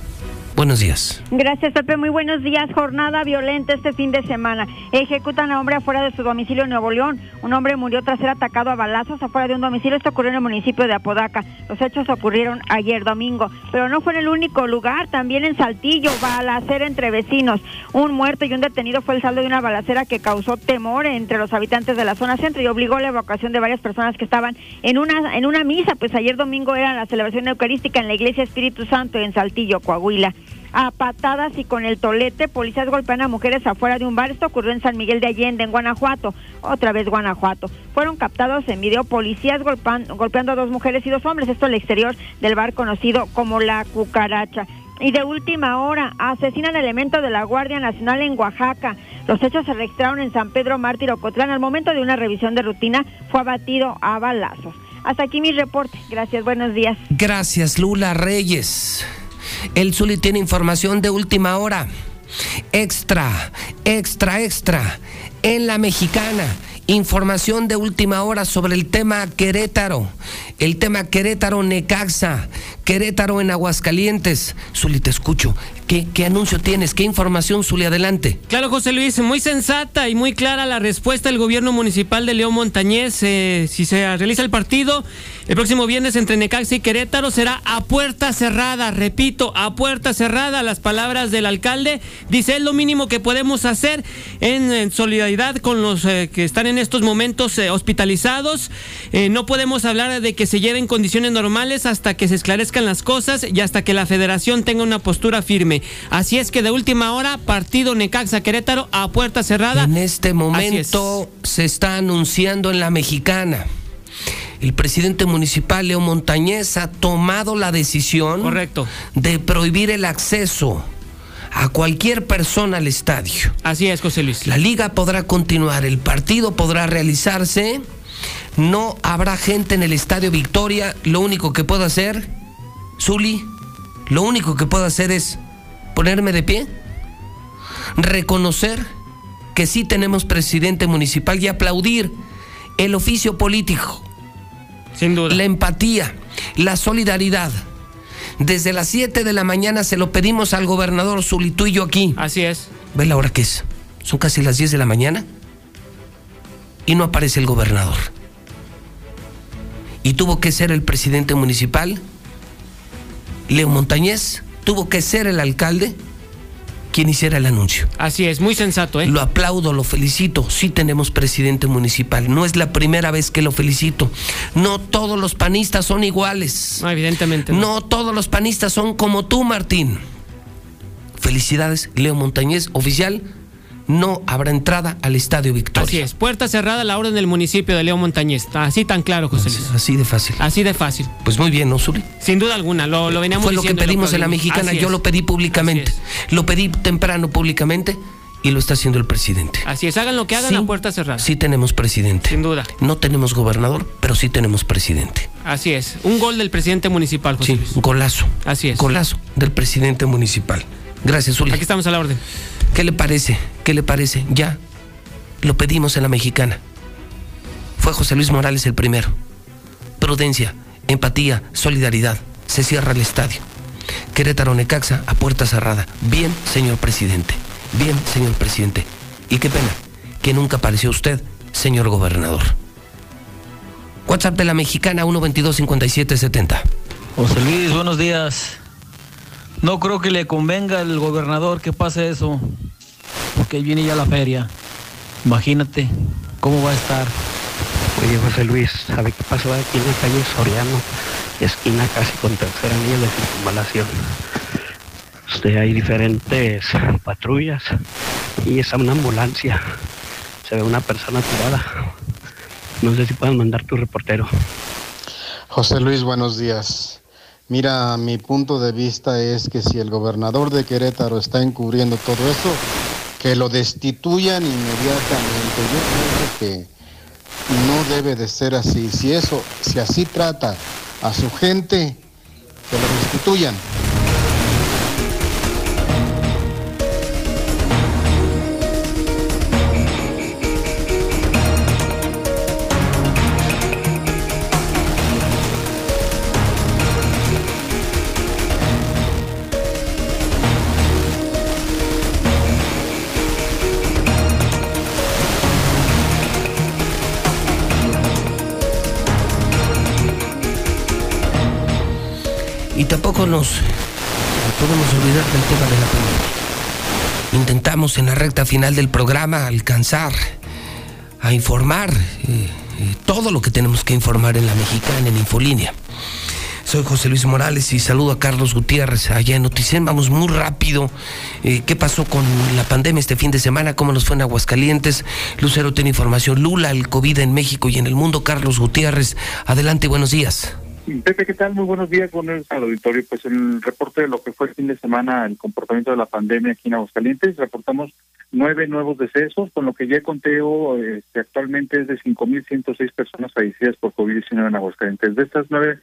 Buenos días. Gracias, Pepe. Muy buenos días. Jornada violenta este fin de semana. Ejecutan a hombre afuera de su domicilio en Nuevo León. Un hombre murió tras ser atacado a balazos afuera de un domicilio. Esto ocurrió en el municipio de Apodaca. Los hechos ocurrieron ayer domingo. Pero no fue en el único lugar. También en Saltillo, balacera entre vecinos. Un muerto y un detenido fue el saldo de una balacera que causó temor entre los habitantes de la zona centro y obligó la evacuación de varias personas que estaban en una, en una misa. Pues ayer domingo era la celebración eucarística en la iglesia Espíritu Santo en Saltillo, Coahuila a patadas y con el tolete. Policías golpean a mujeres afuera de un bar. Esto ocurrió en San Miguel de Allende, en Guanajuato. Otra vez Guanajuato. Fueron captados en video policías golpean, golpeando a dos mujeres y dos hombres. Esto al exterior del bar conocido como La Cucaracha. Y de última hora, asesinan elementos de la Guardia Nacional en Oaxaca. Los hechos se registraron en San Pedro Mártir Ocotlán. Al momento de una revisión de rutina, fue abatido a balazos. Hasta aquí mi reporte. Gracias, buenos días. Gracias, Lula Reyes. El Zuli tiene información de última hora. Extra, extra, extra. En la mexicana. Información de última hora sobre el tema Querétaro. El tema Querétaro Necaxa. Querétaro en Aguascalientes. Zuli, te escucho. ¿Qué, ¿Qué, anuncio tienes? ¿Qué información, Zuli? Adelante. Claro, José Luis, muy sensata y muy clara la respuesta del gobierno municipal de León Montañez. Eh, si se realiza el partido el próximo viernes entre Necaxa y Querétaro será a puerta cerrada. Repito, a puerta cerrada. Las palabras del alcalde. Dice, es lo mínimo que podemos hacer en, solidaridad con los eh, que están en estos momentos eh, hospitalizados. No podemos hablar de que se lleven condiciones normales hasta que se esclarezcan las cosas y hasta que la federación tenga una postura firme. Así es que de última hora, partido Necaxa Querétaro a puerta cerrada. En este momento se está anunciando en la mexicana. el presidente municipal Leo Montañez ha tomado la decisión Correcto. de prohibir el acceso a cualquier persona al estadio. Así es, José Luis. La liga podrá continuar, el partido podrá realizarse, no habrá gente en el estadio Victoria, lo único que puedo hacer, Zuli, lo único que puedo hacer es ponerme de pie, reconocer que sí tenemos presidente municipal y aplaudir el oficio político. Sin duda. La empatía, la solidaridad. Desde las 7 de la mañana se lo pedimos al gobernador Zuli, tú y yo aquí. Así es. ¿Ve la hora que es? Son casi las 10 de la mañana y no aparece el gobernador. Y tuvo que ser el presidente municipal, Leo Montañez, tuvo que ser el alcalde quien hiciera el anuncio. Así es, muy sensato, ¿eh? Lo aplaudo, lo felicito. Sí tenemos presidente municipal. No es la primera vez que lo felicito. No todos los panistas son iguales. No, evidentemente. No todos los panistas son como tú, Martín. Felicidades, Leo Montañez, oficial. No habrá entrada al Estadio Victoria. Así es, puerta cerrada a la orden del municipio de León Montañez. Así tan claro, José Luis. Así de fácil. Así de fácil. Pues muy bien, ¿no, Zuli? Sin duda alguna, lo, lo veníamos Fue lo que diciendo pedimos en la mexicana. Así Yo es. lo pedí públicamente. Lo pedí temprano públicamente y lo está haciendo el presidente. Así es, hagan lo que hagan Sí. a puerta cerrada. Sí tenemos presidente. Sin duda. No tenemos gobernador, pero sí tenemos presidente. Así es. Un gol del presidente municipal, José Sí, Luis. golazo. Así es. Golazo del presidente municipal. Gracias, Zuli. Aquí estamos a la orden. ¿Qué le parece? ¿Qué le parece? Ya lo pedimos en la mexicana. Fue José Luis Morales el primero. Prudencia, empatía, solidaridad. Se cierra el estadio. Querétaro Necaxa a puerta cerrada. Bien, señor presidente. Bien, señor presidente. Y qué pena que nunca apareció usted, señor gobernador. WhatsApp de la mexicana 122-5770. José Luis, buenos días. No creo que le convenga al gobernador que pase eso, porque ahí viene ya la feria. Imagínate cómo va a estar. Oye, José Luis, ¿sabe qué pasó aquí en la calle Soriano? Esquina casi con tercera anillo de circunvalación. Este, hay diferentes patrullas y es una ambulancia. Se ve una persona tirada. No sé si puedan mandar tu reportero. José Luis, buenos días. Mira, mi punto de vista es que si el gobernador de Querétaro está encubriendo todo eso, que lo destituyan inmediatamente. Yo creo que no debe de ser así. Si eso, si así trata a su gente, que lo destituyan. Tampoco nos podemos olvidar del tema de la pandemia. Intentamos en la recta final del programa alcanzar a informar eh, eh, todo lo que tenemos que informar en la mexicana, en Infolínea. Soy José Luis Morales y saludo a Carlos Gutiérrez allá en Noticen. Vamos muy rápido. Eh, ¿Qué pasó con la pandemia este fin de semana? ¿Cómo nos fue en Aguascalientes? Lucero tiene información. Lula, el COVID en México y en el mundo. Carlos Gutiérrez, adelante, buenos días. Pepe, ¿qué tal? Muy buenos días, buenos al auditorio. Pues en el reporte de lo que fue el fin de semana, el comportamiento de la pandemia aquí en Aguascalientes, reportamos nueve nuevos decesos, con lo que ya conteo este, actualmente es de 5.106 personas fallecidas por COVID-19 en Aguascalientes. De estas nueve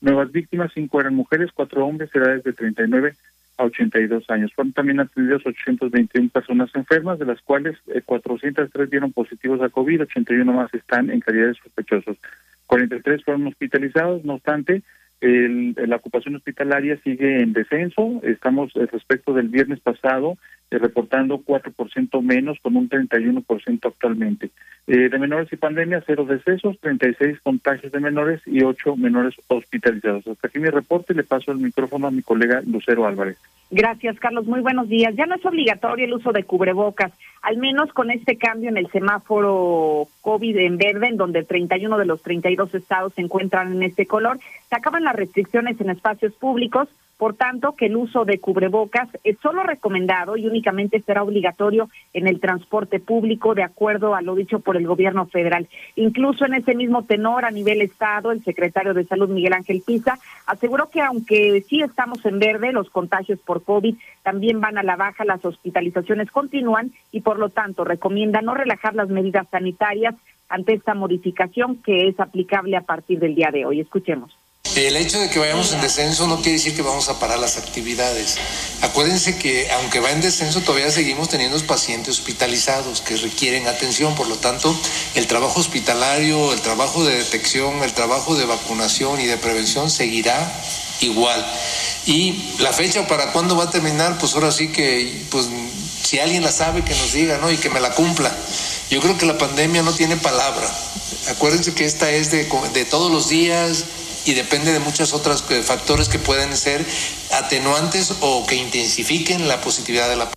nuevas víctimas, cinco eran mujeres, cuatro hombres, edades de 39 a 82 años. Fueron también atendidos 821 personas enfermas, de las cuales eh, 403 dieron positivos a COVID, 81 más están en calidad de sospechosos. 43 fueron hospitalizados, no obstante, la ocupación hospitalaria sigue en descenso. Estamos respecto del viernes pasado reportando 4% menos con un 31% actualmente. Eh, de menores y pandemia, cero decesos, 36 contagios de menores y 8 menores hospitalizados. Hasta aquí mi reporte y le paso el micrófono a mi colega Lucero Álvarez. Gracias, Carlos. Muy buenos días. Ya no es obligatorio el uso de cubrebocas, al menos con este cambio en el semáforo COVID en verde, en donde 31 de los 32 estados se encuentran en este color. Se acaban las restricciones en espacios públicos, Por tanto, que el uso de cubrebocas es solo recomendado y únicamente será obligatorio en el transporte público, de acuerdo a lo dicho por el gobierno federal. Incluso en ese mismo tenor, a nivel Estado, el secretario de Salud, Miguel Ángel Pisa, aseguró que aunque sí estamos en verde, los contagios por COVID también van a la baja, las hospitalizaciones continúan y por lo tanto recomienda no relajar las medidas sanitarias ante esta modificación que es aplicable a partir del día de hoy. Escuchemos. El hecho de que vayamos en descenso no quiere decir que vamos a parar las actividades. Acuérdense que aunque va en descenso todavía seguimos teniendo pacientes hospitalizados que requieren atención, por lo tanto el trabajo hospitalario, el trabajo de detección, el trabajo de vacunación y de prevención seguirá igual. Y la fecha para cuándo va a terminar, pues ahora sí que, pues si alguien la sabe que nos diga, ¿no? Y que me la cumpla. Yo creo que la pandemia no tiene palabra. Acuérdense que esta es de, de todos los días y depende de muchos otros factores que pueden ser atenuantes o que intensifiquen la positividad de la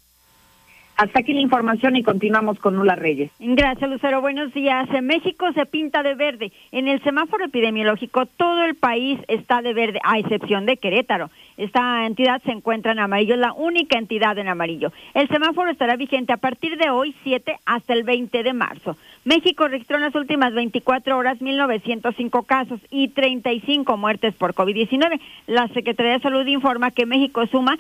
hasta aquí la información y continuamos con Nula Reyes. Gracias, Lucero. Buenos días. En México se pinta de verde. En el semáforo epidemiológico todo el país está de verde, a excepción de Querétaro. Esta entidad se encuentra en amarillo, la única entidad en amarillo. El semáforo estará vigente a partir de hoy, 7 hasta el 20 de marzo. México registró en las últimas 24 horas 1.905 casos y 35 muertes por COVID-19. La Secretaría de Salud informa que México suma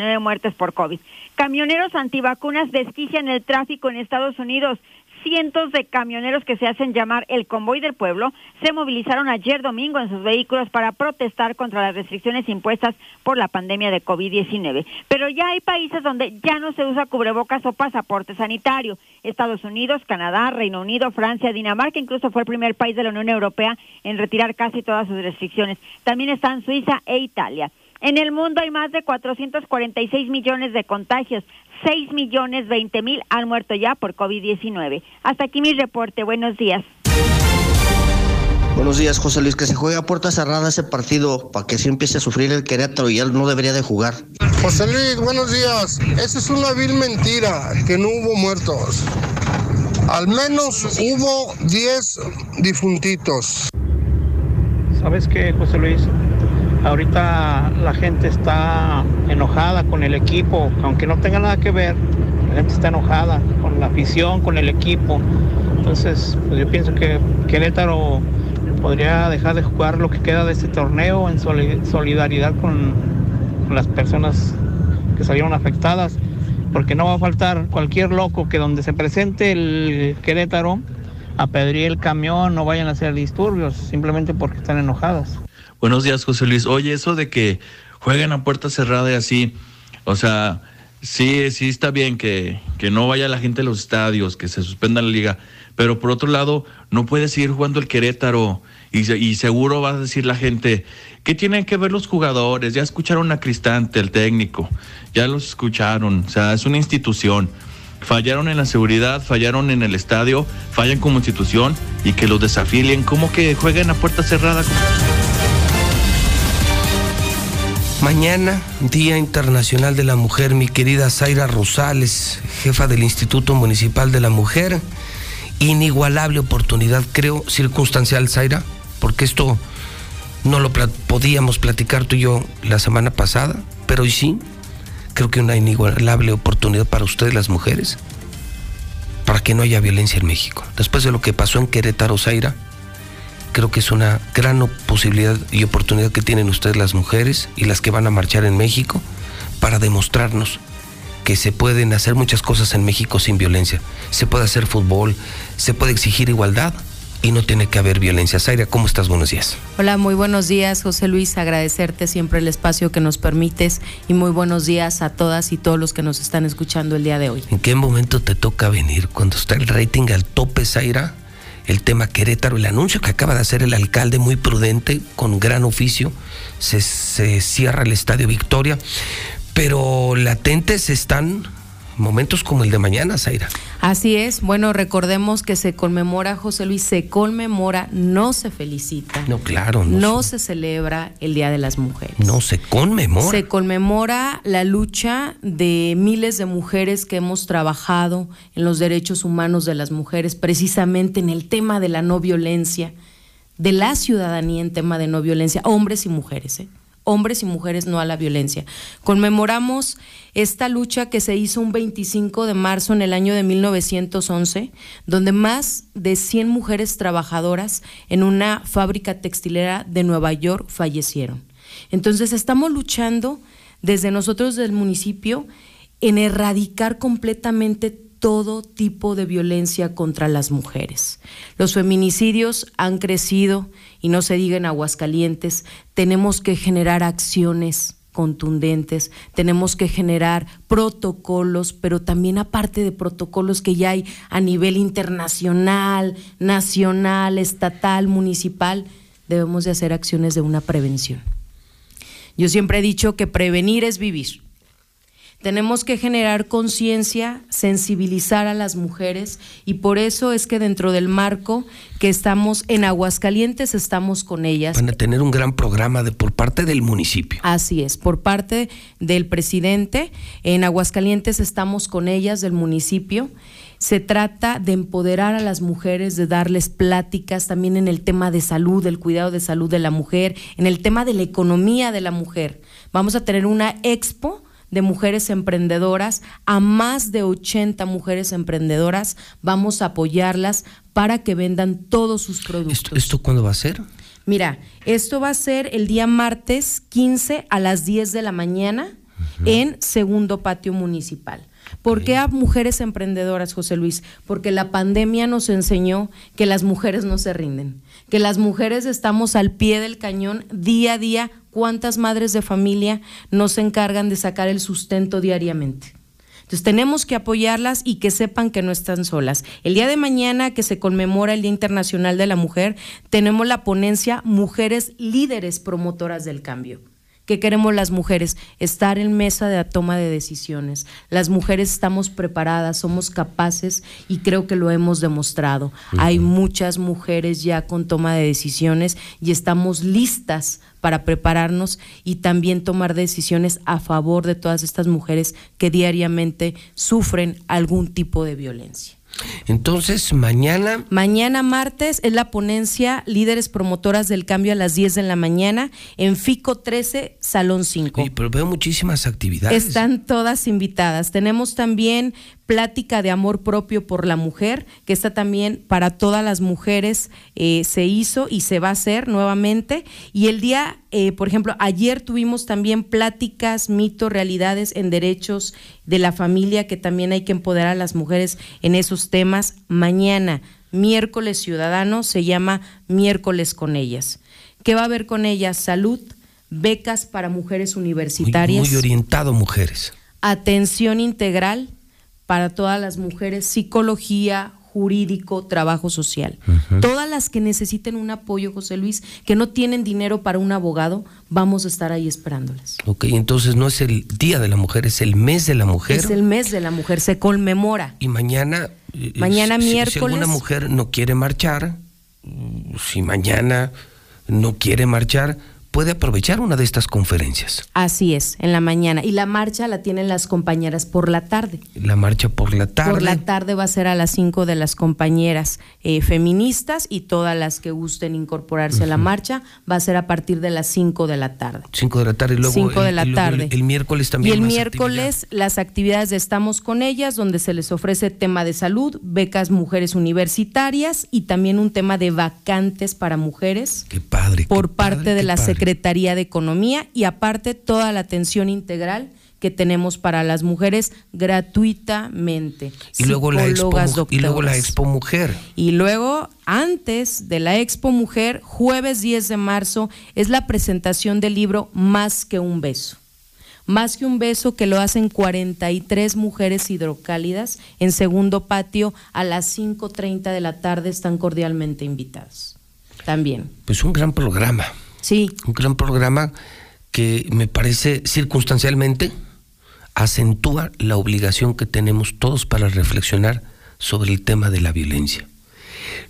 319.859 muertes por COVID. Camioneros antivacunas desquician el tráfico en Estados Unidos cientos de camioneros que se hacen llamar el convoy del pueblo se movilizaron ayer domingo en sus vehículos para protestar contra las restricciones impuestas por la pandemia de COVID-19. Pero ya hay países donde ya no se usa cubrebocas o pasaporte sanitario. Estados Unidos, Canadá, Reino Unido, Francia, Dinamarca, incluso fue el primer país de la Unión Europea en retirar casi todas sus restricciones. También están Suiza e Italia. En el mundo hay más de 446 millones de contagios, 6 millones 20 mil han muerto ya por COVID-19. Hasta aquí mi reporte. Buenos días. Buenos días, José Luis. Que se juegue a puerta cerrada ese partido para que sí empiece a sufrir el Querétaro y él no debería de jugar. José Luis, buenos días. Esa es una vil mentira, que no hubo muertos. Al menos hubo 10 difuntitos. ¿Sabes qué, José Luis? Ahorita la gente está enojada con el equipo, aunque no tenga nada que ver, la gente está enojada con la afición, con el equipo. Entonces, pues yo pienso que Querétaro podría dejar de jugar lo que queda de este torneo en solidaridad con, las personas que salieron afectadas, porque no va a faltar cualquier loco que donde se presente el Querétaro apedríe el camión, no vayan a hacer disturbios, simplemente porque están enojados. Buenos días, José Luis. Oye, eso de que jueguen a puerta cerrada y así, o sea, sí, sí está bien que, que no vaya la gente a los estadios, que se suspenda la liga, pero por otro lado, no puede seguir jugando el Querétaro y, seguro va a decir la gente, ¿qué tienen que ver los jugadores? Ya escucharon a Cristante, el técnico, ya los escucharon, o sea, es una institución. Fallaron en la seguridad, fallaron en el estadio, fallan como institución y que los desafilien, ¿cómo que jueguen a puerta cerrada? Mañana, Día Internacional de la Mujer, mi querida Zaira Rosales, jefa del Instituto Municipal de la Mujer. Inigualable oportunidad, creo, circunstancial, Zaira, porque esto no lo podíamos platicar tú y yo la semana pasada, pero hoy sí, creo que una inigualable oportunidad para ustedes las mujeres, para que no haya violencia en México. Después de lo que pasó en Querétaro, Zaira, creo que es una gran posibilidad y oportunidad que tienen ustedes las mujeres y las que van a marchar en México para demostrarnos que se pueden hacer muchas cosas en México sin violencia. Se puede hacer fútbol, se puede exigir igualdad y no tiene que haber violencia. Zaira, ¿cómo estás? Buenos días. Hola, muy buenos días, José Luis. Agradecerte siempre el espacio que nos permites y muy buenos días a todas y todos los que nos están escuchando el día de hoy. ¿En qué momento te toca venir? Cuando está el rating al tope, Zaira el tema Querétaro, el anuncio que acaba de hacer el alcalde muy prudente, con gran oficio, se, cierra el Estadio Victoria, pero latentes están momentos como el de mañana, Zaira. Así es. Bueno, recordemos que se conmemora, José Luis, se conmemora, no se felicita. No, claro. No, no se... celebra el Día de las Mujeres. No, se conmemora. Se conmemora la lucha de miles de mujeres que hemos trabajado en los derechos humanos de las mujeres, precisamente en el tema de la no violencia de la ciudadanía en tema de no violencia, hombres y mujeres. ¿eh? Hombres y mujeres no a la violencia. Conmemoramos esta lucha que se hizo un 25 de marzo en el año de 1911, donde más de 100 mujeres trabajadoras en una fábrica textilera de Nueva York fallecieron. Entonces estamos luchando desde nosotros del municipio en erradicar completamente todo tipo de violencia contra las mujeres. Los feminicidios han crecido y no se diga en Aguascalientes, tenemos que generar acciones contundentes, tenemos que generar protocolos, pero también aparte de protocolos que ya hay a nivel internacional, nacional, estatal, municipal, debemos de hacer acciones de una prevención. Yo siempre he dicho que prevenir es vivir. Tenemos que generar conciencia, sensibilizar a las mujeres y por eso es que dentro del marco que estamos en Aguascalientes estamos con ellas. Van a tener un gran programa de, por parte del municipio. Así es, por parte del presidente. En Aguascalientes estamos con ellas del municipio. Se trata de empoderar a las mujeres, de darles pláticas también en el tema de salud, del cuidado de salud de la mujer, en el tema de la economía de la mujer. Vamos a tener una expo de mujeres emprendedoras, a más de 80 mujeres emprendedoras. Vamos a apoyarlas para que vendan todos sus productos. ¿Esto, cuándo va a ser? Mira, esto va a ser el día martes 15 a las 10 de la mañana en Segundo Patio Municipal. ¿Por qué a mujeres emprendedoras, José Luis? Porque la pandemia nos enseñó que las mujeres no se rinden, que las mujeres estamos al pie del cañón día a día. ¿Cuántas madres de familia nos encargan de sacar el sustento diariamente? Entonces tenemos que apoyarlas y que sepan que no están solas. El día de mañana que se conmemora el Día Internacional de la Mujer, tenemos la ponencia Mujeres Líderes Promotoras del Cambio. ¿Qué queremos las mujeres? Estar en mesa de toma de decisiones. Las mujeres estamos preparadas, somos capaces y creo que lo hemos demostrado. Hay muchas mujeres ya con toma de decisiones y estamos listas para prepararnos y también tomar decisiones a favor de todas estas mujeres que diariamente sufren algún tipo de violencia. Entonces, mañana. Mañana martes es la ponencia Líderes Promotoras del Cambio a las 10 de la mañana en FICO 13, Salón 5. pero veo muchísimas actividades. Están todas invitadas. Tenemos también plática de amor propio por la mujer, que está también para todas las mujeres, eh, se hizo y se va a hacer nuevamente. Y el día, eh, por ejemplo, ayer tuvimos también pláticas, mitos, realidades en derechos de la familia, que también hay que empoderar a las mujeres en esos temas. Mañana, miércoles ciudadano, se llama miércoles con ellas. ¿Qué va a haber con ellas? Salud, becas para mujeres universitarias. muy orientado mujeres. Atención integral para todas las mujeres, psicología, jurídico, trabajo social. Todas las que necesiten un apoyo, José Luis, que no tienen dinero para un abogado, vamos a estar ahí esperándoles. Ok, entonces no es el Día de la Mujer, es el mes de la mujer. Es el mes de la mujer, se conmemora. Y mañana... Eh, mañana miércoles... Si, una mujer no quiere marchar, si mañana no quiere marchar, puede aprovechar una de estas conferencias. Así es, en la mañana. Y la marcha la tienen las compañeras por la tarde. La marcha por la tarde. Por la tarde va a ser a las 5 de las compañeras eh, feministas y todas las que gusten incorporarse a la marcha va a ser a partir de las 5 de la tarde. 5 de la tarde y luego, 5 de la tarde. El, miércoles también. Y el miércoles las actividades de Estamos con ellas, donde se les ofrece tema de salud, becas mujeres universitarias y también un tema de vacantes para mujeres. Qué padre. Por parte de la Secretaría Secretaría de Economía y aparte toda la atención integral que tenemos para las mujeres gratuitamente. Y luego, la expo, y luego la Expo Mujer. Y luego, antes de la Expo Mujer, jueves 10 de marzo, es la presentación del libro Más que un beso. Más que un beso que lo hacen 43 mujeres hidrocálidas en segundo patio a las 5.30 de la tarde están cordialmente invitadas. También. Pues un gran programa. Sí. Un gran programa que me parece circunstancialmente acentúa la obligación que tenemos todos para reflexionar sobre el tema de la violencia.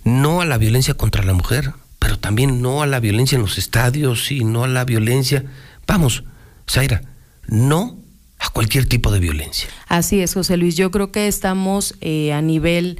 No a la violencia contra la mujer, pero también no a la violencia en los estadios y no a la violencia. Vamos, Zaira, no a cualquier tipo de violencia. Así es, José Luis. Yo creo que estamos eh, a nivel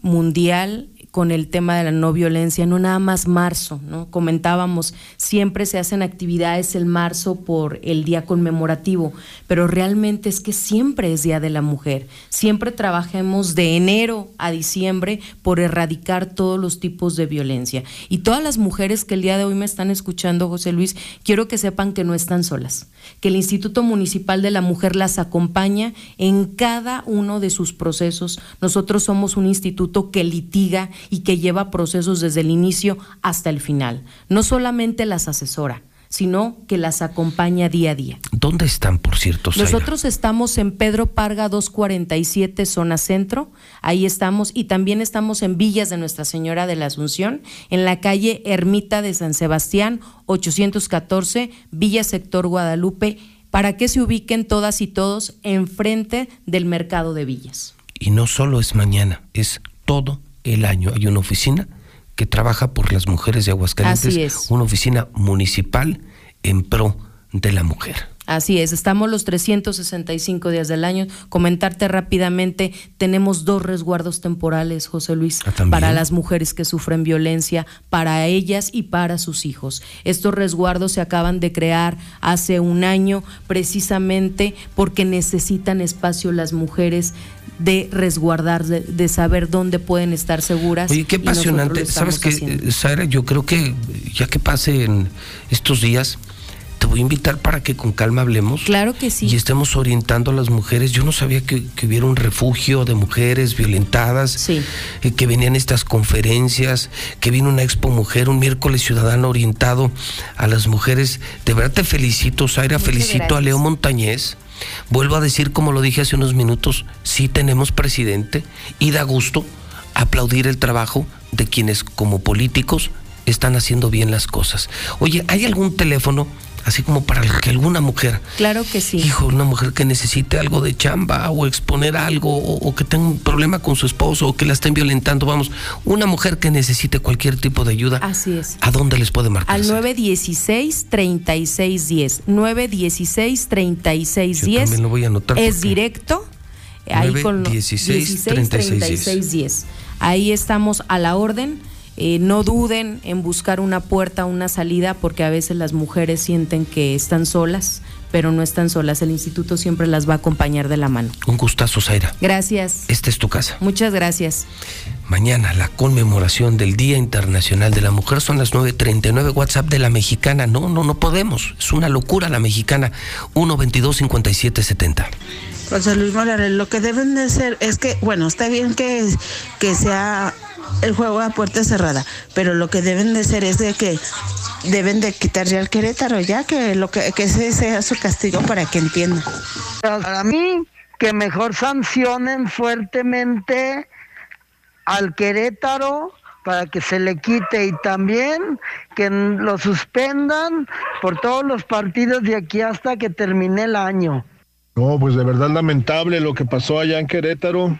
mundial con el tema de la no violencia, no nada más marzo, ¿no? Comentábamos, siempre se hacen actividades el marzo por el día conmemorativo, pero realmente es que siempre es Día de la Mujer. Siempre trabajemos de enero a diciembre por erradicar todos los tipos de violencia. Y todas las mujeres que el día de hoy me están escuchando, José Luis, quiero que sepan que no están solas, que el Instituto Municipal de la Mujer las acompaña en cada uno de sus procesos. Nosotros somos un instituto que litiga y que lleva procesos desde el inicio hasta el final. No solamente las asesora, sino que las acompaña día a día. ¿Dónde están, por cierto? Nosotros estamos en Pedro Parga 247, zona centro, ahí estamos, y también estamos en Villas de Nuestra Señora de la Asunción, en la calle Ermita de San Sebastián, 814, Villa Sector Guadalupe, para que se ubiquen todas y todos enfrente del mercado de Villas. Y no solo es mañana, es todo el año. Hay una oficina que trabaja por las mujeres de Aguascalientes, Así es. una oficina municipal en pro de la mujer. Así es, estamos los 365 días del año. Comentarte rápidamente, tenemos dos resguardos temporales, José Luis, Ah, para las mujeres que sufren violencia, para ellas y para sus hijos. Estos resguardos se acaban de crear hace un año precisamente porque necesitan espacio las mujeres de resguardar, de, de saber dónde pueden estar seguras. Oye, qué apasionante. ¿Sabes qué. Sara? Yo creo que ya que pasen estos días, te voy a invitar para que con calma hablemos. Claro que sí. Y estemos orientando a las mujeres. Yo no sabía que, que hubiera un refugio de mujeres violentadas, eh, que venían estas conferencias, que vino una expo mujer, un miércoles ciudadano orientado a las mujeres. De verdad te felicito, Zaira, felicito a. Leo Montañez. Vuelvo a decir, como lo dije hace unos minutos, sí tenemos presidente y da gusto aplaudir el trabajo de quienes como políticos están haciendo bien las cosas. Oye, ¿hay algún teléfono, así como para que alguna mujer, Claro que sí. hijo, una mujer que necesite algo de chamba o exponer algo o, o que tenga un problema con su esposo o que la estén violentando, vamos, una mujer que necesite cualquier tipo de ayuda, Así es. ¿a dónde les puede marcar? Al 916-3610. 916-3610. también lo voy a anotar Es directo. Ahí con lo- 916 3610. 3610. Ahí estamos a la orden. Eh, no duden en buscar una puerta, una salida, porque a veces las mujeres sienten que están solas, pero no están solas. El instituto siempre las va a acompañar de la mano. Un gustazo, Zaira. Gracias. Esta es tu casa. Muchas gracias. Mañana la conmemoración del Día Internacional de la Mujer son las 9.39 WhatsApp de la mexicana. No, no, no podemos. Es una locura la mexicana. 122 5770 José Luis Morales, lo que deben de hacer es que, bueno, está bien que, que sea el juego a puerta cerrada, pero lo que deben de hacer es de que deben de quitar ya el Querétaro, ya que lo que, que ese sea su castigo para que entiendan. Para mí, que mejor sancionen fuertemente al Querétaro para que se le quite y también que lo suspendan por todos los partidos de aquí hasta que termine el año. No, pues de verdad lamentable lo que pasó allá en Querétaro,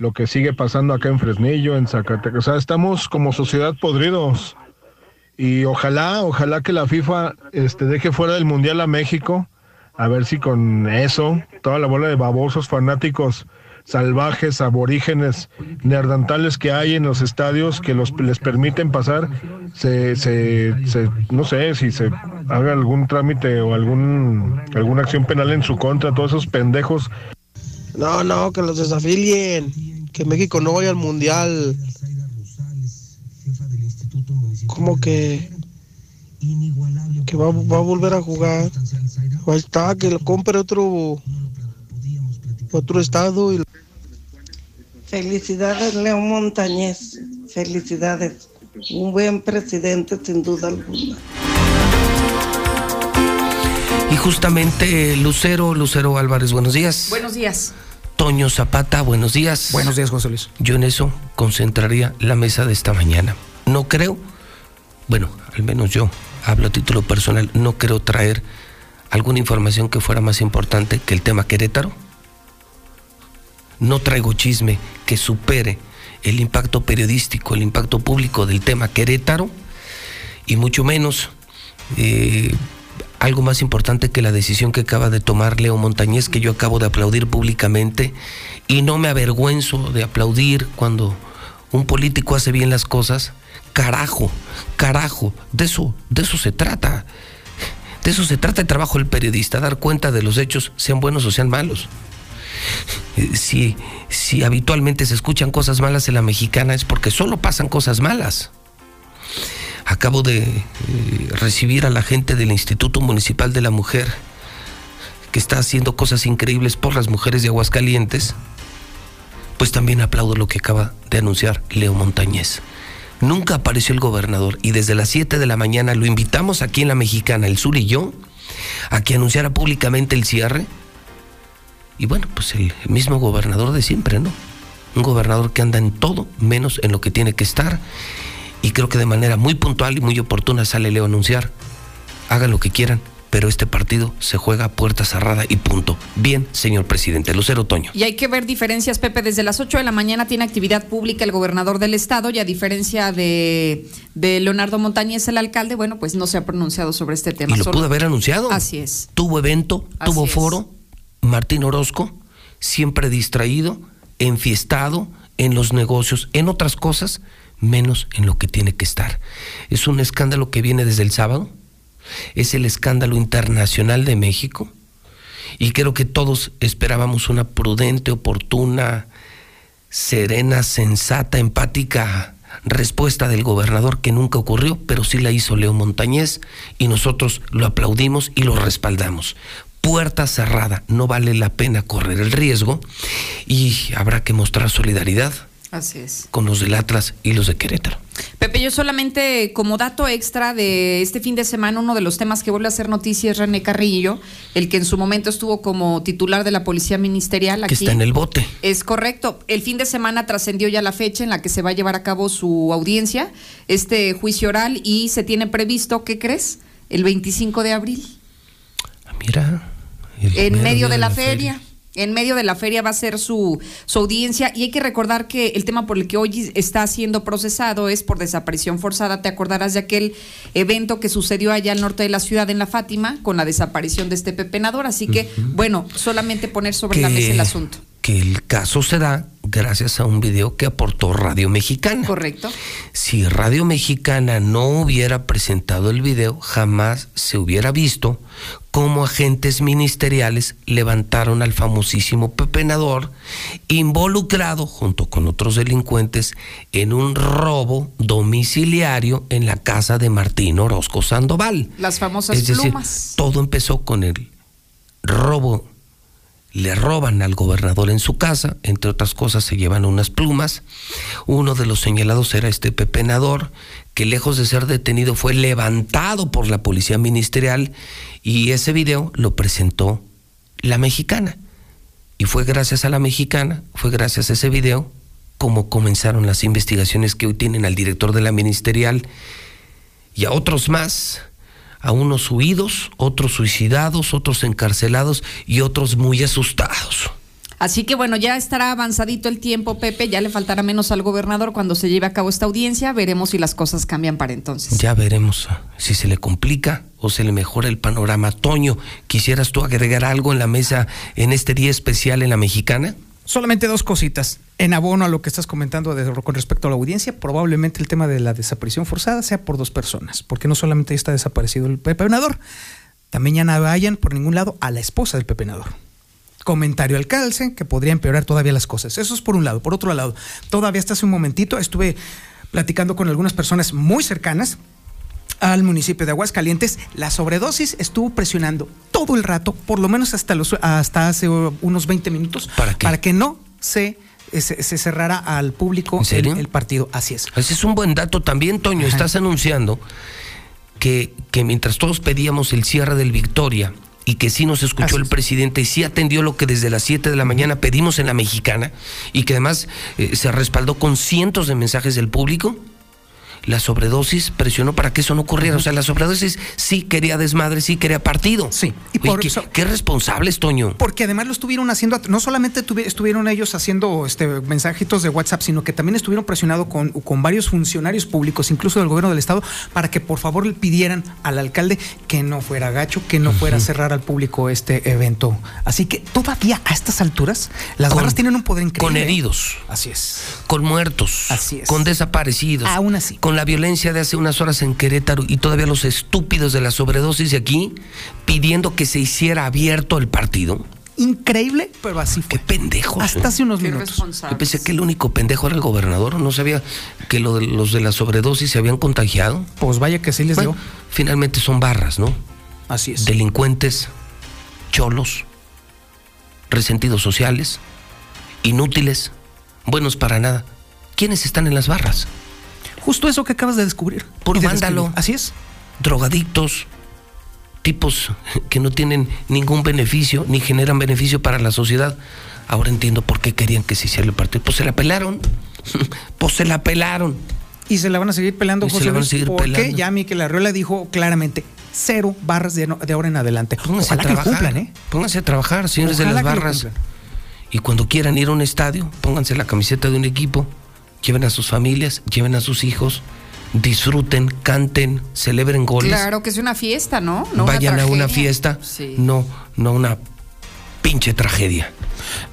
lo que sigue pasando acá en Fresnillo, en Zacatecas. O sea, estamos como sociedad podridos. Y ojalá, ojalá que la FIFA este, deje fuera del Mundial a México, a ver si con eso, toda la bola de babosos fanáticos salvajes, aborígenes, neandertales que hay en los estadios que los, les permiten pasar, se, se, se- no sé si se haga algún trámite o algún, alguna acción penal en su contra, todos esos pendejos No, no, que los desafilien. Que México no vaya al mundial. Como que. Que va, va a volver a jugar. Ahí está, que lo compre otro. Otro estado. Y... Felicidades, León Montañez. Felicidades. Un buen presidente, sin duda alguna. Y justamente Lucero, Lucero Álvarez, buenos días. Buenos días. Toño Zapata, buenos días. Buenos días, José Luis. Yo en eso concentraría la mesa de esta mañana. No creo, bueno, al menos yo hablo a título personal, no creo traer alguna información que fuera más importante que el tema Querétaro. No traigo chisme que supere el impacto periodístico, el impacto público del tema Querétaro, y mucho menos eh, algo más importante que la decisión que acaba de tomar Leo Montañez, que yo acabo de aplaudir públicamente, y no me avergüenzo de aplaudir cuando un político hace bien las cosas, carajo, carajo, de eso, de eso se trata. De eso se trata el trabajo del periodista, dar cuenta de los hechos, sean buenos o sean malos. Si, si habitualmente se escuchan cosas malas en la mexicana es porque solo pasan cosas malas. Acabo de eh, recibir a la gente del Instituto Municipal de la Mujer que está haciendo cosas increíbles por las mujeres de Aguascalientes. Pues también aplaudo lo que acaba de anunciar Leo Montañez. Nunca apareció el gobernador y desde las 7 de la mañana lo invitamos aquí en la Mexicana, el Sur y yo, a que anunciara públicamente el cierre. Y bueno, pues el mismo gobernador de siempre, ¿no? Un gobernador que anda en todo menos en lo que tiene que estar. Y creo que de manera muy puntual y muy oportuna sale Leo a anunciar. Hagan lo que quieran, pero este partido se juega a puerta cerrada y punto. Bien, señor presidente. Lucero Toño. Y hay que ver diferencias, Pepe. Desde las 8 de la mañana tiene actividad pública el gobernador del estado y a diferencia de, de Leonardo Montañez, el alcalde, bueno, pues no se ha pronunciado sobre este tema. Y lo pudo haber anunciado. Así es. Tuvo evento, Así tuvo es. foro. Martín Orozco, siempre distraído, enfiestado en los negocios, en otras cosas, menos en lo que tiene que estar. Es un escándalo que viene desde el sábado. Es el escándalo internacional de México. Y creo que todos esperábamos una prudente, oportuna, serena, sensata, empática respuesta del gobernador que nunca ocurrió, pero sí la hizo Leo Montañez y nosotros lo aplaudimos y lo respaldamos. Puerta cerrada, no vale la pena correr el riesgo y habrá que mostrar solidaridad Así es. con los del Atlas y los de Querétaro. Pepe, yo solamente como dato extra de este fin de semana, uno de los temas que vuelve a hacer noticia es René Carrillo, el que en su momento estuvo como titular de la Policía Ministerial aquí. Que está en el bote. Es correcto. El fin de semana trascendió ya la fecha en la que se va a llevar a cabo su audiencia, este juicio oral, y se tiene previsto, ¿qué crees? El 25 de abril. Mira. en medio de la feria. En medio de la feria va a ser su, su audiencia y hay que recordar que el tema por el que hoy está siendo procesado es por desaparición forzada. Te acordarás de aquel evento que sucedió allá al norte de la ciudad en la Fátima con la desaparición de este pepenador. Así que, bueno, solamente poner sobre la mesa el asunto. Que el caso se da gracias a un video que aportó Radio Mexicana. Correcto. Si Radio Mexicana no hubiera presentado el video, jamás se hubiera visto cómo agentes ministeriales levantaron al famosísimo pepenador involucrado junto con otros delincuentes en un robo domiciliario en la casa de Martín Orozco Sandoval. Las famosas Es decir, plumas. todo empezó con el robo. Le roban al gobernador en su casa, entre otras cosas se llevan unas plumas. Uno de los señalados era este pepenador, que lejos de ser detenido fue levantado por la policía ministerial y ese video lo presentó la mexicana. Y fue gracias a la mexicana, fue gracias a ese video, como comenzaron las investigaciones que hoy tienen al director de la ministerial y a otros más, a unos huidos, otros suicidados, otros encarcelados y otros muy asustados. Así que bueno, ya estará avanzadito el tiempo, Pepe. Ya le faltará menos al gobernador cuando se lleve a cabo esta audiencia. Veremos si las cosas cambian para entonces. Ya veremos ah, si se le complica o se le mejora el panorama. Toño, ¿quisieras tú agregar algo en la mesa en este día especial en la mexicana? Solamente dos cositas. En abono a lo que estás comentando con respecto a la audiencia, probablemente el tema de la desaparición forzada sea por dos personas, porque no solamente está desaparecido el pepenador, también ya no vayan por ningún lado a la esposa del pepenador. Comentario al calce que podría empeorar todavía las cosas. Eso es por un lado. Por otro lado, todavía hasta hace un momentito estuve platicando con algunas personas muy cercanas al municipio de Aguascalientes, la sobredosis estuvo presionando todo el rato, por lo menos hasta, los, hasta hace unos 20 minutos, ¿Para, que no se, se, se cerrara al público el partido. Así es. Ese es un buen dato también, Toño. Estás anunciando que, que mientras todos pedíamos el cierre del Victoria y que sí nos escuchó el presidente y sí atendió lo que desde las 7 de la mañana pedimos en la mexicana y que además eh, se respaldó con cientos de mensajes del público, la sobredosis presionó para que eso no ocurriera. O sea, la sobredosis sí quería desmadre, sí quería partido. Sí. Y por qué, qué, responsables, Toño. Porque además lo estuvieron haciendo, no solamente estuvieron ellos haciendo este mensajitos de WhatsApp, sino que también estuvieron presionando con, con varios funcionarios públicos, incluso del gobierno del estado, para que por favor le pidieran al alcalde que no fuera gacho, que no fuera a cerrar al público este evento. Así que todavía a estas alturas, las barras tienen un poder increíble. Con heridos. Así es. Con muertos. Así es. Con desaparecidos. Aún así. Con la violencia de hace unas horas en Querétaro y todavía los estúpidos de la sobredosis de aquí pidiendo que se hiciera abierto el partido. Increíble, pero así fue. Qué pendejo. Hasta hace unos minutos. Yo pensé que el único pendejo era el gobernador. No sabía que lo de, los de la sobredosis se habían contagiado. Pues vaya que sí les bueno, dio. Finalmente son barras, ¿no? Así es. Delincuentes, cholos, resentidos sociales, inútiles, buenos para nada. ¿Quiénes están en las barras? Justo eso que acabas de descubrir. Por vándalo. Así es. Drogadictos, tipos que no tienen ningún beneficio ni generan beneficio para la sociedad. Ahora entiendo por qué querían que se hiciera el partido. Pues se la pelaron. pues se la pelaron. Y se la van a seguir pelando, y José se la van a Luis, seguir porque pelando. ya Miquel Arreola dijo claramente cero barras de, ahora en adelante. Pónganse Ojalá a trabajar. cumplan, ¿eh? Pónganse a trabajar, señores Ojalá de las barras. Y cuando quieran ir a un estadio, pónganse la camiseta de un equipo, lleven a sus familias, lleven a sus hijos, disfruten, canten, celebren goles. Claro que es una fiesta, ¿no? no una vayan a una fiesta, Sí. no, no una pinche tragedia.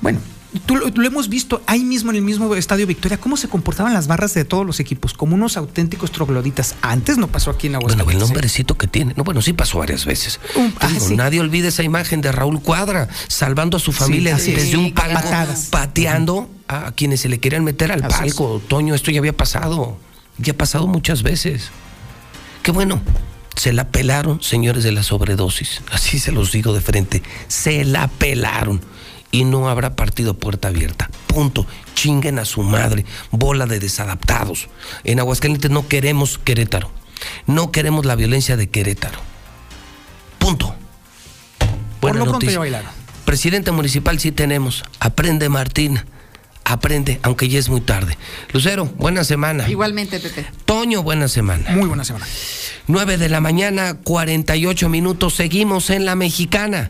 Bueno, tú lo, lo hemos visto ahí mismo en el mismo Estadio Victoria, cómo se comportaban las barras de todos los equipos, como unos auténticos trogloditas. Antes no pasó aquí en Bueno, el Aguascalientes. ¿eh? nombrecito que tiene. No, bueno, sí pasó varias veces. Un- Te ah, digo, sí. Nadie olvide esa imagen de Raúl Cuadra salvando a su familia desde un palco, patadas. pateando a quienes se le querían meter al Así es. palco. Toño, esto ya había pasado. Ya ha pasado muchas veces. Qué bueno. Se la pelaron, señores de la sobredosis. Así se los digo de frente. Se la pelaron. Y no habrá partido puerta abierta. Punto. Chinguen a su madre. Bola de desadaptados. En Aguascalientes no queremos Querétaro. No queremos la violencia de Querétaro. Punto. Por Buena lo pronto noticia. ya bailaron. Presidente municipal sí tenemos. Aprende, Martín. Aprende, aunque ya es muy tarde. Lucero, buena semana. Igualmente, Pepe. Toño, buena semana. Muy buena semana. 9 de la mañana, 48 minutos. Seguimos en la mexicana.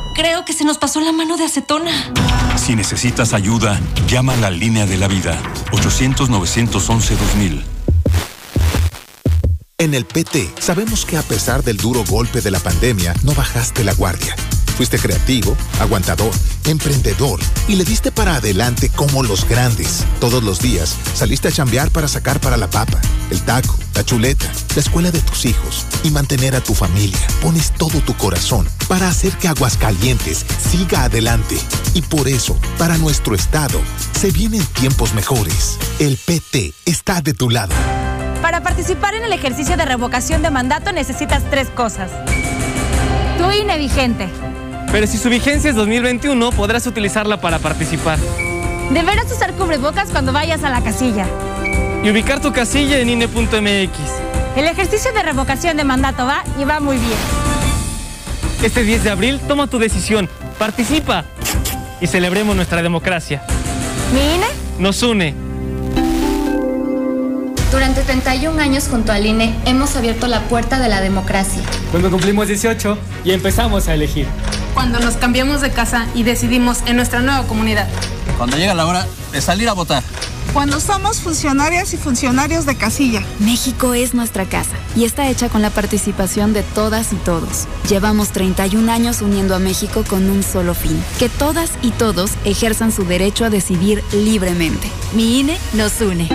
creo que se nos pasó la mano de acetona. Si necesitas ayuda, llama a la línea de la vida. 800-911-2000. En el PT sabemos que a pesar del duro golpe de la pandemia, no bajaste la guardia. Fuiste creativo, aguantador, emprendedor y le diste para adelante como los grandes. Todos los días saliste a chambear para sacar para la papa, el taco, la chuleta, la escuela de tus hijos y mantener a tu familia. Pones todo tu corazón para hacer que Aguascalientes siga adelante. Y por eso, para nuestro estado, se vienen tiempos mejores. El PT está de tu lado. Para participar en el ejercicio de revocación de mandato necesitas tres cosas. Tu INE vigente. Pero si su vigencia es 2021, podrás utilizarla para participar. Deberás usar cubrebocas cuando vayas a la casilla. Y ubicar tu casilla en INE.mx. El ejercicio de revocación de mandato va y va muy bien. Este 10 de abril, toma tu decisión, participa y celebremos nuestra democracia. ¿Mi INE? Nos une. Durante 31 años junto al INE hemos abierto la puerta de la democracia. Cuando cumplimos 18 y empezamos a elegir. Cuando nos cambiamos de casa y decidimos en nuestra nueva comunidad. Cuando llega la hora de salir a votar. Cuando somos funcionarias y funcionarios de casilla. México es nuestra casa y está hecha con la participación de todas y todos. Llevamos 31 años uniendo a México con un solo fin, que todas y todos ejerzan su derecho a decidir libremente. Mi INE nos une.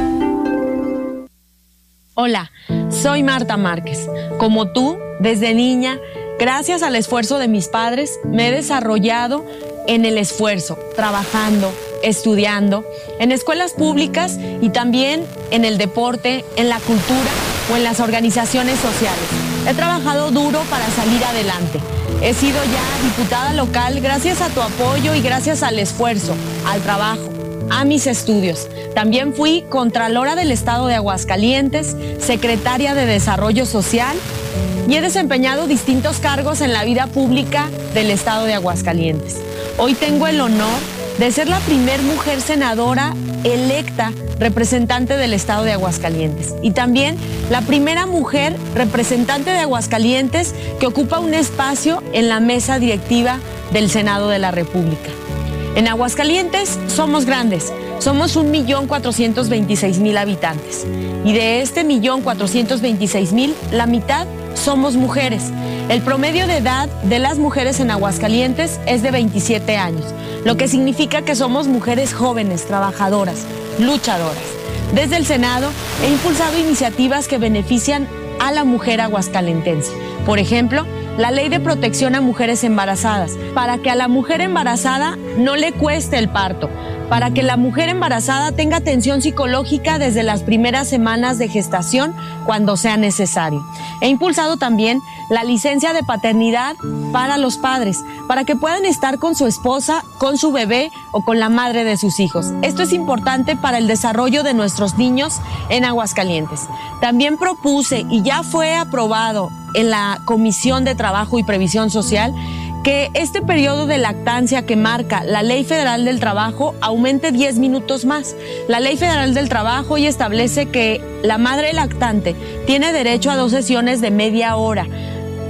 Hola, soy Marta Márquez. Como tú, desde niña, gracias al esfuerzo de mis padres, me he desarrollado en el esfuerzo, trabajando, estudiando, en escuelas públicas y también en el deporte, en la cultura o en las organizaciones sociales. He trabajado duro para salir adelante. He sido ya diputada local gracias a tu apoyo y gracias al esfuerzo, al trabajo, a mis estudios. También fui Contralora del Estado de Aguascalientes, Secretaria de Desarrollo Social y he desempeñado distintos cargos en la vida pública del Estado de Aguascalientes. Hoy tengo el honor de ser la primer mujer senadora electa representante del Estado de Aguascalientes y también la primera mujer representante de Aguascalientes que ocupa un espacio en la mesa directiva del Senado de la República. En Aguascalientes somos grandes, somos un millón cuatrocientos veintiséis mil habitantes y de este millón cuatrocientos veintiséis mil, la mitad somos mujeres. El promedio de edad de las mujeres en Aguascalientes es de 27 años, lo que significa que somos mujeres jóvenes, trabajadoras, luchadoras. Desde el Senado he impulsado iniciativas que benefician a la mujer aguascalentense. Por ejemplo, la ley de protección a mujeres embarazadas, para que a la mujer embarazada no le cueste el parto, para que la mujer embarazada tenga atención psicológica desde las primeras semanas de gestación cuando sea necesario. He impulsado también la licencia de paternidad para los padres, para que puedan estar con su esposa, con su bebé o con la madre de sus hijos. Esto es importante para el desarrollo de nuestros niños en Aguascalientes. También propuse y ya fue aprobado en la Comisión de Trabajo y Previsión Social que este periodo de lactancia que marca la Ley Federal del Trabajo aumente 10 minutos más. La Ley Federal del Trabajo hoy establece que la madre lactante tiene derecho a dos sesiones de media hora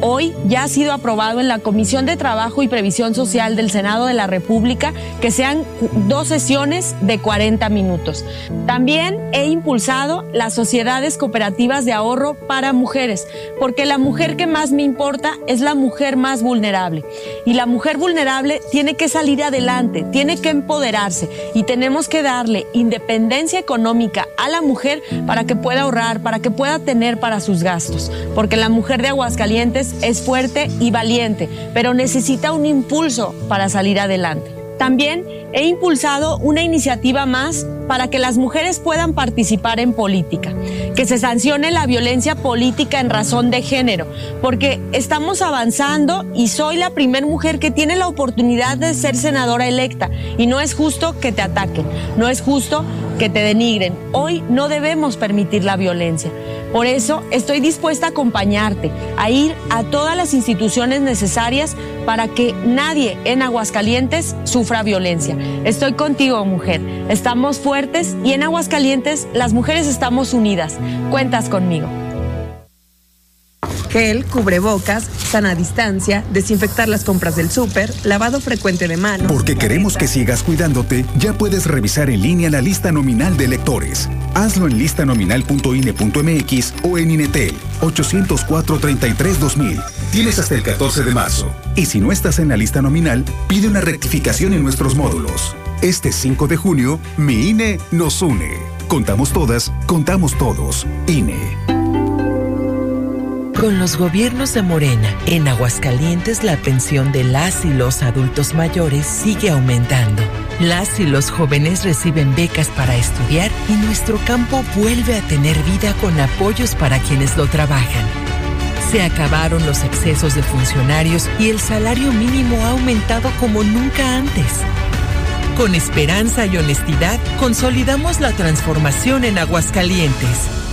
hoy ya ha sido aprobado en la Comisión de Trabajo y Previsión Social del Senado de la República que sean dos sesiones de 40 minutos. También he impulsado las sociedades cooperativas de ahorro para mujeres, porque la mujer que más me importa es la mujer más vulnerable. Y la mujer vulnerable tiene que salir adelante, tiene que empoderarse y tenemos que darle independencia económica a la mujer para que pueda ahorrar, para que pueda tener para sus gastos, porque la mujer de Aguascalientes es fuerte y valiente, pero necesita un impulso para salir adelante. También he impulsado una iniciativa más para que las mujeres puedan participar en política, que se sancione la violencia política en razón de género, porque estamos avanzando y soy la primera mujer que tiene la oportunidad de ser senadora electa y no es justo que te ataquen, no es justo que te denigren. Hoy no debemos permitir la violencia. Por eso estoy dispuesta a acompañarte, a ir a todas las instituciones necesarias para que nadie en Aguascalientes sufra violencia. Estoy contigo, mujer. Estamos fuertes y en Aguascalientes las mujeres estamos unidas. Cuentas conmigo. Gel, cubrebocas, sana distancia, desinfectar las compras del súper, lavado frecuente de manos. Porque queremos que sigas cuidándote, ya puedes revisar en línea la lista nominal de electores. Hazlo en listanominal.ine.mx o en Inetel 804-33-2000. Tienes hasta el 14 de marzo. Y si no estás en la lista nominal, pide una rectificación en nuestros módulos. Este 5 de junio, mi INE nos une. Contamos todas, contamos todos. INE. Con los gobiernos de Morena, en Aguascalientes la pensión de las y los adultos mayores sigue aumentando. Las y los jóvenes reciben becas para estudiar y nuestro campo vuelve a tener vida con apoyos para quienes lo trabajan. Se acabaron los excesos de funcionarios y el salario mínimo ha aumentado como nunca antes. Con esperanza y honestidad, consolidamos la transformación en Aguascalientes.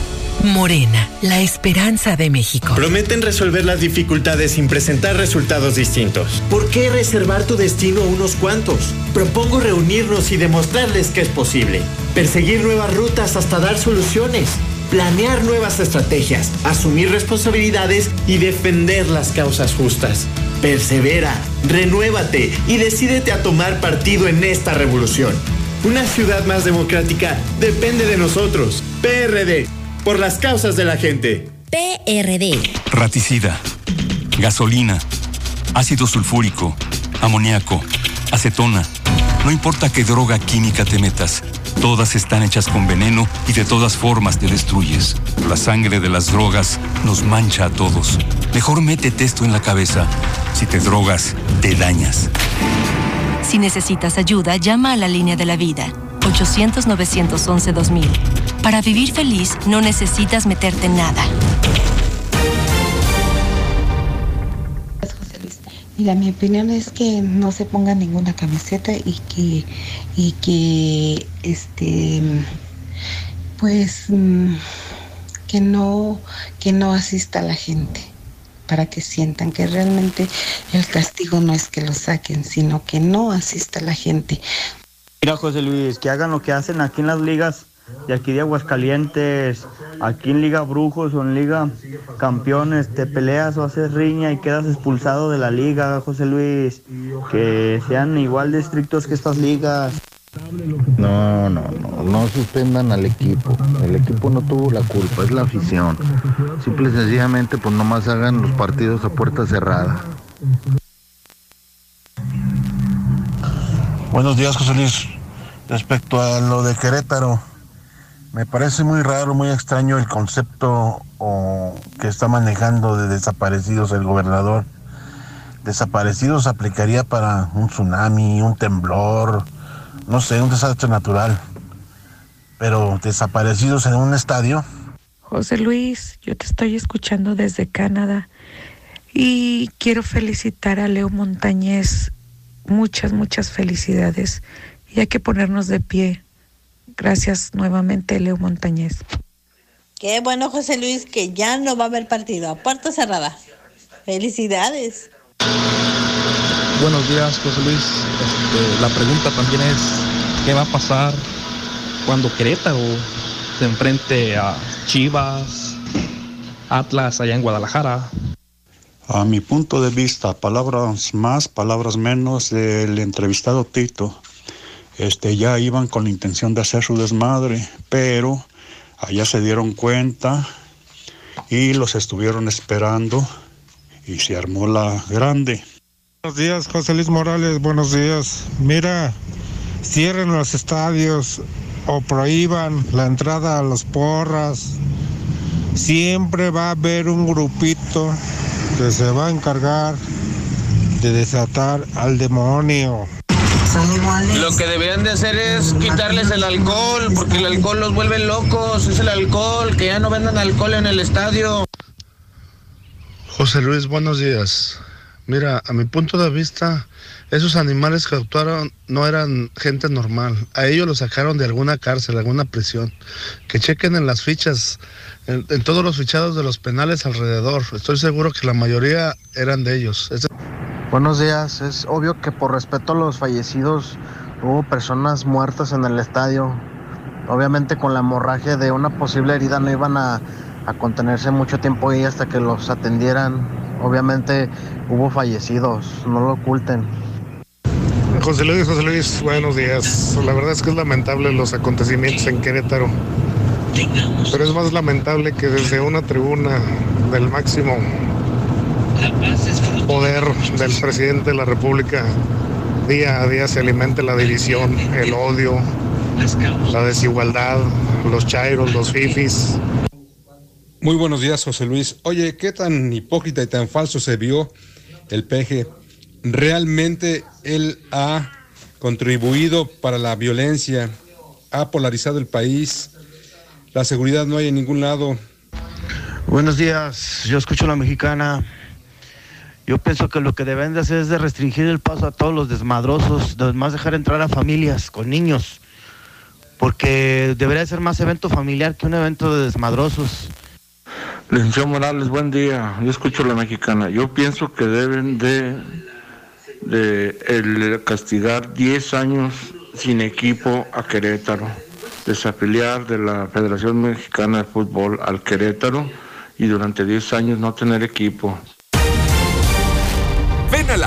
Morena, la esperanza de México. Prometen resolver las dificultades sin presentar resultados distintos. ¿Por qué reservar tu destino a unos cuantos? Propongo reunirnos y demostrarles que es posible. Perseguir nuevas rutas hasta dar soluciones. Planear nuevas estrategias, asumir responsabilidades y defender las causas justas. Persevera, renuévate y decídete a tomar partido en esta revolución. Una ciudad más democrática depende de nosotros. PRD por las causas de la gente. PRD. Raticida, gasolina, ácido sulfúrico, amoníaco, acetona. No importa qué droga química te metas, todas están hechas con veneno y de todas formas te destruyes. La sangre de las drogas nos mancha a todos. Mejor métete esto en la cabeza. Si te drogas, te dañas. Si necesitas ayuda, llama a la línea de la vida 800-911-2000. Para vivir feliz no necesitas meterte en nada. Mira, mi opinión es que no se ponga ninguna camiseta y que, y que, este, pues, mm, que no, que no asista a la gente para que sientan que realmente el castigo no es que lo saquen, sino que no asista la gente. Mira, José Luis, que hagan lo que hacen aquí en las ligas de aquí de Aguascalientes, aquí en Liga Brujos o en Liga Campeones, te peleas o haces riña y quedas expulsado de la liga, José Luis. Que sean igual de estrictos que estas ligas. No, no, no, no suspendan al equipo. El equipo no tuvo la culpa, es la afición. Simple y sencillamente, pues nomás hagan los partidos a puerta cerrada. Buenos días, José Luis. Respecto a lo de Querétaro, me parece muy raro, muy extraño el concepto que está manejando de desaparecidos el gobernador. Desaparecidos aplicaría para un tsunami, un temblor, no sé, un desastre natural. Pero desaparecidos en un estadio. José Luis, yo te estoy escuchando desde Canadá y quiero felicitar a Leo Montañez. Muchas, muchas felicidades. Y hay que ponernos de pie. Gracias nuevamente, Leo Montañez. Qué bueno, José Luis, que ya no va a haber partido a puerta cerrada. Felicidades. Buenos días, José Luis. Este, la pregunta también es, ¿qué va a pasar cuando Querétaro se enfrente a Chivas, Atlas allá en Guadalajara? A mi punto de vista, palabras más, palabras menos, el entrevistado Tito, este, ya iban con la intención de hacer su desmadre, pero allá se dieron cuenta y los estuvieron esperando y se armó la grande. Buenos días, José Luis Morales, buenos días. Mira, cierren los estadios o prohíban la entrada a los porras. Siempre va a haber un grupito que se va a encargar de desatar al demonio. Lo que deberían de hacer es quitarles el alcohol, porque el alcohol los vuelve locos, es el alcohol, que ya no vendan alcohol en el estadio. José Luis, buenos días. Mira, a mi punto de vista, esos animales que actuaron no eran gente normal. A ellos los sacaron de alguna cárcel, alguna prisión. Que chequen en las fichas, en, todos los fichados de los penales alrededor. Estoy seguro que la mayoría eran de ellos. Buenos días. Es obvio que por respeto a los fallecidos hubo personas muertas en el estadio. Obviamente con la hemorragia de una posible herida no iban a, contenerse mucho tiempo ahí hasta que los atendieran. Obviamente hubo fallecidos, no lo oculten. José Luis, José Luis, buenos días. La verdad es que es lamentable los acontecimientos en Querétaro. Pero es más lamentable que desde una tribuna del máximo poder del presidente de la República día a día se alimente la división, el odio, la desigualdad, los chairos, los fifis. Muy buenos días, José Luis. Oye, ¿qué tan hipócrita y tan falso se vio el peje? ¿Realmente él ha contribuido para la violencia? ¿Ha polarizado el país? La seguridad no hay en ningún lado. Buenos días, yo escucho a la mexicana. Yo pienso que lo que deben de hacer es de restringir el paso a todos los desmadrosos, además dejar entrar a familias con niños, porque debería ser más evento familiar que un evento de desmadrosos. Lencio Morales, buen día. Yo escucho la mexicana. Yo pienso que deben de, castigar 10 años sin equipo a Querétaro, desafiliar de la Federación Mexicana de Fútbol al Querétaro y durante 10 años no tener equipo. Ven a la